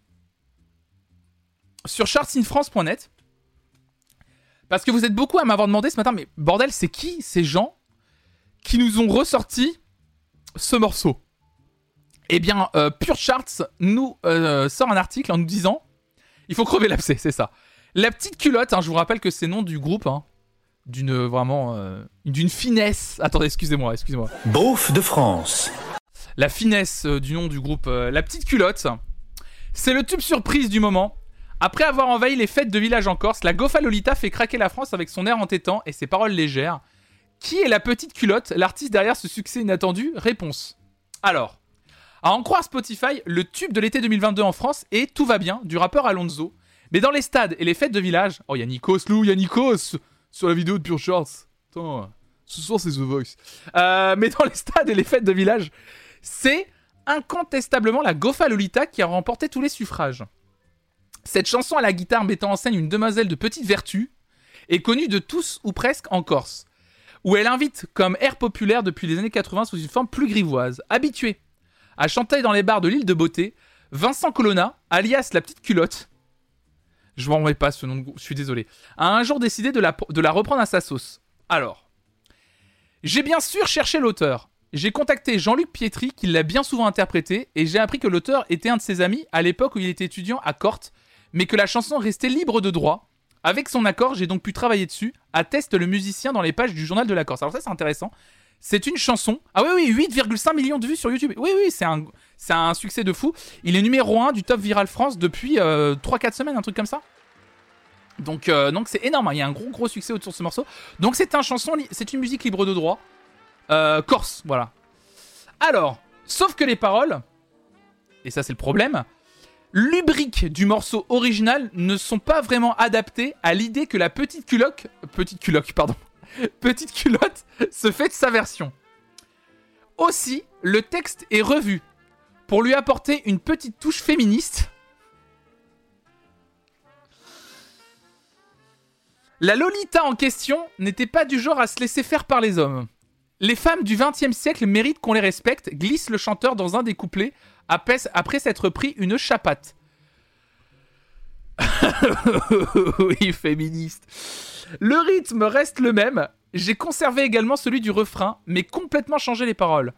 sur chartsinfrance.net. Parce que vous êtes beaucoup à m'avoir demandé ce matin, mais bordel, c'est qui ces gens qui nous ont ressorti ce morceau? Eh bien, euh, Pure Charts nous euh, sort un article en nous disant il faut crever l'abcès, c'est ça. La petite culotte, hein, je vous rappelle que c'est nom du groupe, hein, d'une vraiment euh, d'une finesse. Attendez, excusez-moi, excusez-moi. Beauf de France. La finesse euh, du nom du groupe, euh, la petite culotte, c'est le tube surprise du moment. Après avoir envahi les fêtes de village en Corse, la Gofa Lolita fait craquer la France avec son air entêtant et ses paroles légères. Qui est la petite culotte, l'artiste derrière ce succès inattendu? Réponse. Alors, à en croire Spotify, le tube de l'été 2022 en France est Tout va bien du rappeur Alonso. Mais dans les stades et les fêtes de village, oh, il y a Nikos, Lou, il y a Nikos sur la vidéo de Pure Shorts. Attends, ce soir c'est The Voice. Euh, mais dans les stades et les fêtes de village, c'est incontestablement la Gofa Lolita qui a remporté tous les suffrages. Cette chanson à la guitare mettant en scène une demoiselle de petite vertu est connue de tous ou presque en Corse, où elle invite comme air populaire depuis les années 80 sous une forme plus grivoise. Habitué à chanter dans les bars de l'île de Beauté, Vincent Colonna, alias la petite culotte, je m'en remets pas ce nom je suis désolé, a un jour décidé de la reprendre à sa sauce. Alors, j'ai bien sûr cherché l'auteur. J'ai contacté Jean-Luc Pietri, qui l'a bien souvent interprété, et j'ai appris que l'auteur était un de ses amis à l'époque où il était étudiant à Corte, mais que la chanson restait libre de droit. Avec son accord, j'ai donc pu travailler dessus, atteste le musicien dans les pages du journal de la Corse. Alors ça c'est intéressant. C'est une chanson. Ah oui oui, 8,5 millions de vues sur YouTube. Oui oui, c'est un, c'est un succès de fou. Il est numéro 1 du top viral France depuis 3-4 semaines, un truc comme ça. Donc euh, donc c'est énorme, hein. il y a un gros gros succès autour de ce morceau. Donc c'est un chanson, c'est une musique libre de droit. Euh, Corse, voilà. Alors, Sauf que les paroles, et ça c'est le problème, lubriques du morceau original ne sont pas vraiment adaptées à l'idée que la petite culotte, petite culotte, pardon, <laughs> petite culotte se fait de sa version. Aussi, le texte est revu pour lui apporter une petite touche féministe. La Lolita en question n'était pas du genre à se laisser faire par les hommes. Les femmes du XXe siècle méritent qu'on les respecte, glisse le chanteur dans un des couplets après, s'être pris une chapate. <laughs> oui, féministe. Le rythme reste le même. J'ai conservé également celui du refrain, mais complètement changé les paroles.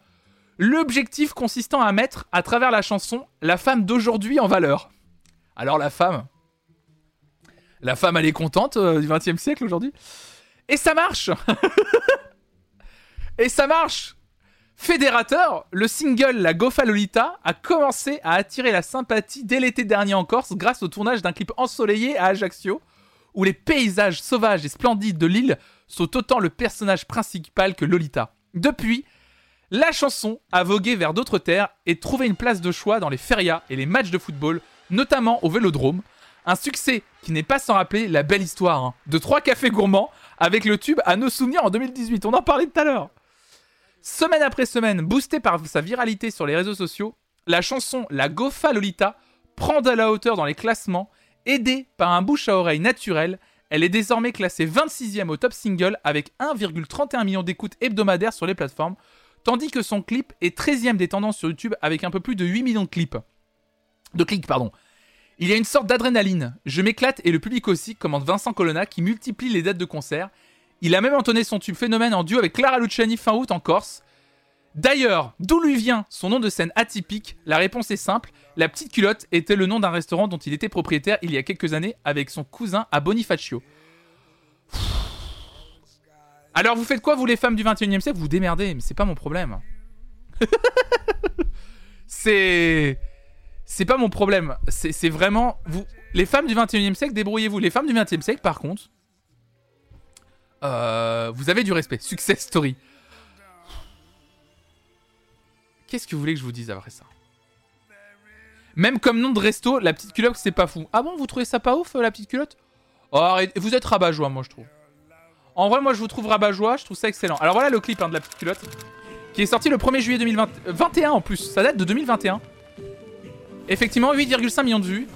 L'objectif consistant à mettre, à travers la chanson, la femme d'aujourd'hui en valeur. Alors la femme, la femme, elle est contente euh, du 20 siècle aujourd'hui? Et ça marche <laughs> Et ça marche Fédérateur, le single La Gofa Lolita a commencé à attirer la sympathie dès l'été dernier en Corse grâce au tournage d'un clip ensoleillé à Ajaccio, où les paysages sauvages et splendides de l'île sont autant le personnage principal que Lolita. Depuis, la chanson a vogué vers d'autres terres et trouvé une place de choix dans les férias et les matchs de football, notamment au Vélodrome. Un succès qui n'est pas sans rappeler la belle histoire hein, de trois cafés gourmands avec le tube à nos souvenirs en 2018. On en parlait tout à l'heure. Semaine après semaine, boostée par sa viralité sur les réseaux sociaux, la chanson La Gofa Lolita prend de la hauteur dans les classements. Aidée par un bouche à oreille naturel, elle est désormais classée 26e au top single avec 1,31 million d'écoutes hebdomadaires sur les plateformes, tandis que son clip est 13e des tendances sur YouTube avec un peu plus de 8 millions de clips. De clics, pardon. Il y a une sorte d'adrénaline. Je m'éclate et le public aussi, commente Vincent Colonna qui multiplie les dates de concert. Il a même entonné son tube phénomène en duo avec Clara Luciani fin août en Corse. D'ailleurs, d'où lui vient son nom de scène atypique? La réponse est simple. La petite culotte était le nom d'un restaurant dont il était propriétaire il y a quelques années avec son cousin à Bonifacio. Alors vous faites quoi vous les femmes du 21 e siècle? Vous démerdez, mais c'est pas mon problème. <laughs> c'est c'est pas mon problème. C'est vraiment vous les femmes du 21 e siècle débrouillez-vous. Les femmes du 20 e siècle par contre euh, vous avez du respect. Success story. Qu'est-ce que vous voulez que je vous dise après ça? Même comme nom de resto, la petite culotte, c'est pas fou. Ah bon, vous trouvez ça pas ouf, euh, la petite culotte? Oh. Vous êtes rabat-joie, moi, je trouve. En vrai, moi, je vous trouve rabat-joie, je trouve ça excellent. Alors voilà le clip hein, de la petite culotte, qui est sorti le 1er juillet 2021 en plus. Ça date de 2021. Effectivement, 8,5 millions de vues.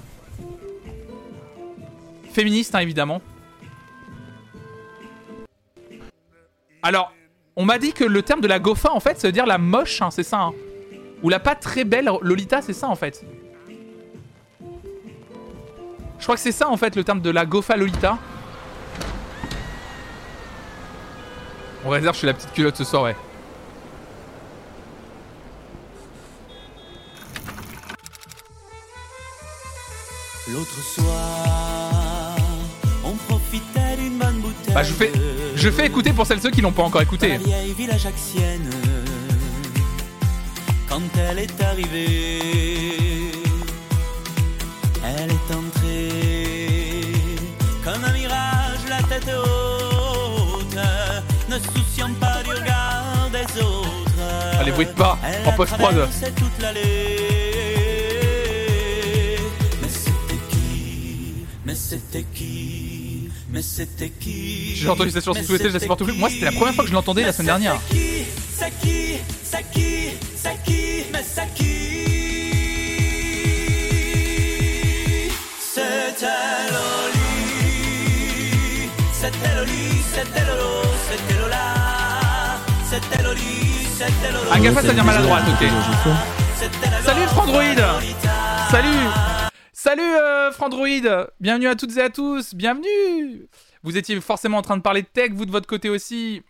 Féministe, hein, évidemment. Alors, on m'a dit que le terme de la gofa, en fait, ça veut dire la moche, hein, c'est ça. hein. Ou la pas très belle Lolita, c'est ça, en fait. Je crois que c'est ça, en fait, le terme de la gofa Lolita. On réserve chez la petite culotte ce soir, ouais. L'autre soir, on profitait d'une bonne bouteille. Bah, je fais, je fais écouter pour celles ceux qui l'ont pas encore écouté. Quand elle est arrivée, elle est entrée comme un mirage, la tête haute, ne souciant pas du regard des autres. Allez, bruit de pas, en post-prod. toute l'allée. Mais c'était qui? Mais c'était qui? Mais c'était qui J'ai entendu cette chanson tout l'été, je la supporte plus. Moi, c'était la première fois que je l'entendais la semaine dernière. qui C'est qui C'est qui C'est qui Mais c'est qui C'était Loli C'était Loli C'était Lolo C'était Lola C'était Loli C'était Lolo gaffe, ça devient maladroite, ok. C'était la Salut Lolo Frandroid. Salut Salut euh, Frandroid Bienvenue à toutes et à tous Bienvenue Vous étiez forcément en train de parler de tech, vous de votre côté aussi.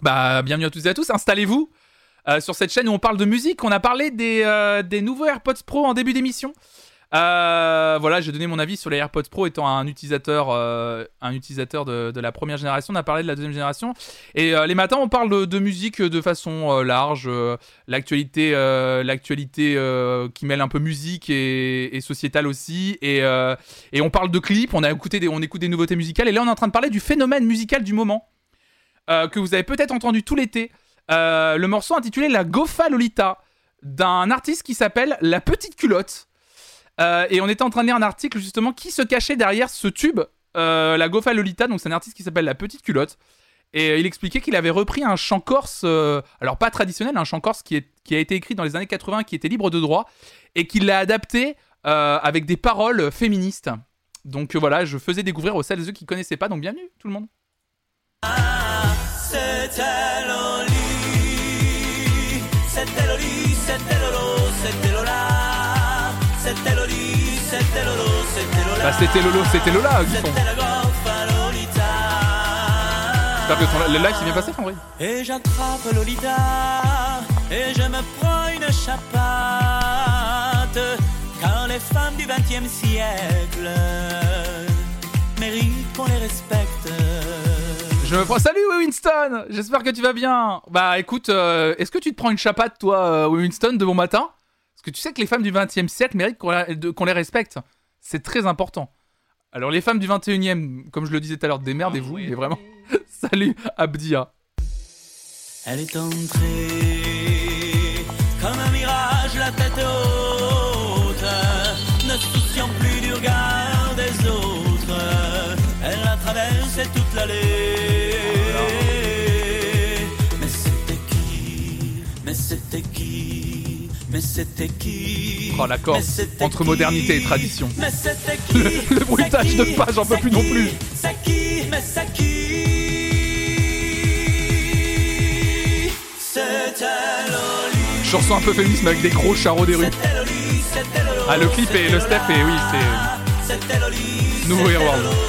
Bah, bienvenue à toutes et à tous, installez-vous euh, sur cette chaîne où on parle de musique. On a parlé des, euh, des nouveaux AirPods Pro en début d'émission. Euh, voilà, j'ai donné mon avis sur les AirPods Pro étant un utilisateur, euh, un utilisateur de, la première génération. On a parlé de la deuxième génération. Et euh, les matins, on parle de, musique de façon large. l'actualité, l'actualité qui mêle un peu musique et, sociétale aussi. Et, on parle de clips. On a écouté des, on écoute des nouveautés musicales. Et là, on est en train de parler du phénomène musical du moment que vous avez peut-être entendu tout l'été. Le morceau intitulé La Gofa Lolita d'un artiste qui s'appelle La Petite Culotte. Euh, et on était en train de lire un article justement qui se cachait derrière ce tube, euh, la Gofa Lolita. Donc c'est un artiste qui s'appelle La Petite Culotte. Et il expliquait qu'il avait repris un chant corse, euh, alors pas traditionnel, un chant corse qui, a été écrit dans les années 80, qui était libre de droit, et qu'il l'a adapté avec des paroles féministes. Donc voilà, je faisais découvrir aux celles et ceux qui connaissaient pas, donc bienvenue tout le monde. C'était Bah c'était Lolo, c'était Lola, Gofa Lolita. J'espère que ton- le live s'est bien passé, Henri? Et j'attrape Lolita et je me prends une chapate car les femmes du XXe siècle méritent qu'on les respecte. Je me prends. Salut Winston J'espère que tu vas bien. Bah écoute, euh, est-ce que tu te prends une chapate, toi, euh, Winston, de bon matin? Parce que tu sais que les femmes du 20 e siècle méritent qu'on qu'on les respecte. C'est très important. Alors les femmes du 21 e comme je le disais tout à l'heure, démerdez-vous, mais vraiment. <laughs> Salut Abdia. Elle est entrée comme un mirage, la tête haute, c'était qui Oh l'accord entre modernité et tradition. Mais c'était <laughs> qui Le, le bruitage de pas, j'en peux plus non plus. C'est qui Mais c'est qui. Chanson un peu féministe mais avec des gros charros des rues. Ah le clip et le step et oui c'est nouveau Gofa Lolita.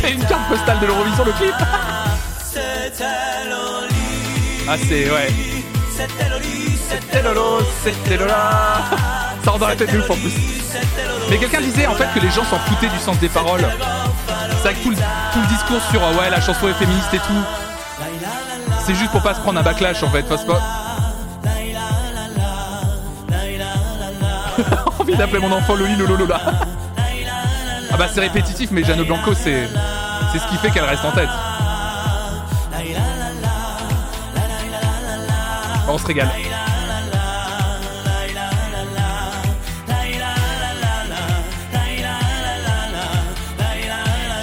C'est une carte postale de l'Eurovision le clip. Ah c'est ouais. C'était Lola. Ça rend dans la tête de ouf en plus. Mais quelqu'un disait en fait que les gens s'en foutaient du sens des paroles. C'est tout le, tout le discours sur euh, ouais la chanson est féministe et tout. C'est juste pour pas se prendre un backlash en fait. Parce que <laughs> envie d'appeler mon enfant Loli Lolo Lola. Ah bah c'est répétitif mais Jeanne Blanco c'est c'est ce qui fait qu'elle reste en tête. On se régale.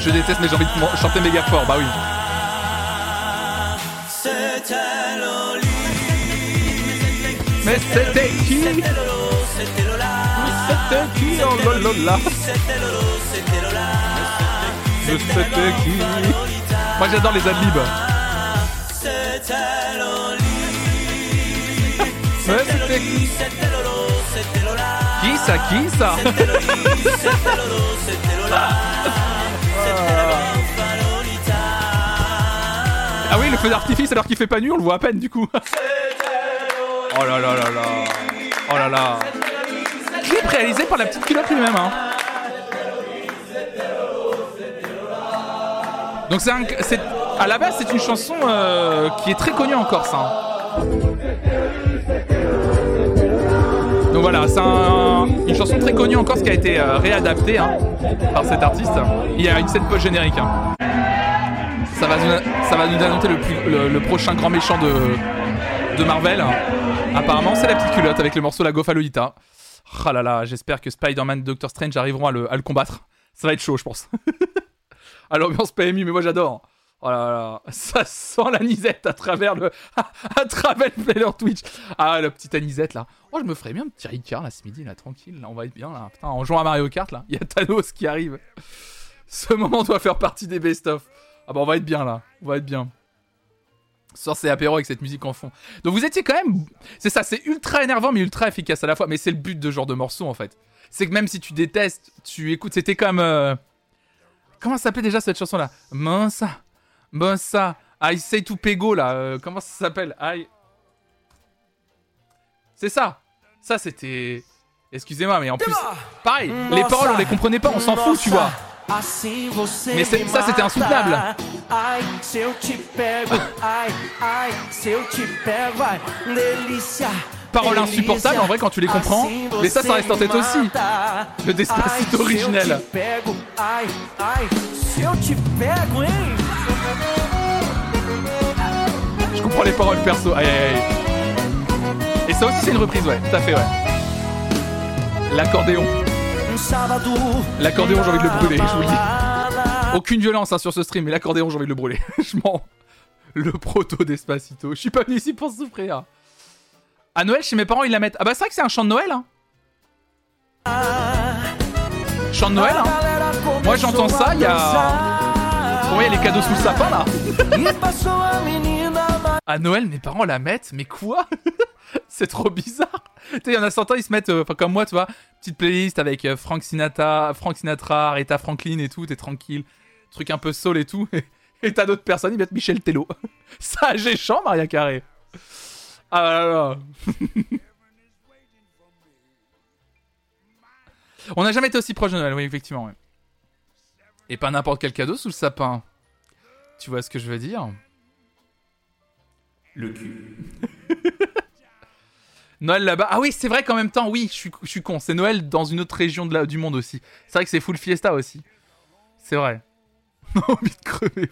Je déteste mais j'ai envie de chanter méga fort, bah oui. Mais c'était qui C'était qui Oh lolola C'était qui? Moi j'adore les adlibs. Mais c'était qui? Qui ça Qui ça? Ah oui, le feu d'artifice alors qu'il fait pas nuit, on le voit à peine du coup. <laughs> Oh là là là là. Oh là là. Clip réalisé par la petite culotte lui-même. Hein. Donc c'est un, à la base c'est une chanson euh, qui est très connue en Corse. hein. Voilà, c'est un- une chanson très connue en Corse qui a été euh, réadaptée hein, par cet artiste. Il y a une scène post-générique. hein. Ça va, ça va nous annoncer le, prochain grand méchant de, Marvel. Apparemment, c'est la petite culotte avec le morceau La Gofa Lolita. Ah là là, j'espère que Spider-Man et Doctor Strange arriveront à le, combattre. Ça va être chaud, je pense. <laughs> à l'ambiance PMU, mais moi j'adore. Oh là là, ça sent l'anisette à travers le, <laughs> à travers le player Twitch. Ah, la petite anisette là. Oh, je me ferais bien un petit Ricard là ce midi, là, tranquille. Là, on va être bien là. Putain, en jouant à Mario Kart là, il y a Thanos qui arrive. Ce moment doit faire partie des best-of. Ah bah on va être bien là, on va être bien. Ce soir c'est apéro avec cette musique en fond. Donc vous étiez quand même... C'est ça, c'est ultra énervant mais ultra efficace à la fois. Mais c'est le but de ce genre de morceau en fait. C'est que même si tu détestes, tu écoutes, c'était comme... euh, Comment s'appelait déjà cette chanson là Monsa, Monsa, I say to Pego là, euh, comment ça s'appelle? I... C'est ça. Ça c'était... Excusez-moi mais en plus... Pareil, les paroles on les comprenait pas, on s'en fout tu vois. Mais ça, c'était insoutenable. Paroles insupportables, en vrai, quand tu les comprends. Mais ça, ça reste en tête aussi. Le Despacito originel. Je comprends les paroles perso. Aïe, aïe, aïe. Et ça aussi, c'est une reprise, ouais, tout à fait, ouais. L'accordéon. L'accordéon, j'ai envie de le brûler, je vous le dis. Aucune violence hein, sur ce stream, mais l'accordéon, j'ai envie de le brûler. <laughs> je m'en. Le proto d'Espacito. Je suis pas venu ici pour souffrir. À Noël, chez mes parents, ils la mettent. Ah bah, c'est vrai que c'est un chant de Noël, hein. Chant de Noël, hein. Moi, j'entends ça, il y a. Moi, il y a les cadeaux sous le sapin, là. <laughs> <laughs> À Noël, mes parents la mettent, mais quoi? <laughs> C'est trop bizarre. Tu sais, il y en a certains, ils se mettent, euh, enfin comme moi, tu vois, petite playlist avec euh, Frank Sinatra, Frank Sinatra, Rita Franklin et tout, t'es tranquille, truc un peu soul et tout. Et <laughs> t'as d'autres personnes, ils mettent Michel Tello. <laughs> Ça, j'ai chant, Maria Carré. Ah là là. On n'a jamais été aussi proche de Noël, oui, effectivement. ouais. Et pas n'importe quel cadeau sous le sapin. Tu vois ce que je veux dire? Le cul. <laughs> Noël là-bas. Ah oui, c'est vrai qu'en même temps, oui, je suis, suis con. C'est Noël dans une autre région de la- du monde aussi. C'est vrai que c'est full fiesta aussi. C'est vrai. <laughs> envie de crever.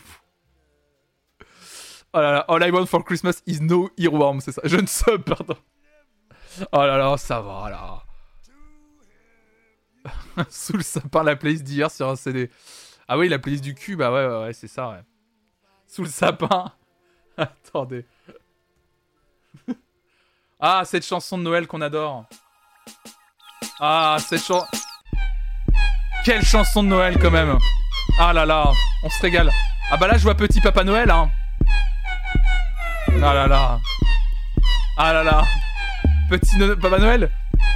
Oh là là, all I want for Christmas is no earworm, c'est ça. Je ne sub, pardon. Oh là là, ça va là. Sous le sapin, la playlist d'hier sur un CD. Ah oui, la playlist du cul, bah ouais, ouais, ouais, c'est ça, ouais. Sous le sapin. Attendez. <laughs> ah, cette chanson de Noël qu'on adore. Ah, cette chanson. Quelle chanson de Noël quand même. Ah là là, on se régale. Ah bah là, je vois petit Papa Noël, hein. Ah là là. Ah là là. Petit Papa Noël,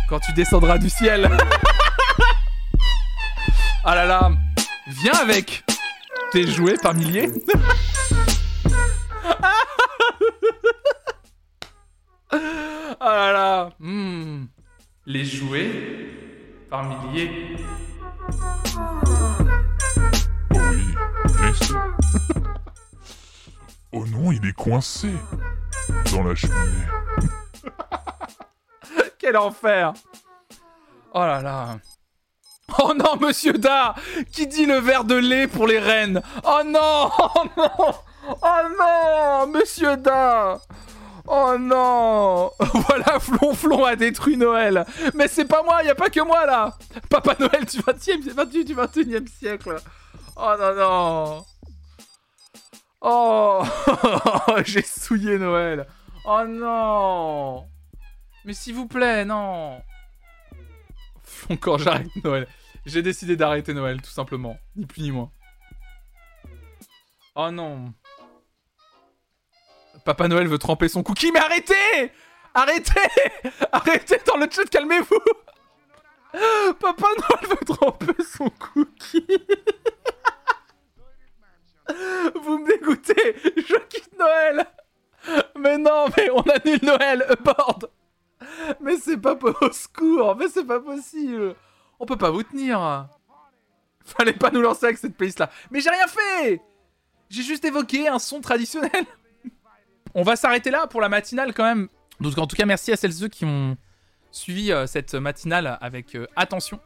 quand tu descendras du ciel. <laughs> ah là là. Viens avec tes jouets par milliers. <laughs> ah là là. Hmm. Les jouets par milliers. Bien sûr. Oh non, il est coincé dans la cheminée. <laughs> Quel enfer Oh là là Oh non, monsieur Da Qui dit le verre de lait pour les reines? Oh non <laughs> Oh non Oh non Monsieur Da Oh non <laughs> Voilà, Flonflon a détruit Noël Mais c'est pas moi, y a pas que moi là Papa Noël du 20e, 28 du 21e siècle Oh non non Oh <laughs> J'ai souillé Noël Oh non Mais s'il vous plaît, non Encore j'arrête Noël. J'ai décidé d'arrêter Noël, tout simplement. Ni plus ni moins. Oh non. Papa Noël veut tremper son cookie, mais arrêtez! Arrêtez! Arrêtez dans le chat, calmez-vous! Papa Noël veut tremper son cookie. Vous me dégoûtez Je quitte Noël! Mais non, mais on annule Noël, aborde Mais c'est pas au secours, mais c'est pas possible! On peut pas vous tenir! Fallait pas nous lancer avec cette playlist là Mais j'ai rien fait! J'ai juste évoqué un son traditionnel On va s'arrêter là pour la matinale quand même. Donc en tout cas merci à celles et ceux qui ont suivi euh, cette matinale avec euh, attention.